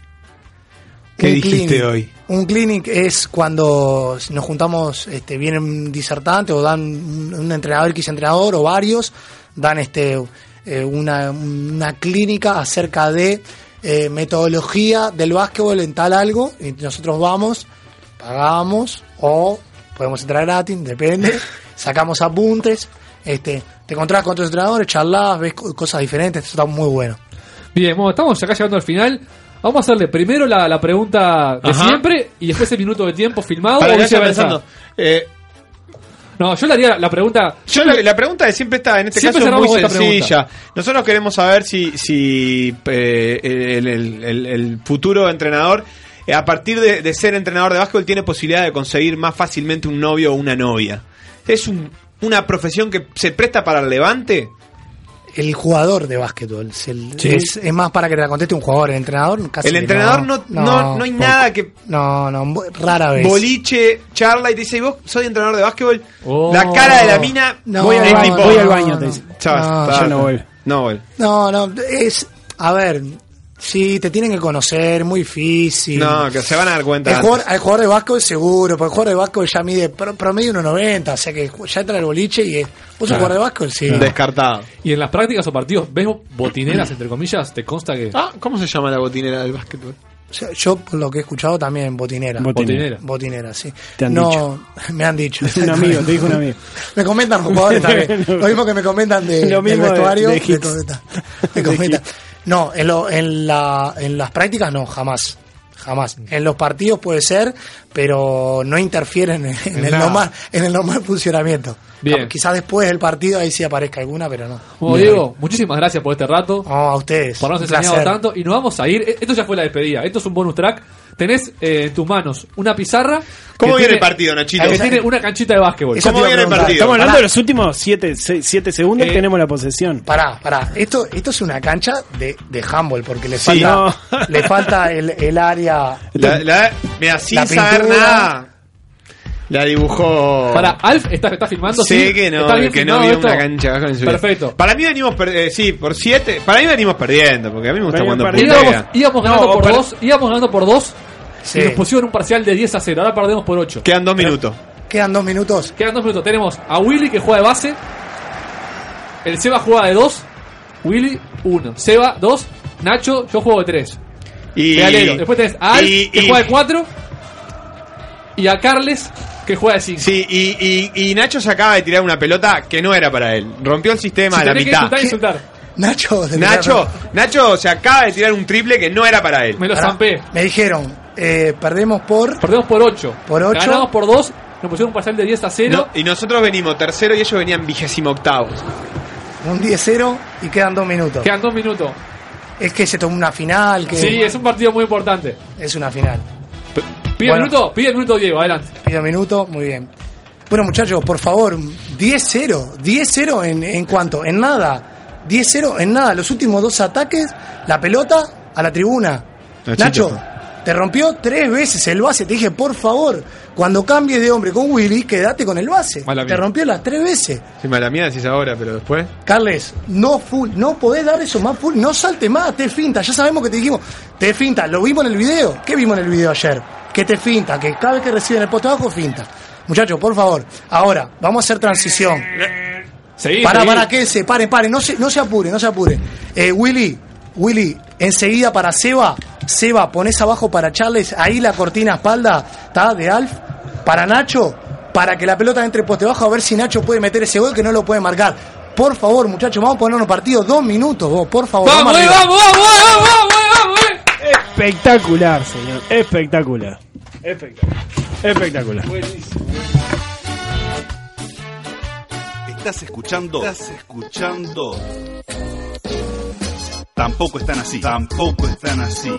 ¿Qué Un dijiste clinic. hoy? Un clinic es cuando nos juntamos, este, viene un disertante o dan un, entrenador que es entrenador o varios, dan este eh, una, una clínica acerca de eh, metodología del básquetbol en tal algo y nosotros vamos, pagamos o podemos entrar gratis, depende, <laughs> sacamos apuntes, este, te encontrás con otros entrenadores, charlas, ves co- cosas diferentes, esto está muy bueno. Bien, bueno, estamos acá llegando al final. Vamos a hacerle primero la, la pregunta de Ajá. siempre y después el minuto de tiempo filmado. Para o pensando. Eh, No, yo le haría la, pregunta. Yo la, la pregunta de siempre está, en este caso, es muy sencilla. Nosotros queremos saber si, si eh, el, el- el- el futuro entrenador, eh, a partir de, de ser entrenador de básquetbol, tiene posibilidad de conseguir más fácilmente un novio o una novia. ¿Es un- una profesión que se presta para el levante? El jugador de básquetbol. Es, el- Sí. es, es más para que te la conteste un jugador. El entrenador casi El entrenador no, no, no hay nada que No, no, rara vez. boliche, charla y te dice, ¿y vos soy entrenador de básquetbol? Oh. La cara de la mina, No, voy al no, baño, no, voy al no, baño, no. te dice. No, Chao, yo no voy. No voy. No, no, es. A ver, sí, te tienen que conocer, muy difícil. No, que se van a dar cuenta. El jugador, el jugador de básquetbol seguro, porque el jugador de básquetbol ya mide pro- promedio 1.90, o sea que ya entra el boliche y es. ¿Vos sos Claro. jugador de básquetbol? Sí. Descartado. Y en las prácticas o partidos, ¿ves botineras, entre comillas? ¿Te consta que.? Ah, ¿cómo se llama la botinera del básquetbol? Yo, por lo que he escuchado, también botinera. Botinera. Botinera, sí. Te han no, dicho. <laughs> me han dicho. Un amigo, te dijo un amigo. <laughs> Me comentan los jugadores también. Lo mismo que me comentan de, Lo del mismo de- vestuario. de me hits. comentan. <laughs> Me comentan. No, en, lo, en, la, en las prácticas no, jamás. Jamás. En los partidos puede ser, pero no interfieren en, en el, normal, en el normal funcionamiento. Bien. Quizás después del partido ahí sí aparezca alguna, pero no. Bueno, Diego, muchísimas gracias por este rato. a ustedes. Por habernos enseñado tanto. Y nos vamos a ir. E- Esto ya fue la despedida. Esto es un bonus track. Tenés eh, en tus manos una pizarra. ¿Cómo viene tiene- el partido, Nachito? Que tiene una canchita de básquetbol. Te iba a preguntar. Estamos hablando Pará. de los últimos 7 segundos Eh, que tenemos la posesión. Pará, pará. Esto, esto es una cancha de, de handball, porque le Sí. falta, No. le falta el, el área. La- la- mira, sin La saber nada. La dibujó. Para, Alf, ¿estás está filmando? Sé sí? que no, ¿Está bien que no vio esto? una cancha abajo en su vida. Perfecto. Para mí venimos perdiendo, sí, por 7. Para mí venimos perdiendo, porque a mí me gusta Íbamos, cuando íbamos, íbamos ganando No, por per- dos, íbamos ganando por dos Sí. y nos pusieron un parcial de 10 a 0. Ahora perdemos por 8. Quedan dos minutos. Quedan dos minutos. Quedan dos minutos. Tenemos a Willy que juega de base. El Seba juega de 2. Willy 1. Seba 2. Nacho, yo juego de 3. Y- De alero. Después tenés a Alf y- que y- juega de 4. Y a Carles que juega de 5. Sí, y, y, y Nacho se acaba de tirar una pelota que no era para él. Rompió el sistema Si a la tenés que mitad. insultar, insultar. Nacho, de Nacho, Nacho se acaba de tirar un triple que no era para él. Me lo Pará, zampé. Me dijeron, eh, perdemos por. Perdemos por 8. Por 8. Ganamos por 2. Nos pusieron un parcial de 10 a 0. No, y nosotros venimos tercero y ellos venían vigésimo octavos. Un 10-0 y quedan dos minutos. Quedan dos minutos. Es que se tomó una final. Que Sí, es un partido muy importante. es una final. Pide Bueno. el minuto, pide el minuto Diego, adelante. Pido minuto, muy bien. Bueno, muchachos, por favor, 10-0. 10-0 en, en cuanto, en nada. 10-0 en nada. Los últimos dos ataques, la pelota a la tribuna. Nachito. Nacho, te rompió tres veces el base. Te dije, por favor, cuando cambies de hombre con Willy, quédate con el base. Mala te mía. rompió las tres veces. Sí, mala mía decís ahora, pero después. Carles, no full, no podés dar eso más full, no salte más, te finta, ya sabemos que te dijimos, te finta, lo vimos en el video, ¿qué vimos en el video ayer? Que te finta, que cada vez que reciben el poste abajo, finta. Muchachos, por favor, ahora, vamos a hacer transición. Seguí, para, seguí. para que se pare, pare, no se, no se apure, no se apure. Eh, Willy, Willy, enseguida para Seba, Seba, pones abajo para Charles, ahí la cortina espalda, ¿está? De Alf, para Nacho, para que la pelota entre poste bajo, a ver si Nacho puede meter ese gol que no lo puede marcar. Por favor, muchachos, vamos a ponernos partido dos minutos, vos, por favor. ¡Vamos, eh, arriba. vamos, vamos, vamos, vamos, vamos, eh! Espectacular, señor. Espectacular. Espectacular. Espectacular. Estás escuchando. Estás escuchando. Tampoco están así. Tampoco están así.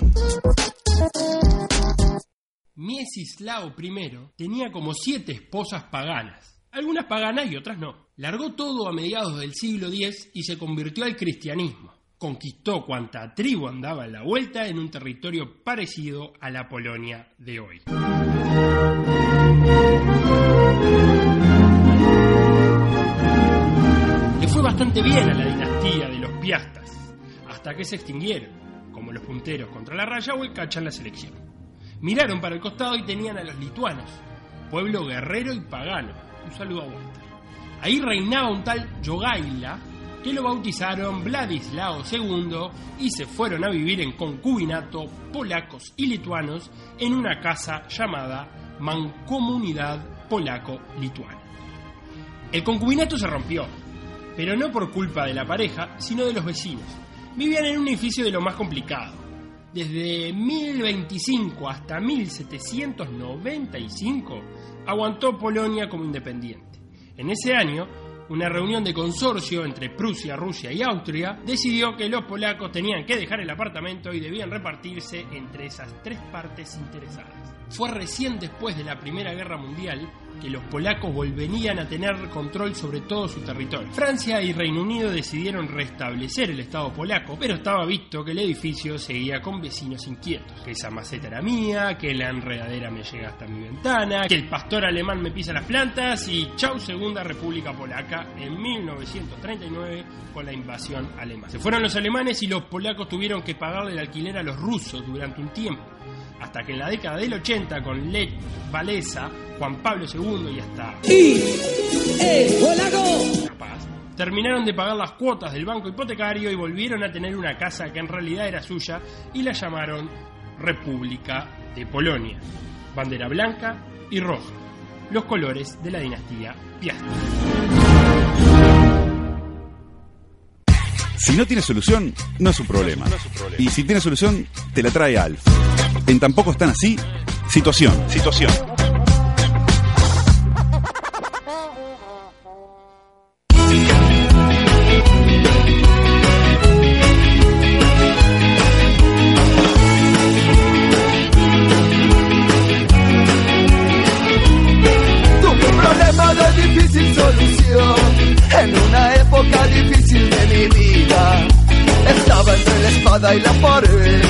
Miesislao I tenía como siete esposas paganas, algunas paganas y otras no. Largó todo a mediados del siglo X y se convirtió al cristianismo. Conquistó cuanta tribu andaba en la vuelta en un territorio parecido a la Polonia de hoy. Le fue bastante bien a la dinastía de los Piastas, que se extinguieron, como los punteros contra la raya o el cacha en la selección. Miraron para el costado y tenían a los lituanos, pueblo guerrero y pagano. Un saludo a Walter. Ahí reinaba un tal Jogaila, que lo bautizaron Vladislao II y se fueron a vivir en concubinato polacos y lituanos en una casa llamada Mancomunidad Polaco-Lituana. El concubinato se rompió, pero no por culpa de la pareja, sino de los vecinos. Vivían en un edificio de lo más complicado. Desde 1025 hasta 1795 aguantó Polonia como independiente. En ese año, una reunión de consorcio entre Prusia, Rusia y Austria decidió que los polacos tenían que dejar el apartamento y debían repartirse entre esas tres partes interesadas. Fue recién después de la Primera Guerra Mundial que los polacos volverían a tener control sobre todo su territorio. Francia y Reino Unido decidieron restablecer el Estado polaco, pero estaba visto que el edificio seguía con vecinos inquietos. Que esa maceta era mía, que la enredadera me llega hasta mi ventana, que el pastor alemán me pisa las plantas y chau Segunda República Polaca en 1939 con la invasión alemana. Se fueron los alemanes y los polacos tuvieron que pagarle el alquiler a los rusos durante un tiempo hasta que en la década del 80 con Lech Walesa, Juan Pablo II y hasta Capaz, terminaron de pagar las cuotas del banco hipotecario y volvieron a tener una casa que en realidad era suya y la llamaron República de Polonia. Bandera blanca y roja, los colores de la dinastía Piast. Si no tiene solución, no es un problema. Y si tiene solución, te la trae Alf. En Tampoco están así, situación. Situación. Espada y la pared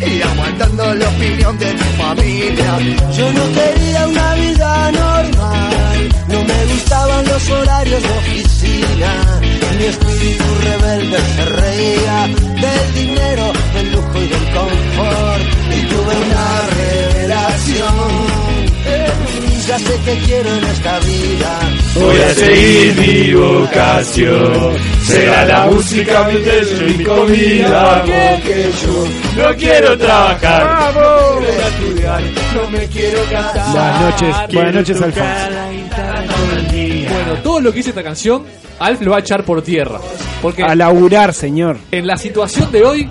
y aguantando la opinión de mi familia. Yo no quería una vida normal, no me gustaban los horarios de oficina. Mi espíritu rebelde se reía del dinero, del lujo y del confort. Y tuve una. Ya sé que quiero en esta vida. Voy a seguir mi vocación. Será la música mi techo y mi comida. Porque yo no quiero trabajar. Quiero ir a estudiar, no me quiero casar. Buenas noches, buenas noches, Alfonso. Bueno, todo lo que dice esta canción, Alf lo va a echar por tierra. Porque A laburar, señor. en la situación de hoy,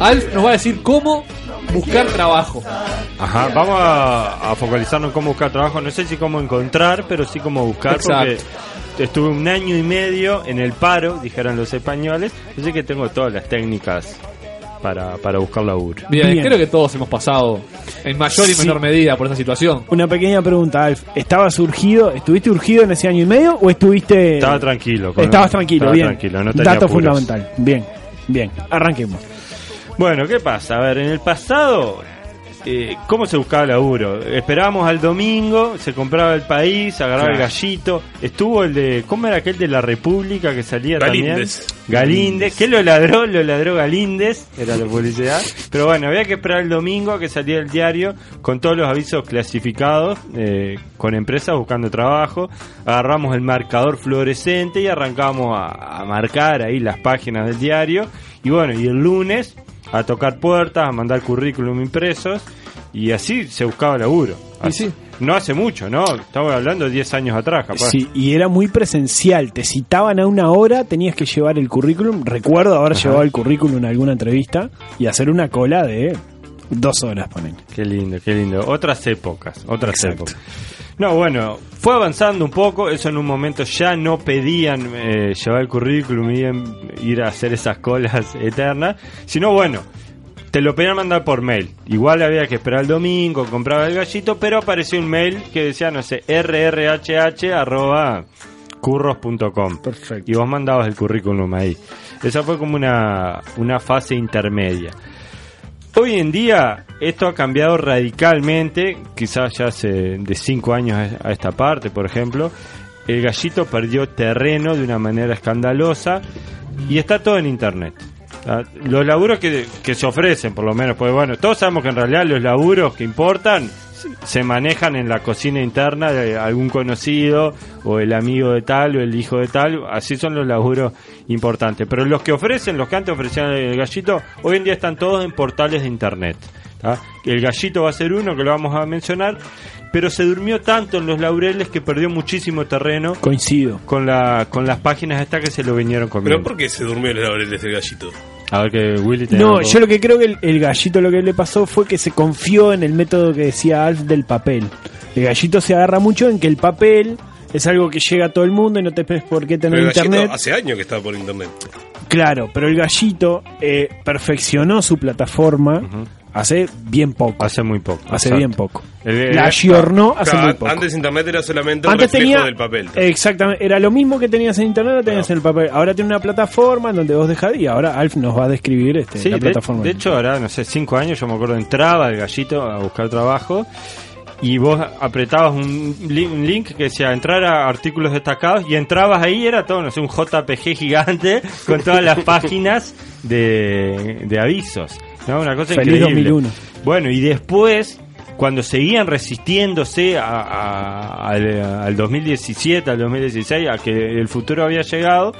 Alf nos va a decir cómo buscar trabajo. Ajá, vamos a, a focalizarnos en cómo buscar trabajo. No sé si cómo encontrar, pero sí cómo buscar. Exacto. Porque estuve un año y medio en el paro, dijeron los españoles. Así que tengo todas las técnicas para, para buscar laburo. Bien, Bien. creo que todos hemos pasado en mayor y Sí. menor medida por esa situación. Una pequeña pregunta, Alf. ¿Estabas urgido? ¿Estuviste urgido en ese año y medio o estuviste...? Estaba tranquilo. con- Estabas tranquilo, estaba bien. tranquilo, no tenía Dato apuros. fundamental. Bien, bien. Arranquemos. Bueno, ¿qué pasa? A ver, en el pasado, eh, ¿cómo se buscaba laburo? Esperábamos al domingo, se compraba el país, agarraba el gallito. Estuvo el de, ¿cómo era aquel de la República que salía Galíndez. también? Galíndez. ¿Qué lo ladró? Lo ladró Galíndez, era la publicidad. Pero bueno, había que esperar el domingo a que saliera el diario con todos los avisos clasificados, eh, con empresas buscando trabajo. Agarramos el marcador fluorescente y arrancamos a, a marcar ahí las páginas del diario. Y bueno, y el lunes a tocar puertas, a mandar currículum impresos y así se buscaba laburo. Así- No hace mucho, ¿no? Estamos hablando de 10 años atrás, capaz. Sí, y era muy presencial. Te citaban a una hora, tenías que llevar el currículum. Recuerdo haber Ajá. llevado el currículum en alguna entrevista y hacer una cola de dos horas, ponen. Qué lindo, qué lindo. Otras épocas, otras épocas. No, bueno, fue avanzando un poco, eso en un momento ya no pedían eh, llevar el currículum y ir a hacer esas colas <laughs> eternas, sino bueno, te lo pedían mandar por mail. Igual había que esperar el domingo, compraba el gallito, pero apareció un mail que decía, no sé, rrhh arroba curros.com. Perfecto. Y vos mandabas el currículum ahí. Esa fue como una, una fase intermedia. Hoy en día esto ha cambiado radicalmente, quizás ya hace de 5 años a esta parte, por ejemplo. El gallito perdió terreno de una manera escandalosa y está todo en internet. ¿tá? Los laburos que, que se ofrecen, por lo menos, pues bueno, todos sabemos que en realidad los laburos que importan se- manejan en la cocina interna de algún conocido o el amigo de tal o el hijo de tal, así son los laburos importantes. Pero los que ofrecen, los que antes ofrecían el gallito, hoy en día están todos en portales de internet. ¿tá? El gallito va a ser uno que lo vamos a mencionar, pero se durmió tanto en los laureles que perdió muchísimo terreno. Coincido. Con, la, con las páginas estas que se lo vinieron Pero comiendo. ¿por qué se durmió el laureles del gallito? A ver que Willy te No, yo lo que creo que el, el gallito lo que le pasó fue que se confió en el método que decía Alf del papel. El gallito se agarra mucho en que el papel es algo que llega a todo el mundo y no te ves por qué tener Pero el gallito internet. hace años que está por internet. Claro, pero el gallito eh, perfeccionó su plataforma hace bien poco. Hace muy poco. Hace exacto. bien poco. El- La ayornó hace Claro, muy poco. Antes internet era solamente un Antes reflejo tenía del papel. Exactamente, era lo mismo que tenías en internet, lo tenías en el papel. Ahora tiene una plataforma en donde vos dejás y ahora Alf nos va a describir este, Sí, la de, plataforma. de hecho, ahora, no sé, cinco años, yo me acuerdo, entraba el gallito a buscar trabajo y vos apretabas un, li- un link que decía entrar a artículos destacados y entrabas ahí, era todo, no sé, un JPG gigante <laughs> con todas las páginas de, de avisos. ¿No? Una cosa Feliz increíble. 2001. Bueno, y después, cuando seguían resistiéndose a- a- al, al 2017, al 2016, a que el futuro había llegado,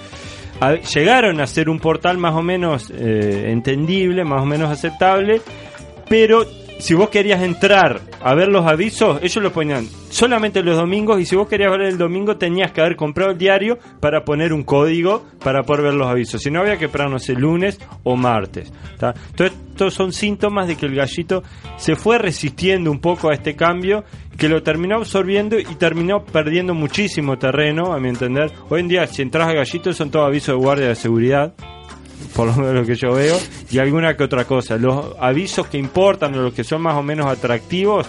a- llegaron a ser un portal más o menos eh, entendible, más o menos aceptable, pero si vos querías entrar a ver los avisos, ellos lo ponían solamente los domingos y si vos querías ver el domingo tenías que haber comprado el diario para poner un código para poder ver los avisos. Si no había que esperarnos el lunes o martes. ¿tá? Entonces estos son síntomas de que el gallito se fue resistiendo un poco a este cambio que lo terminó absorbiendo y terminó perdiendo muchísimo terreno, a mi entender. Hoy en día, si entras al gallito, son todos avisos de guardia de seguridad por lo menos lo que yo veo, y alguna que otra cosa. Los avisos que importan o los que son más o menos atractivos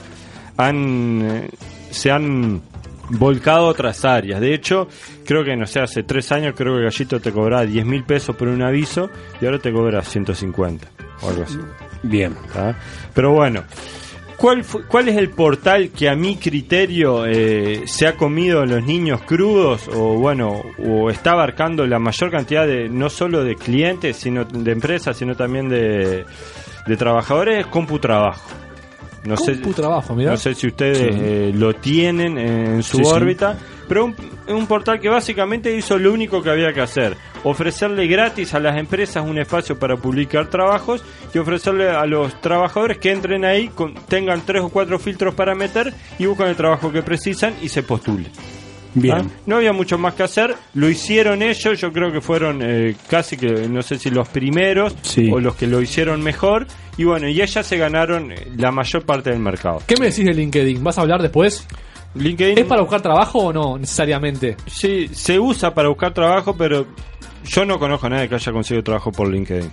han, eh, se han volcado a otras áreas. De hecho, creo que, no sé, hace tres años creo que el gallito te cobraba 10 mil pesos por un aviso y ahora te cobra 150 o algo así. Bien. Pero bueno, ¿cuál, ¿cuál es el portal que a mi criterio eh, se ha comido los niños crudos o bueno, o está abarcando la mayor cantidad de no solo de clientes, sino de empresas, sino también de, de trabajadores? Es CompuTrabajo. No sé, mirá. no sé si ustedes eh, lo tienen en su Sí, sí. órbita, pero un, un portal que básicamente hizo lo único que había que hacer, ofrecerle gratis a las empresas un espacio para publicar trabajos y ofrecerle a los trabajadores que entren ahí, con- tengan tres o cuatro filtros para meter y buscan el trabajo que precisan y se postulen. Bien. ¿Ah? No había mucho más que hacer, lo hicieron ellos, yo creo que fueron eh, casi que, no sé si los primeros Sí. o los que lo hicieron mejor, y bueno, y ellas se ganaron eh, la mayor parte del mercado. ¿Qué me decís de LinkedIn? ¿Vas a hablar después? LinkedIn ¿Es para buscar trabajo o no necesariamente? Sí, se usa para buscar trabajo, pero yo no conozco a nadie que haya conseguido trabajo por LinkedIn.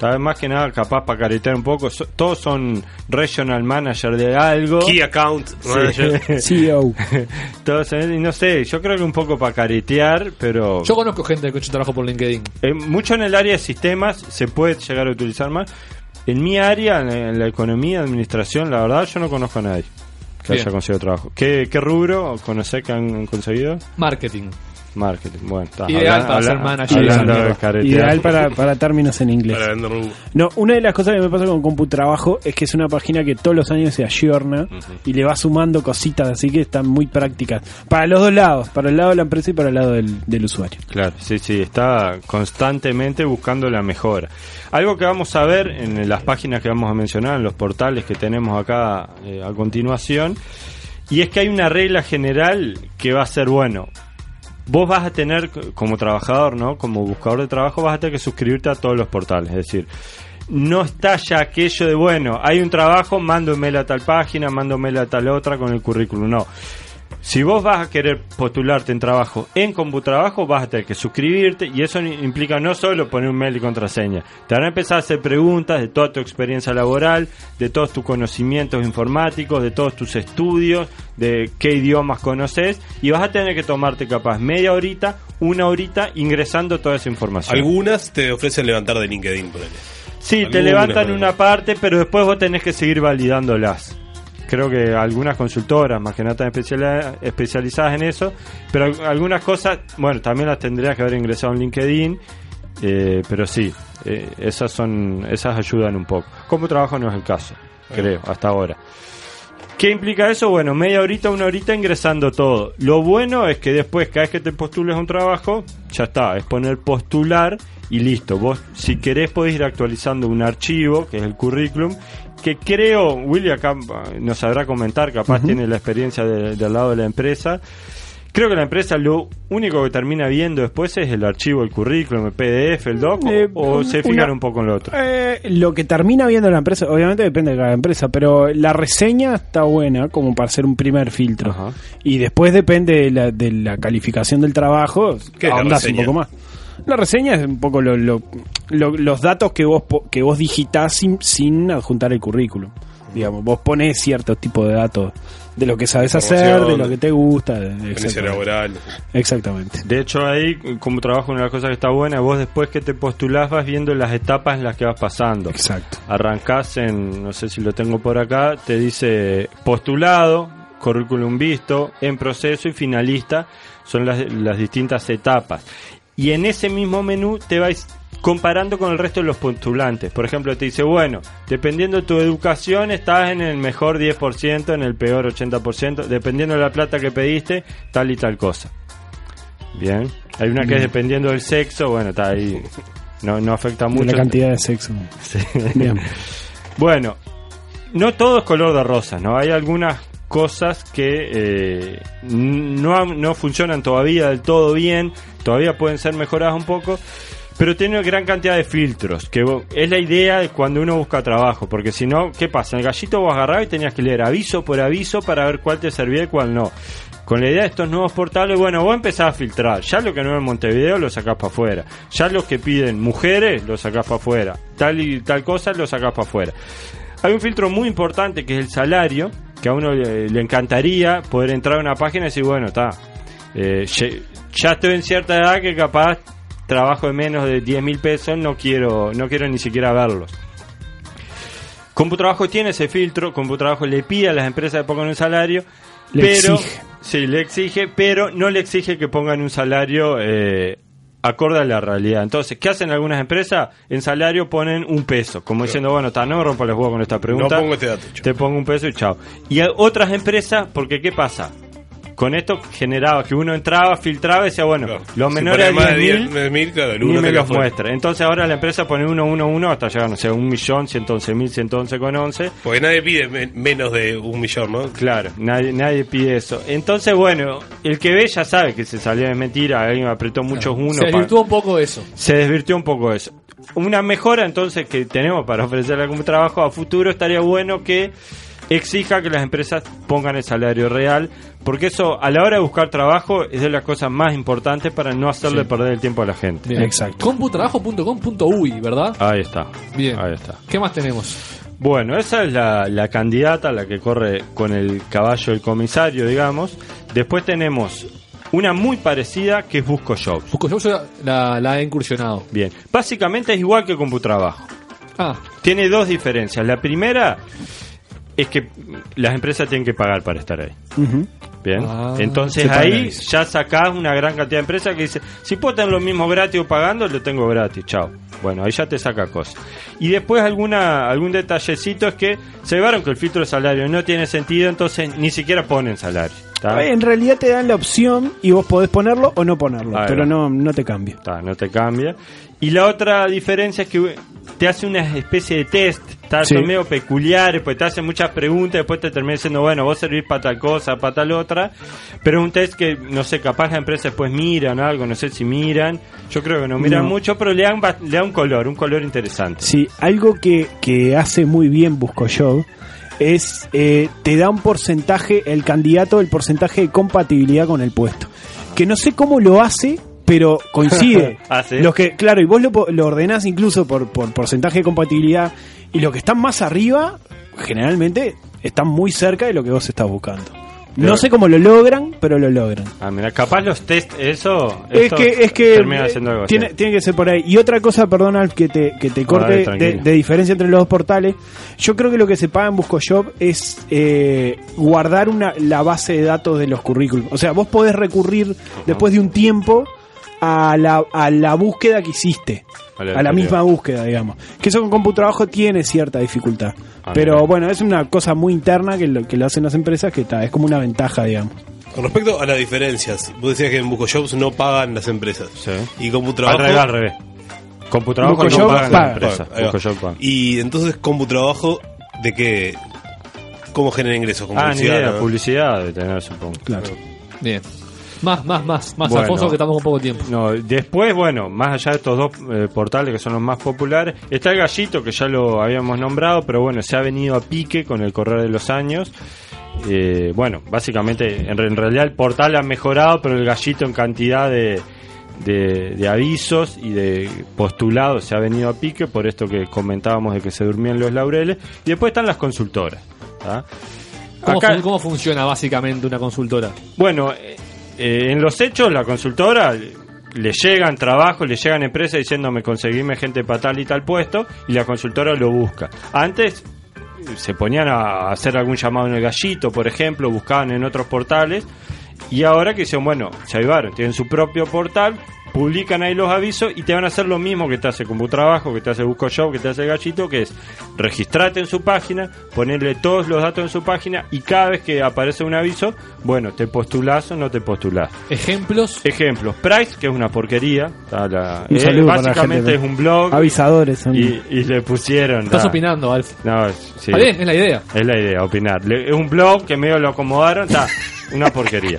Tal vez más que nada, capaz para caretear un poco. so- todos son regional manager de algo. Key account manager. <laughs> CEO. todos, no sé, yo creo que un poco para caretear, pero. Yo conozco gente que ha hecho trabajo por LinkedIn. Eh, mucho en el área de sistemas se puede llegar a utilizar más. En mi área, en, en la economía, administración, la verdad, yo no conozco a nadie que Bien. haya conseguido trabajo. ¿Qué, qué rubro conocés que han conseguido? Marketing. Marketing, bueno, está. Ideal Habla- para habla- ser manager. hablando. Ideal para, para términos en inglés. Para vender humo. No, una de las cosas que me pasa con CompuTrabajo es que es una página que todos los años se ayorna y le va sumando cositas, así que están muy prácticas. Para los dos lados, para el lado de la empresa y para el lado del, del usuario. Claro, sí, sí, está constantemente buscando la mejora. Algo que vamos a ver en las páginas que vamos a mencionar, en los portales que tenemos acá eh, a continuación, y es que hay una regla general que va a ser, bueno, vos vas a tener, como trabajador, ¿no? Como buscador de trabajo, vas a tener que suscribirte a todos los portales, es decir, no está ya aquello de, bueno, hay un trabajo, mando a tal página, mando a tal otra con el currículum, no. Si vos vas a querer postularte en trabajo en CompuTrabajo, vas a tener que suscribirte y eso implica no solo poner un mail y contraseña. Te van a empezar a hacer preguntas de toda tu experiencia laboral, de todos tus conocimientos informáticos, de todos tus estudios, de qué idiomas conoces y vas a tener que tomarte capaz media horita, una horita ingresando toda esa información. Algunas te ofrecen levantar de LinkedIn, ponele. Sí, te levantan una parte, pero después vos tenés que seguir validándolas. Creo que algunas consultoras, más que nada, están especiali- especializadas en eso, pero al- algunas cosas, bueno, también las tendrías que haber ingresado en LinkedIn, eh, pero sí, eh, esas son, esas ayudan un poco. Como trabajo no es el caso, creo, hasta ahora. ¿Qué implica eso? Bueno, media horita, una horita ingresando todo. Lo bueno es que después, cada vez que te postules a un trabajo, ya está, es poner postular y listo. Vos, si querés, podés ir actualizando un archivo, que es el currículum, que creo, Willy acá nos sabrá comentar, capaz tiene la experiencia de- del lado de la empresa. Creo que la empresa lo único que termina viendo después es el archivo, el currículum, el PDF, el doc, o- Eh, o se una- fijan un poco en lo otro. Eh, lo que termina viendo la empresa, obviamente depende de cada empresa, pero la reseña está buena como para hacer un primer filtro. Y después depende de la, de la calificación del trabajo, ¿Qué es la ahondás un poco más. La reseña es un poco lo- lo- lo- los datos que vos po- que vos digitás sin, sin adjuntar el currículum. Digamos, vos pones cierto tipo de datos de lo que sabes hacer, de lo que te gusta. de- Experiencia laboral. Exactamente. De hecho, ahí, como trabajo, una de las cosas que está buena, vos después que te postulás vas viendo las etapas en las que vas pasando. Exacto. Arrancás en, no sé si lo tengo por acá, te dice postulado, currículum visto, en proceso y finalista. Son las, las distintas etapas. Y en ese mismo menú te vais comparando con el resto de los postulantes. Por ejemplo, te dice, bueno, dependiendo de tu educación, estás en el mejor 10%, en el peor 80%, dependiendo de la plata que pediste, tal y tal cosa. Bien. Hay una que es Bien. dependiendo del sexo, bueno, está ahí. No, no afecta De mucho. la cantidad de sexo. <laughs> Sí. Bien. Bueno, no todo es color de rosa, ¿no? Hay algunas cosas que eh, no, no funcionan todavía del todo bien, todavía pueden ser mejoradas un poco, pero tiene una gran cantidad de filtros, que es la idea de cuando uno busca trabajo, porque si no, ¿qué pasa? En el gallito vos agarrabas y tenías que leer aviso por aviso para ver cuál te servía y cuál no. Con la idea de estos nuevos portales, bueno, vos empezás a filtrar. Ya lo que no es Montevideo lo sacás para afuera. Ya los que piden mujeres lo sacás para afuera. Tal y tal cosa lo sacás para afuera. Hay un filtro muy importante que es el salario, que a uno le, le encantaría poder entrar a una página y decir, bueno, está, eh, ya estoy en cierta edad que capaz trabajo de menos de 10 mil pesos, no quiero, no quiero ni siquiera verlos. Computrabajo tiene ese filtro, Computrabajo le pide a las empresas que pongan un salario, Le pero exige. sí, le exige, pero no le exige que pongan un salario eh, acorde a la realidad. Entonces, ¿qué hacen algunas empresas? En salario ponen un peso, como diciendo, bueno, está, no me rompo los huevos con esta pregunta. No pongo este dato, Te pongo un peso y chao. Y otras empresas, porque ¿qué pasa? Con esto generaba que uno entraba, filtraba y decía, bueno, los Si menores a de 10.000 10.000, 10.000, claro, ni me los fuera. muestra. Entonces ahora la empresa pone 1, 1, 1 hasta llegar, no sé, un millón, 111 mil, 111 con 11. Porque nadie pide me- menos de un millón, ¿no? Claro, nadie, nadie pide eso. Entonces, bueno, el que ve ya sabe que se salió de mentira, alguien apretó muchos unos. Se desvirtuó un poco eso. se desvirtió un poco eso. Una mejora entonces que tenemos para ofrecerle algún trabajo a futuro estaría bueno que exija que las empresas pongan el salario real, porque eso a la hora de buscar trabajo es de las cosas más importantes para no hacerle Sí. perder el tiempo a la gente. Bien. Computrabajo.com.uy, ¿verdad? Ahí está. Bien. Ahí está. ¿Qué más tenemos? Bueno, esa es la, la candidata, la que corre con el caballo del comisario, digamos. Después tenemos una muy parecida que es Busco Jobs. Busco Jobs la, la he incursionado. Bien. Básicamente es igual que Computrabajo. Ah, Tiene dos diferencias. La primera es que las empresas tienen que pagar para estar ahí. Bien. Ah, Entonces ahí eso. ya sacás una gran cantidad de empresas que dice, si puedo tener lo mismo gratis o pagando, lo tengo gratis, chao. Bueno, ahí ya te saca cosas. Y después alguna algún detallecito es que se llevaron que el filtro de salario no tiene sentido, entonces ni siquiera ponen salario. En realidad te dan la opción y vos podés ponerlo o no ponerlo, pero no, no te cambia. Está, no te cambia. Y la otra diferencia es que te hace una especie de test, está Sí. medio peculiares, pues te hace muchas preguntas, después te termina diciendo, bueno, vos servís para tal cosa, para tal otra, pero es un test que, no sé, capaz las empresas después miran algo, no sé si miran, yo creo que no miran No. mucho, pero le dan, le dan un color, un color interesante. Sí, algo que, que hace muy bien Busco Job es eh, te da un porcentaje, el candidato, el porcentaje de compatibilidad con el puesto. Que no sé cómo lo hace, pero coincide. <laughs> Ah, ¿sí? Los que, claro, y vos lo, lo ordenás incluso por, por porcentaje de compatibilidad, y los que están más arriba, generalmente están muy cerca de lo que vos estás buscando. No sé cómo lo logran, pero lo logran. Ah, mira, capaz los test, eso... Es que, es que termina haciendo algo tiene, así. tiene que ser por ahí. Y otra cosa, perdón, Alf, que te, que te corte dale, de, diferencia entre los dos portales. Yo creo que lo que se paga en BuscoJob es eh, guardar una, la base de datos de los currículums. O sea, vos podés recurrir después de un tiempo a la, a la búsqueda que hiciste. A la A la anterior. misma búsqueda, digamos. Que eso con CompuTrabajo tiene cierta dificultad. Ah, Pero mira. bueno, es una cosa muy interna que lo, que lo hacen las empresas que está, es como una ventaja, digamos. Con respecto a las diferencias, vos decías que en BuscoJobs no pagan las empresas. Y Computrabajo... Al revés, al revés. Computrabajo no pagan paga. la empresa. Ahí va. BuscoJob paga. Y entonces Computrabajo, ¿de qué? ¿Cómo genera ingresos? ¿Con Ah, ni publicidad? idea, no? publicidad de tener, supongo. Claro. bien. Más, más, más, más, Bueno. Alfonso, que estamos con poco tiempo. No, después, bueno, más allá de estos dos eh, portales que son los más populares, está el gallito que ya lo habíamos nombrado, pero bueno, se ha venido a pique con el correr de los años. Eh, bueno, básicamente, en, re- en realidad el portal ha mejorado, pero el gallito en cantidad de, de, de avisos y de postulados se ha venido a pique, por esto que comentábamos de que se durmían los laureles. Y después están las consultoras. ¿tá? ¿Cómo, Acá- cómo funciona básicamente una consultora? bueno, eh, en los hechos, la consultora eh, le llegan trabajos, le llegan empresas diciéndome conseguirme gente para tal y tal puesto, y la consultora lo busca. Antes eh, se ponían a hacer algún llamado en el gallito, por ejemplo, buscaban en otros portales, y ahora que dicen, bueno, se avivaron, tienen su propio portal, publican ahí los avisos y te van a hacer lo mismo que te hace Trabajo, que te hace Busco Show, que te hace Gallito, que es registrarte en su página, ponerle todos los datos en su página y cada vez que aparece un aviso, bueno, te postulás o no te postulás. Ejemplos. Ejemplos. Price, que es una porquería. está la- Un eh, saludo para la básicamente gente, es un blog. Avisadores son. Y, y le pusieron. Estás la- opinando, Alf. No, es- sí. Está bien, es la idea. Es la idea, opinar. Le- es un blog que medio lo acomodaron, está <laughs> una porquería.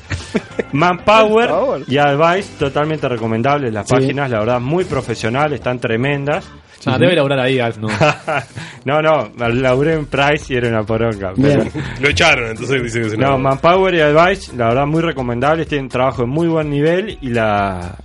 Manpower y Advice, totalmente recomendables las Sí. páginas, la verdad, muy profesionales, están tremendas. Ah, debe laburar ahí, Alf, ¿no? <laughs> no, no, laburé en Price y era una poronga. pero- <laughs> Lo echaron, entonces dicen que se no, Manpower y Advice, la verdad, muy recomendables, tienen trabajo de muy buen nivel y la,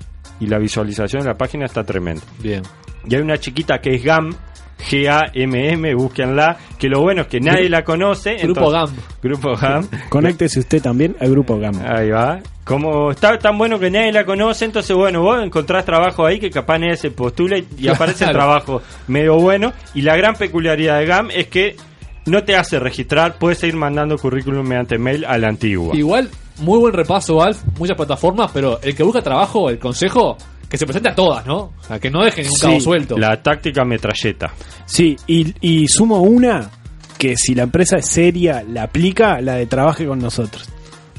y la visualización de la página está tremenda. Bien. Y hay una chiquita que es GAM, G-A-M-M, búsquenla. Que lo bueno es que nadie la conoce. Grupo GAM. Grupo GAM. Conéctese usted también al grupo Gamma. Ahí va. Como está tan bueno que nadie la conoce, entonces bueno, vos encontrás trabajo ahí que capaz nadie se postula y, y aparece el trabajo medio bueno. Y la gran peculiaridad de GAM es que no te hace registrar, puedes seguir mandando currículum mediante mail a la antigua. Igual, muy buen repaso, Alf. Muchas plataformas, pero el que busca trabajo, el consejo, que se presente a todas, ¿no? O sea, que no dejen ningún Sí, cabo suelto. La táctica metralleta. Sí, y, y sumo una que si la empresa es seria, la aplica, la de trabaje con nosotros.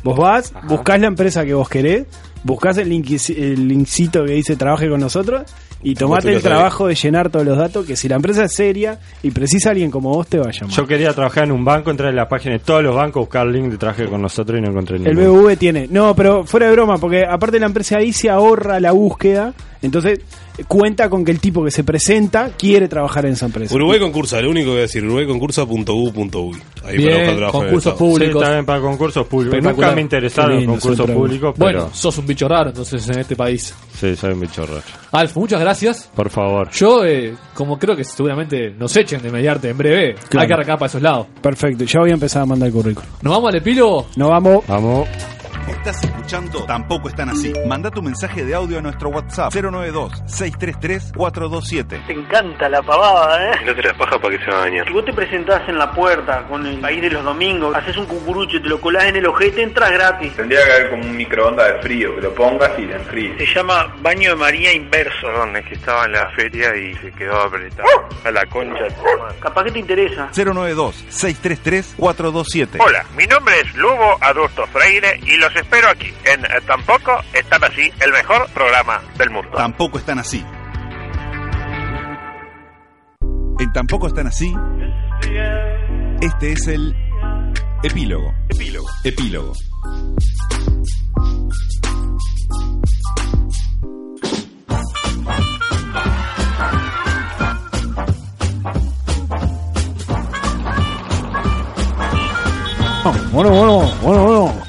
Vos vas, buscás la empresa que vos querés, buscás el, link, el linkcito que dice trabaje con nosotros y tomate el trabajo de llenar todos los datos, que si la empresa es seria y precisa a alguien como vos, te va a llamar. Yo quería trabajar en un banco, entrar en la página de todos los bancos, buscar el link de trabaje con nosotros y no encontré El ninguno. BBV tiene. No, pero fuera de broma, porque aparte la empresa ahí se ahorra la búsqueda, entonces cuenta con que el tipo que se presenta quiere trabajar en esa empresa. Uruguay concursa, lo único que voy a decir, uruguayconcursa.u.uy. Ahí para buscar trabajo de Estado. Sí, bien para concursos públicos. Nunca me interesaron lindo, concursos públicos, Bueno, pero sos un bicho raro entonces en este país. sí, soy un bicho raro. Alf, muchas gracias. Por favor. Yo, eh, como creo que seguramente nos echen de mediarte en breve, Claro. hay que arrancar para esos lados. Perfecto, ya voy a empezar a mandar el currículum. ¿Nos vamos al epílogo? Nos vamos. Vamos. Estás escuchando Tampoco están así. Manda tu mensaje de audio a nuestro WhatsApp 092-633-427. Te encanta la pavada, ¿eh? No te la paja para que se bañar. Si vos te presentás en la puerta con el país de los domingos, haces un cucurucho y te lo colás en el ojete, entras gratis. Tendría que haber como un microondas de frío, que lo pongas y le enfríes. Se llama baño de María inverso. Perdón, es que estaba en la feria y se quedó apretado. A la concha. Capaz que te interesa. 092-633-427. Hola, mi nombre es Lugo Adulto Freire y los espero aquí en eh, Tampoco están así, el mejor programa del mundo. Tampoco están así. En Tampoco están así. Este es el epílogo. Epílogo. Epílogo. Bueno, bueno, bueno, bueno.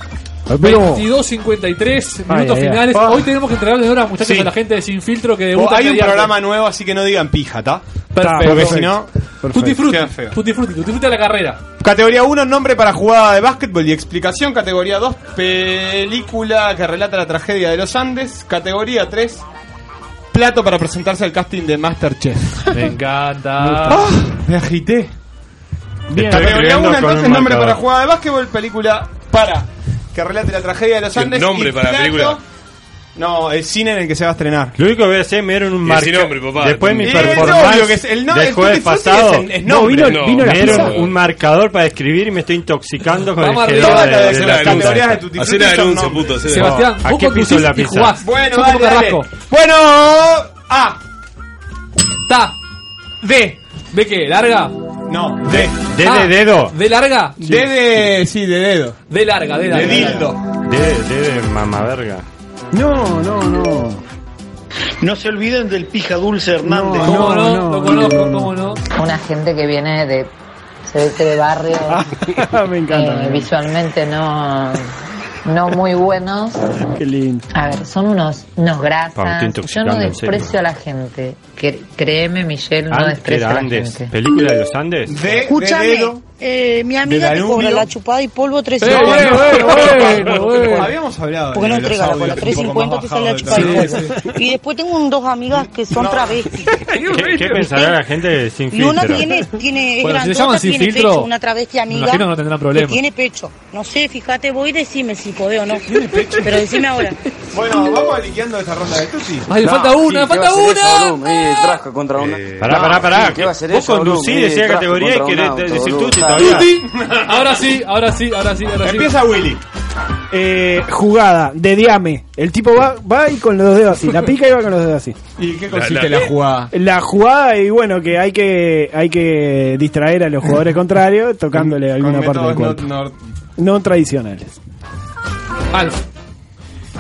Epílogo. 22.53 Ay, minutos ay, ay. finales. Ah. Hoy tenemos que entregarles ahora, muchachos, Sí. a la gente de Sin Filtro que Oh, debuta hay un mediante- programa nuevo, así que no digan pija, ¿está? Perfecto. Porque si no, Tutti frutti, queda feo. tutti frutti, tutti frutti a la carrera. Categoría 1, nombre para jugada de básquetbol y explicación. Categoría 2, película que relata la tragedia de los Andes. Categoría 3, plato para presentarse al casting de Masterchef. <laughs> Me encanta. Ah, me agité. Bien. Categoría Estoy 1, escribiendo con entonces, un nombre para jugada de básquetbol, película para que relate la tragedia de los ¿Qué Andes. nombre y para plato- película? No, el cine en el que se va a estrenar. Lo único que voy a hacer es me dieron un marca. nombre, papá. Después de mi Y performance obvio que es el no- del el jueves Tutti Frutti pasado. es el- es nombre. Vino, No, vino la me dieron pizza. un marcador para escribir y me estoy intoxicando con Vamos el arriba, Todas las de, de de las la categorías de Tutti Hacer Frutti la son denuncia, nombres. puto. hacer la- Sebastián, ¿a vos qué conducís piso la y pizza? jugás. Bueno, Sos como dale, dale. Carrasco. Bueno, A, Ta. D. ¿De qué? ¿Larga? No, D. ¿De Ah, de dedo? ¿De larga? D de. Sí, de dedo. De larga, de De larga. dildo. De, de, de mamaverga. No, no, no. No se olviden del pija dulce Hernández. ¿Cómo no? no, Lo conozco, ¿cómo no? Una gente que viene de, se ve que de barrio, <laughs> me encanta. eh, me encanta. visualmente no, no muy buenos. <laughs> Qué lindo. A ver, son unos, unos grasas. Yo no desprecio a la gente. Que- créeme, Michelle, no Andes, ¿qué desprecio a la Andes? gente. ¿Película de los Andes? De Escúchame. Eh, mi amiga te cobra la chupada y polvo Eh, 350. bueno, bueno, <laughs> bueno. Habíamos hablado. ¿Por qué no entrega la cola? un poco 350 más te sale la chupada y polvo. Y después tengo un- dos amigas que son travestis. <laughs> ¿Qué, qué pensará la gente sin Y una filtro? tiene, tiene, es Bueno, si grandota, llaman sin tiene filtro, pecho, una travesti amiga. no tendrán problema. Que tiene pecho. No sé, fíjate, voy y decime si podés o no. Pero decime ahora. Bueno, vamos liqueando esta ronda de Tutti. Ay, le falta una, falta una. Eh, traja contra una. Pará, pará, pará. ¿Qué va a Vos eso, conducís, boludo? decía Eh, categoría y querés decir boludo. Todavía. <laughs> Ahora sí, ahora sí, ahora sí, ahora sí. Empieza Willy. Eh, jugada de diame. El tipo va, va y con los dedos así. La pica y va con los dedos así. ¿Y qué consiste la, jugada? La jugada y bueno que hay que hay que distraer a los jugadores <laughs> contrarios tocándole alguna Con parte del cuerpo. no- no- No tradicionales. Alf.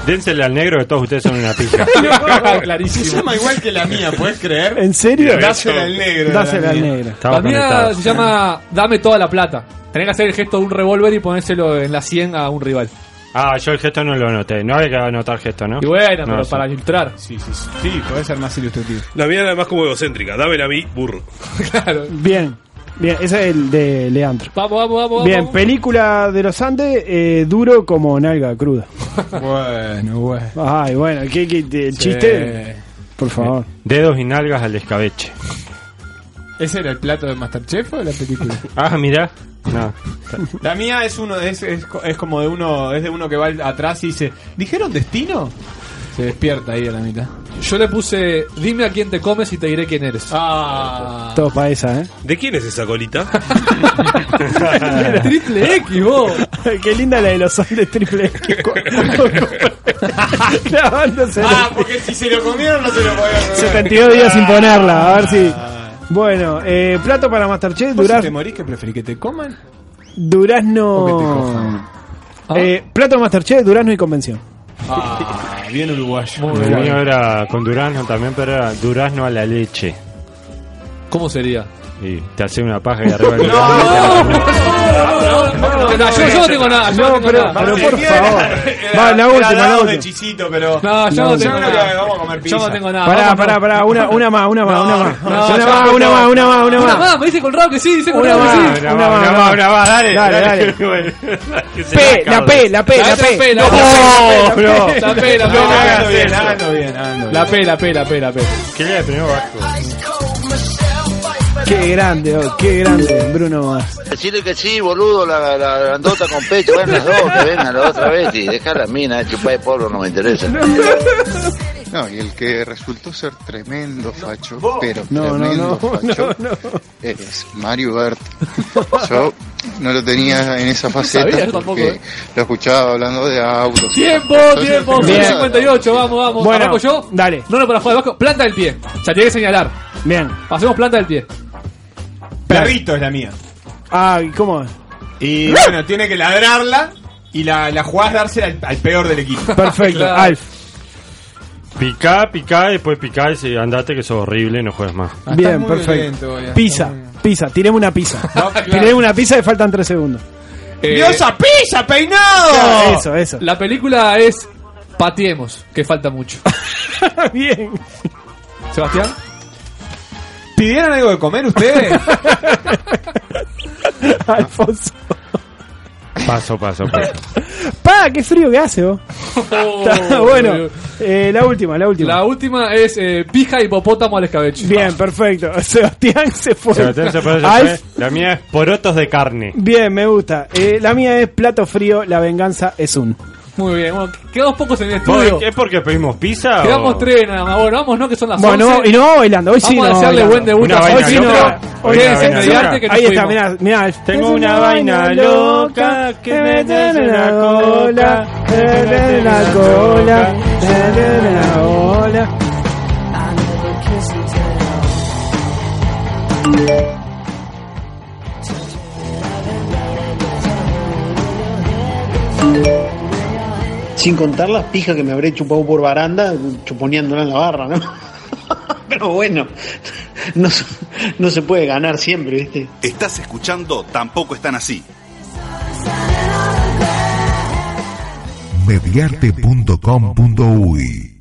Dénsele al negro que todos ustedes son una pija. <laughs> <laughs> Se Clarísimo. llama igual que la mía, ¿puedes creer? ¿En serio? Dásela al negro. Dásela la al negro. Estamos La mía conectados. se llama Dame toda la plata. Tenés que hacer el gesto de un revólver y ponérselo en la 100 a un rival. Ah, yo el gesto no lo noté. No había que anotar gesto, ¿no? Y bueno, No, pero sí. para ilustrar. Sí, sí, sí. Sí, puede ser más ilustrativo. La mía era más como egocéntrica. Dámela a mí, burro. <laughs> claro. Bien, bien, ese es el de Leandro. Vamos, vamos, vamos. Bien, vamos. película de los Andes, eh, duro como nalga cruda. <laughs> Bueno, bueno. Ay, bueno, ¿qué, qué, el Sí. chiste? Por favor. Dedos y nalgas al escabeche. ¿Ese era el plato de Masterchef o de la película? <laughs> Ah, mira. No. La mía es uno, es, es, es como de uno, es de uno que va atrás y dice, ¿dijeron destino? Se despierta ahí a la mitad. Yo le puse, dime a quién te comes y te diré quién eres. Ah. Todo para esa, ¿eh? ¿De quién es esa colita? <laughs> Triple X, vos. <laughs> Qué linda la de los Andes triple X. <laughs> Ah, porque si se lo comieron no se lo podían comer. 72 días sin ponerla, a ver si. Bueno, eh, plato para Masterchef, ¿Vos si te morís que preferís que te coman? durazno. O que te cojan. Eh, plato de Masterchef, durazno y convención. Ah, bien uruguayo. El mío era con durazno también, pero era durazno a la leche. ¿Cómo sería? Y te hace una paja y arriba <laughs> del No, no, yo, yo no tengo nada. Yo no, No, pero, nada. pero por Era- favor. era- Va, la era última, la última. chisito, pero... No, yo no, No, tengo nada. vamos a comer Yo no pizza. tengo nada. Pará, pará, no. pará, una, una más, una más, No, una más. no, una más, una más, una más, una Una más. me dice Colorado que sí, dice Una Colorado que sí. una más, una más, una más, dale. Dale, dale. P, la P, la P, La P. No, no. La P, la P, la No, P. háganlo bien, háganlo. La P, la P, la P, la P. Que le primero bajo. Qué grande, oh, qué grande, Bruno Mars. Decirle que sí, boludo, la, la grandota con pecho, ven las dos, que vengan la otra vez y dejar la mina, chupar de polvo no me interesa. <laughs> No, y el que resultó ser tremendo facho, pero No, tremendo no, facho, no, no. es Mario Bert. Yo no lo tenía en esa faceta sabía yo tampoco, porque eh. lo escuchaba hablando de autos. Tiempo, tiempo, <laughs> Bien. 58, vamos, vamos. Bueno, ¿Arranco yo? dale. No, no, para jugar abajo. Planta del pie. O sea, tiene que señalar. Bien. Hacemos planta del pie. Perrito es la mía. Ah, ¿y ¿cómo? Y bueno, tiene que ladrarla y la, la jugás dársela al, al peor del equipo. <laughs> Perfecto, Claro. Alf. Picá, picá, después picá y si andate que sos horrible y no juegues más. Ah, Bien, perfecto. Boya, Pizza, estás muy pizza, tiremos una pizza. claro. Tiremos una pizza y faltan 3 segundos. Eh, ¡Diosa pizza, peinado! Eso, eso. La película es Patiemos, que falta mucho. <laughs> Bien. Sebastián. ¿Pidieron algo de comer ustedes? <laughs> Alfonso. Paso, paso, paso. Pa, qué frío que hace, vos. Está <laughs> bueno, eh, la última, la última. La última es eh, pija hipopótamo al escabeche. Bien, perfecto. <laughs> Sebastián se fue. Sebastián se puede- se Alf, puede. La mía es porotos de carne. bien, me gusta. Eh, la mía es plato frío, la venganza es un. Muy bien. Bueno, quedamos pocos en el ¿Vos estudio. ¿Es porque pedimos pizza? Quedamos o- tres nada más. Bueno, vamos, ¿no? Que son las Bueno, 11. y no vamos bailando. Hoy sí Vamos a no desearle bailando. buen debut a Hoy sí no. Hoy que Ahí está, mirá, mirá. Tengo una vaina loca que me una coca, que me des una cola, que me des una cola. Sin contar las pijas que me habré chupado por baranda chuponeándola en la barra, ¿no? <laughs> Pero bueno, no, se- no se puede ganar siempre, ¿viste? Estás escuchando Tampoco están así. mediarte.com.uy